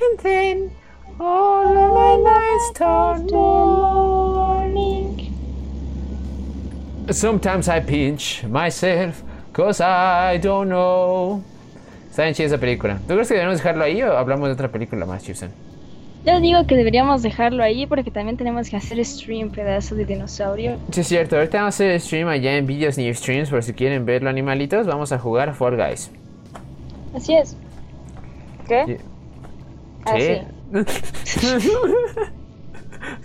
and then all of my nights turned morning. Sometimes I pinch myself, cause I don't know. Está bien chida esa película. ¿Tú crees que debemos dejarlo ahí o hablamos de otra película más, Chipson? Yo digo que deberíamos dejarlo ahí porque también tenemos que hacer stream pedazo de dinosaurio. Sí, es cierto. Ahorita vamos a hacer stream allá en Videos New Streams por si quieren verlo, animalitos. Vamos a jugar a Fall Guys. Así es. ¿Qué? Sí. Ah, Sí. [LAUGHS]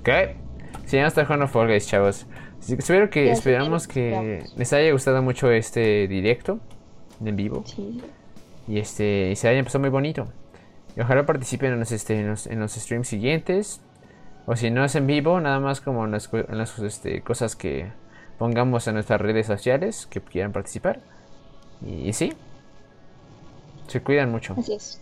¿Qué? Sí, vamos a estar jugando Fall Guys, chavos. Así espero que, Ya, esperamos sí, que les haya gustado mucho este directo en vivo. Sí. Y este y se haya empezado muy bonito. Y ojalá participen en los, este, en los, en los streams siguientes. O si no es en vivo, nada más como en las, cu- en las este, cosas que pongamos en nuestras redes sociales que quieran participar. Y, y sí. Se cuidan mucho. Así es.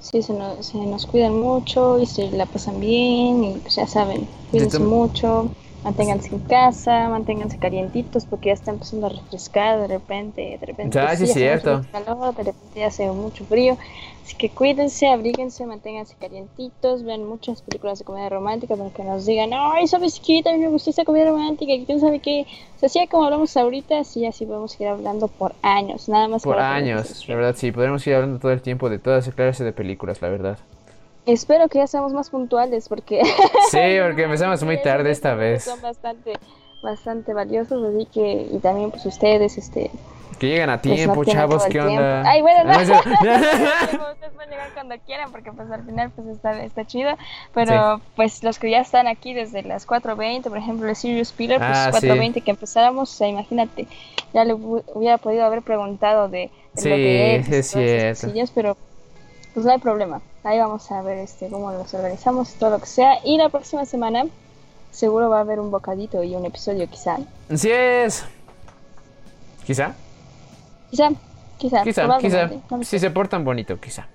Sí, se nos, se nos cuidan mucho y se la pasan bien y pues ya saben, cuídense mucho, manténganse en casa, manténganse calientitos porque ya está empezando a refrescar de repente, de repente Ya, sí es hace cierto. mucho calor, de repente ya hace mucho frío, así que cuídense, abríguense, manténganse calientitos, vean muchas películas de comedia romántica para que nos digan, ay, ¿sabes qué? También me gustó esta comedia romántica, y quién sabe qué, o sea, así como hablamos ahorita, así así podemos ir hablando por años, nada más Por años, la verdad, sí. Podremos ir hablando todo el tiempo de todas esas clases de películas, la verdad. Espero que ya seamos más puntuales porque [LAUGHS] Sí, [LAUGHS] porque empezamos muy tarde esta vez. son bastante bastante valiosos, así que y también pues ustedes este Que llegan a pues, no tiempo, chavos, ¿qué tiempo. onda? Ay, bueno, no. [LAUGHS] [LAUGHS] Ustedes pueden llegar cuando quieran porque pues al final pues está, está chido, pero pues los que ya están aquí desde las 4.20, por ejemplo, el Sirius Pillar, pues Ah, sí. 4.20 que empezáramos, o sea, imagínate, ya le hu- hubiera podido haber preguntado de, de Sí, lo que es todas esas cierto. cosillas, pero pues no hay problema. Ahí vamos a ver este cómo los organizamos, todo lo que sea. Y la próxima semana seguro va a haber un bocadito y un episodio quizá. Así es. Quizá, Quizá, quizá, quizá, no Si se portan bonito, quizá.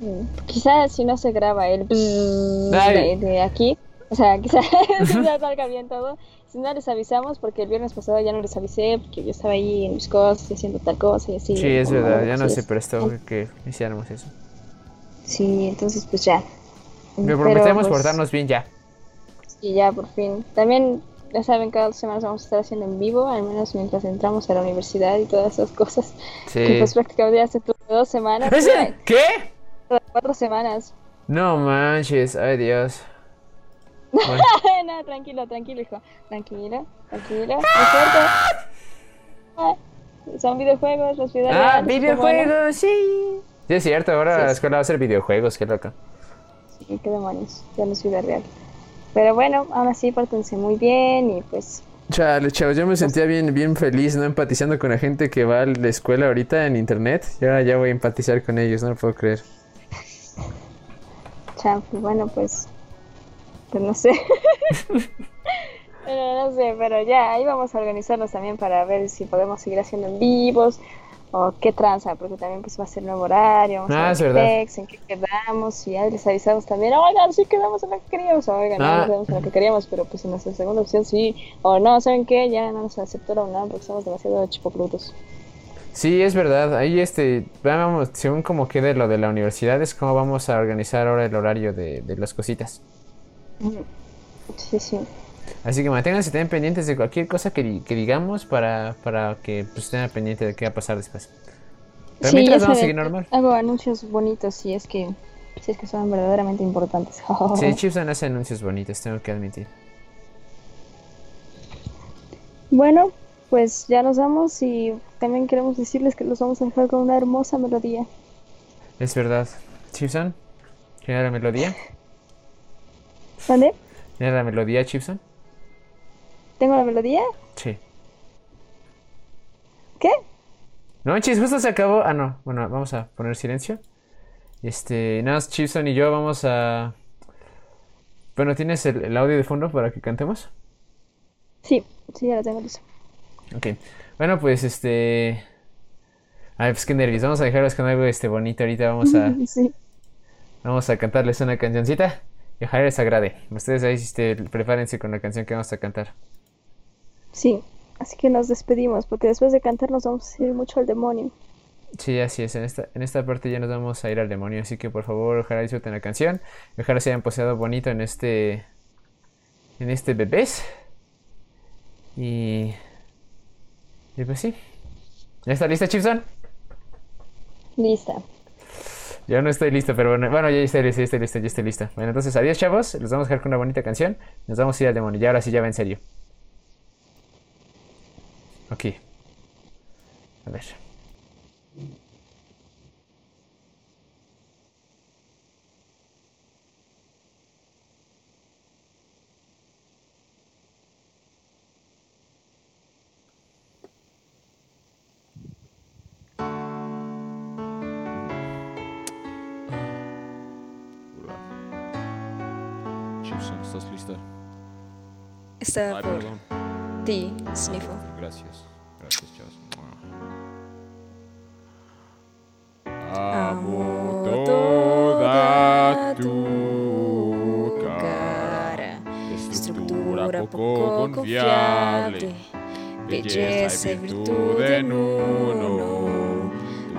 Mm, Quizá si no se graba el de, de aquí, o sea, quizá [LAUGHS] si no [LAUGHS] salga bien todo. Si no les avisamos, porque el viernes pasado ya no les avisé, porque yo estaba ahí en mis cosas, haciendo tal cosa y así. Sí, es verdad, ya no sí, se es- prestó que hiciéramos eso. Sí, entonces pues ya. Pero prometemos pues, portarnos bien ya. Y ya, por fin. También, ya saben, cada dos semanas vamos a estar haciendo en vivo, al menos mientras entramos a la universidad y todas esas cosas. Que Sí. pues prácticamente hace dos semanas. ¿Qué? ya, Cuatro semanas. No manches, ay Dios. Bueno, [LAUGHS] no, tranquilo, tranquilo, hijo. Tranquilo, tranquilo. No. Ah, Son videojuegos, los ah, videojuegos. videojuegos, sí. Sí, es cierto, ahora Sí, la escuela va a hacer videojuegos, qué loco. Sí, qué demonios, ya no es vida real. Pero bueno, aún así, pórtense muy bien y pues Chale, chavos, yo me sentía bien, bien feliz, ¿no? Empatizando con la gente que va a la escuela ahorita en internet. Ya, ya voy a empatizar con ellos, no lo puedo creer. [LAUGHS] Chanfle, bueno, pues. Pues no sé. [LAUGHS] pero no sé, pero ya, ahí vamos a organizarnos también para ver si podemos seguir haciendo en vivos o qué tranza, porque también pues va a ser nuevo horario, vamos Ah, a es ver pex, en qué quedamos, y ahí les avisamos también, oigan, sí quedamos en lo que queríamos, oigan, Ah. no quedamos en lo que queríamos, pero pues en nuestra segunda opción sí, o no, ¿saben qué? Ya no nos aceptó la UNAM porque somos demasiado chipocludos. Sí, es verdad. Ahí, este, vamos, según como quede lo de la universidad, es como vamos a organizar ahora el horario de, de las cositas. Sí, sí. Así que manténganse también pendientes de cualquier cosa que, que digamos para, para que pues, estén pendientes de qué va a pasar después. Pero Sí, mientras vamos a seguir normal. Hago anuncios bonitos si es que, si es que son verdaderamente importantes. [LAUGHS] Sí, Chipson hace anuncios bonitos, tengo que admitir. Bueno, pues ya nos vamos y también queremos decirles que los vamos a dejar con una hermosa melodía. Es verdad. Chipson, ¿tiene la melodía? ¿Vale? ¿Tiene la melodía, Chipson? ¿Tengo la melodía? Sí. ¿Qué? No, Chis, justo se acabó. Ah, no. Bueno, vamos a poner silencio. Este, nada más Chipson y yo vamos a. Bueno, ¿tienes el, el audio de fondo para que cantemos? Sí, sí, ya la tengo lista. Ok. Bueno, pues este. Ay, pues qué nervios. Vamos a dejarlos con algo este bonito. Ahorita vamos a, [LAUGHS] Sí. vamos a cantarles una cancioncita. Y ojalá les agrade. Ustedes ahí este, prepárense con la canción que vamos a cantar. Sí, así que nos despedimos porque después de cantar nos vamos a ir mucho al demonio. Sí, así es. En esta, en esta parte ya nos vamos a ir al demonio. Así que por favor, ojalá disfruten la canción. Ojalá se hayan poseado bonito en este. En este bebés. Y. Y pues sí. ¿Ya está lista, Chipson? Lista. Yo no estoy listo, pero bueno, bueno, ya estoy listo, ya estoy listo, ya estoy listo. Bueno, entonces adiós, chavos. Los vamos a dejar con una bonita canción. Nos vamos a ir al demonio. Y ahora sí, ya va en serio. Ok. A ver. ¿estás lista? Está por ti, Sniffle. Gracias. Gracias, chavos. Amo toda tu cara. Estructura poco confiable. Belleza y virtud en uno.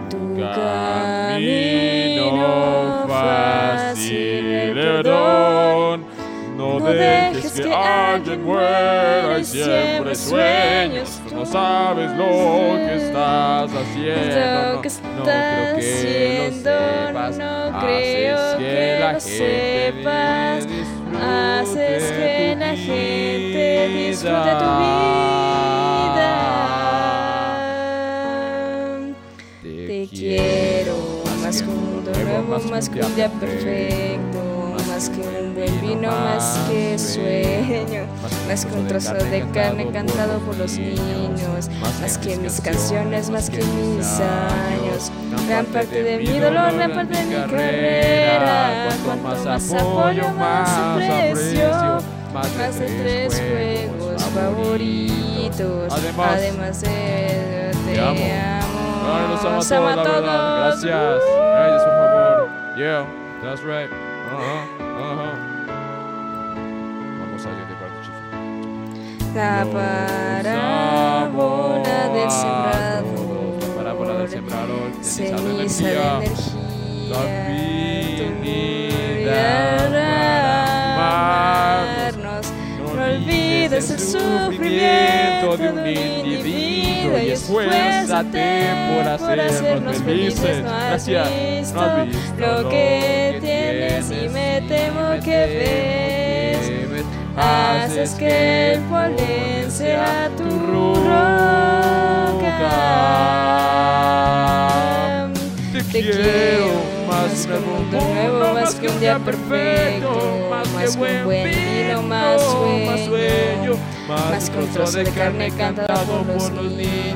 Tu camino que alguien muera y siempre sueños. Tú no sabes lo que estás haciendo. No, no creo que haciendo, lo sepas. no Haces creo que la gente sepas. Haces que la gente disfrute tu vida. Te quiero más que un más que un día perfecto, buen vino, más que sueño, más que un trozo de carne cantado por los niños, más que mis canciones, más que mis años, gran parte de mi dolor, gran parte de mi carrera, cuanto más apoyo, más aprecio, más de tres juegos favoritos, Además, además de te te amo. amo. Los amo a Los todos, amo a la verdad. todos. Gracias. Gracias, por favor. Yeah, that's right. Ajá. La parábola del sembrador. La parábola del sembrador. Ceniza de energía. La vida amarnos. No olvides el sufrimiento de un individuo y esfuérzate por hacernos felices. No has visto lo que tienes y me temo que ves. Haces que el polen sea tu roca. Te quiero más más que un mundo nuevo, más que un día perfecto, más que un buen vino, más sueño, más que un trozo de carne cantado por los niños,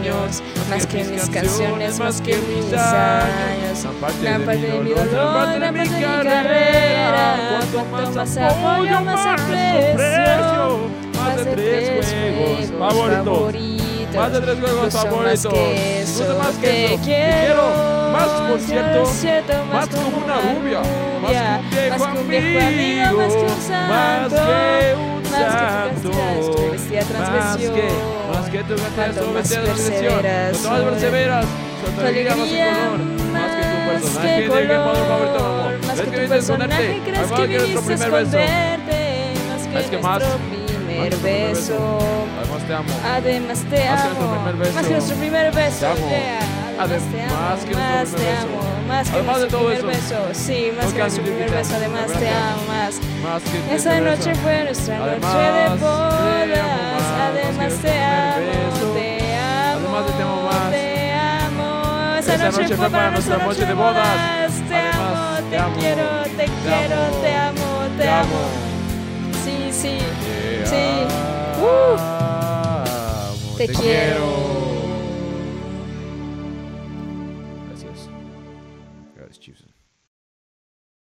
más que mis canciones, más que mis años, gran parte de mi dolor, gran parte de mi carrera, cuanto más apoyo, más aprecio, más de tres juegos favoritos. Más de tres juegos favoritos. Más que eso, Incluso más que te eso. Te quiero. Más, por cierto, más como una rubia. Más que un viejo más que un viejo amigo, amigo. más que un santo. Más que Más que santo. castidad, tu vestida Más que, más que tu castidad, Cuanto tu más vestida transgresión. Cuanto más perseveras, con tu tu alegría más en color. Más que tu más personaje que de. Más ¿Ves que que tu personaje crees que que viniste a esconderte. Más que Es que más- nuestro Más primer que beso. Además te amo. Además te Más que amo. Más que nuestro primer beso. Te amo. Además te amo. Además que nuestro Más primer beso. Más que Además de nuestro todo primer eso. beso. Sí, más No que nuestro primer beso. Además te amo más. Más que tu Esa noche beso. fue nuestra Además, noche de bodas. más, Además te amo. Te amo. Además te amo más. Te amo. Esa, Esa noche fue para nuestra noche de bodas. Te Además, amo, te te amo, quiero, te quiero, amo, te amo, te Te amo. Sí, sí. Te Sí. amo. Te quiero.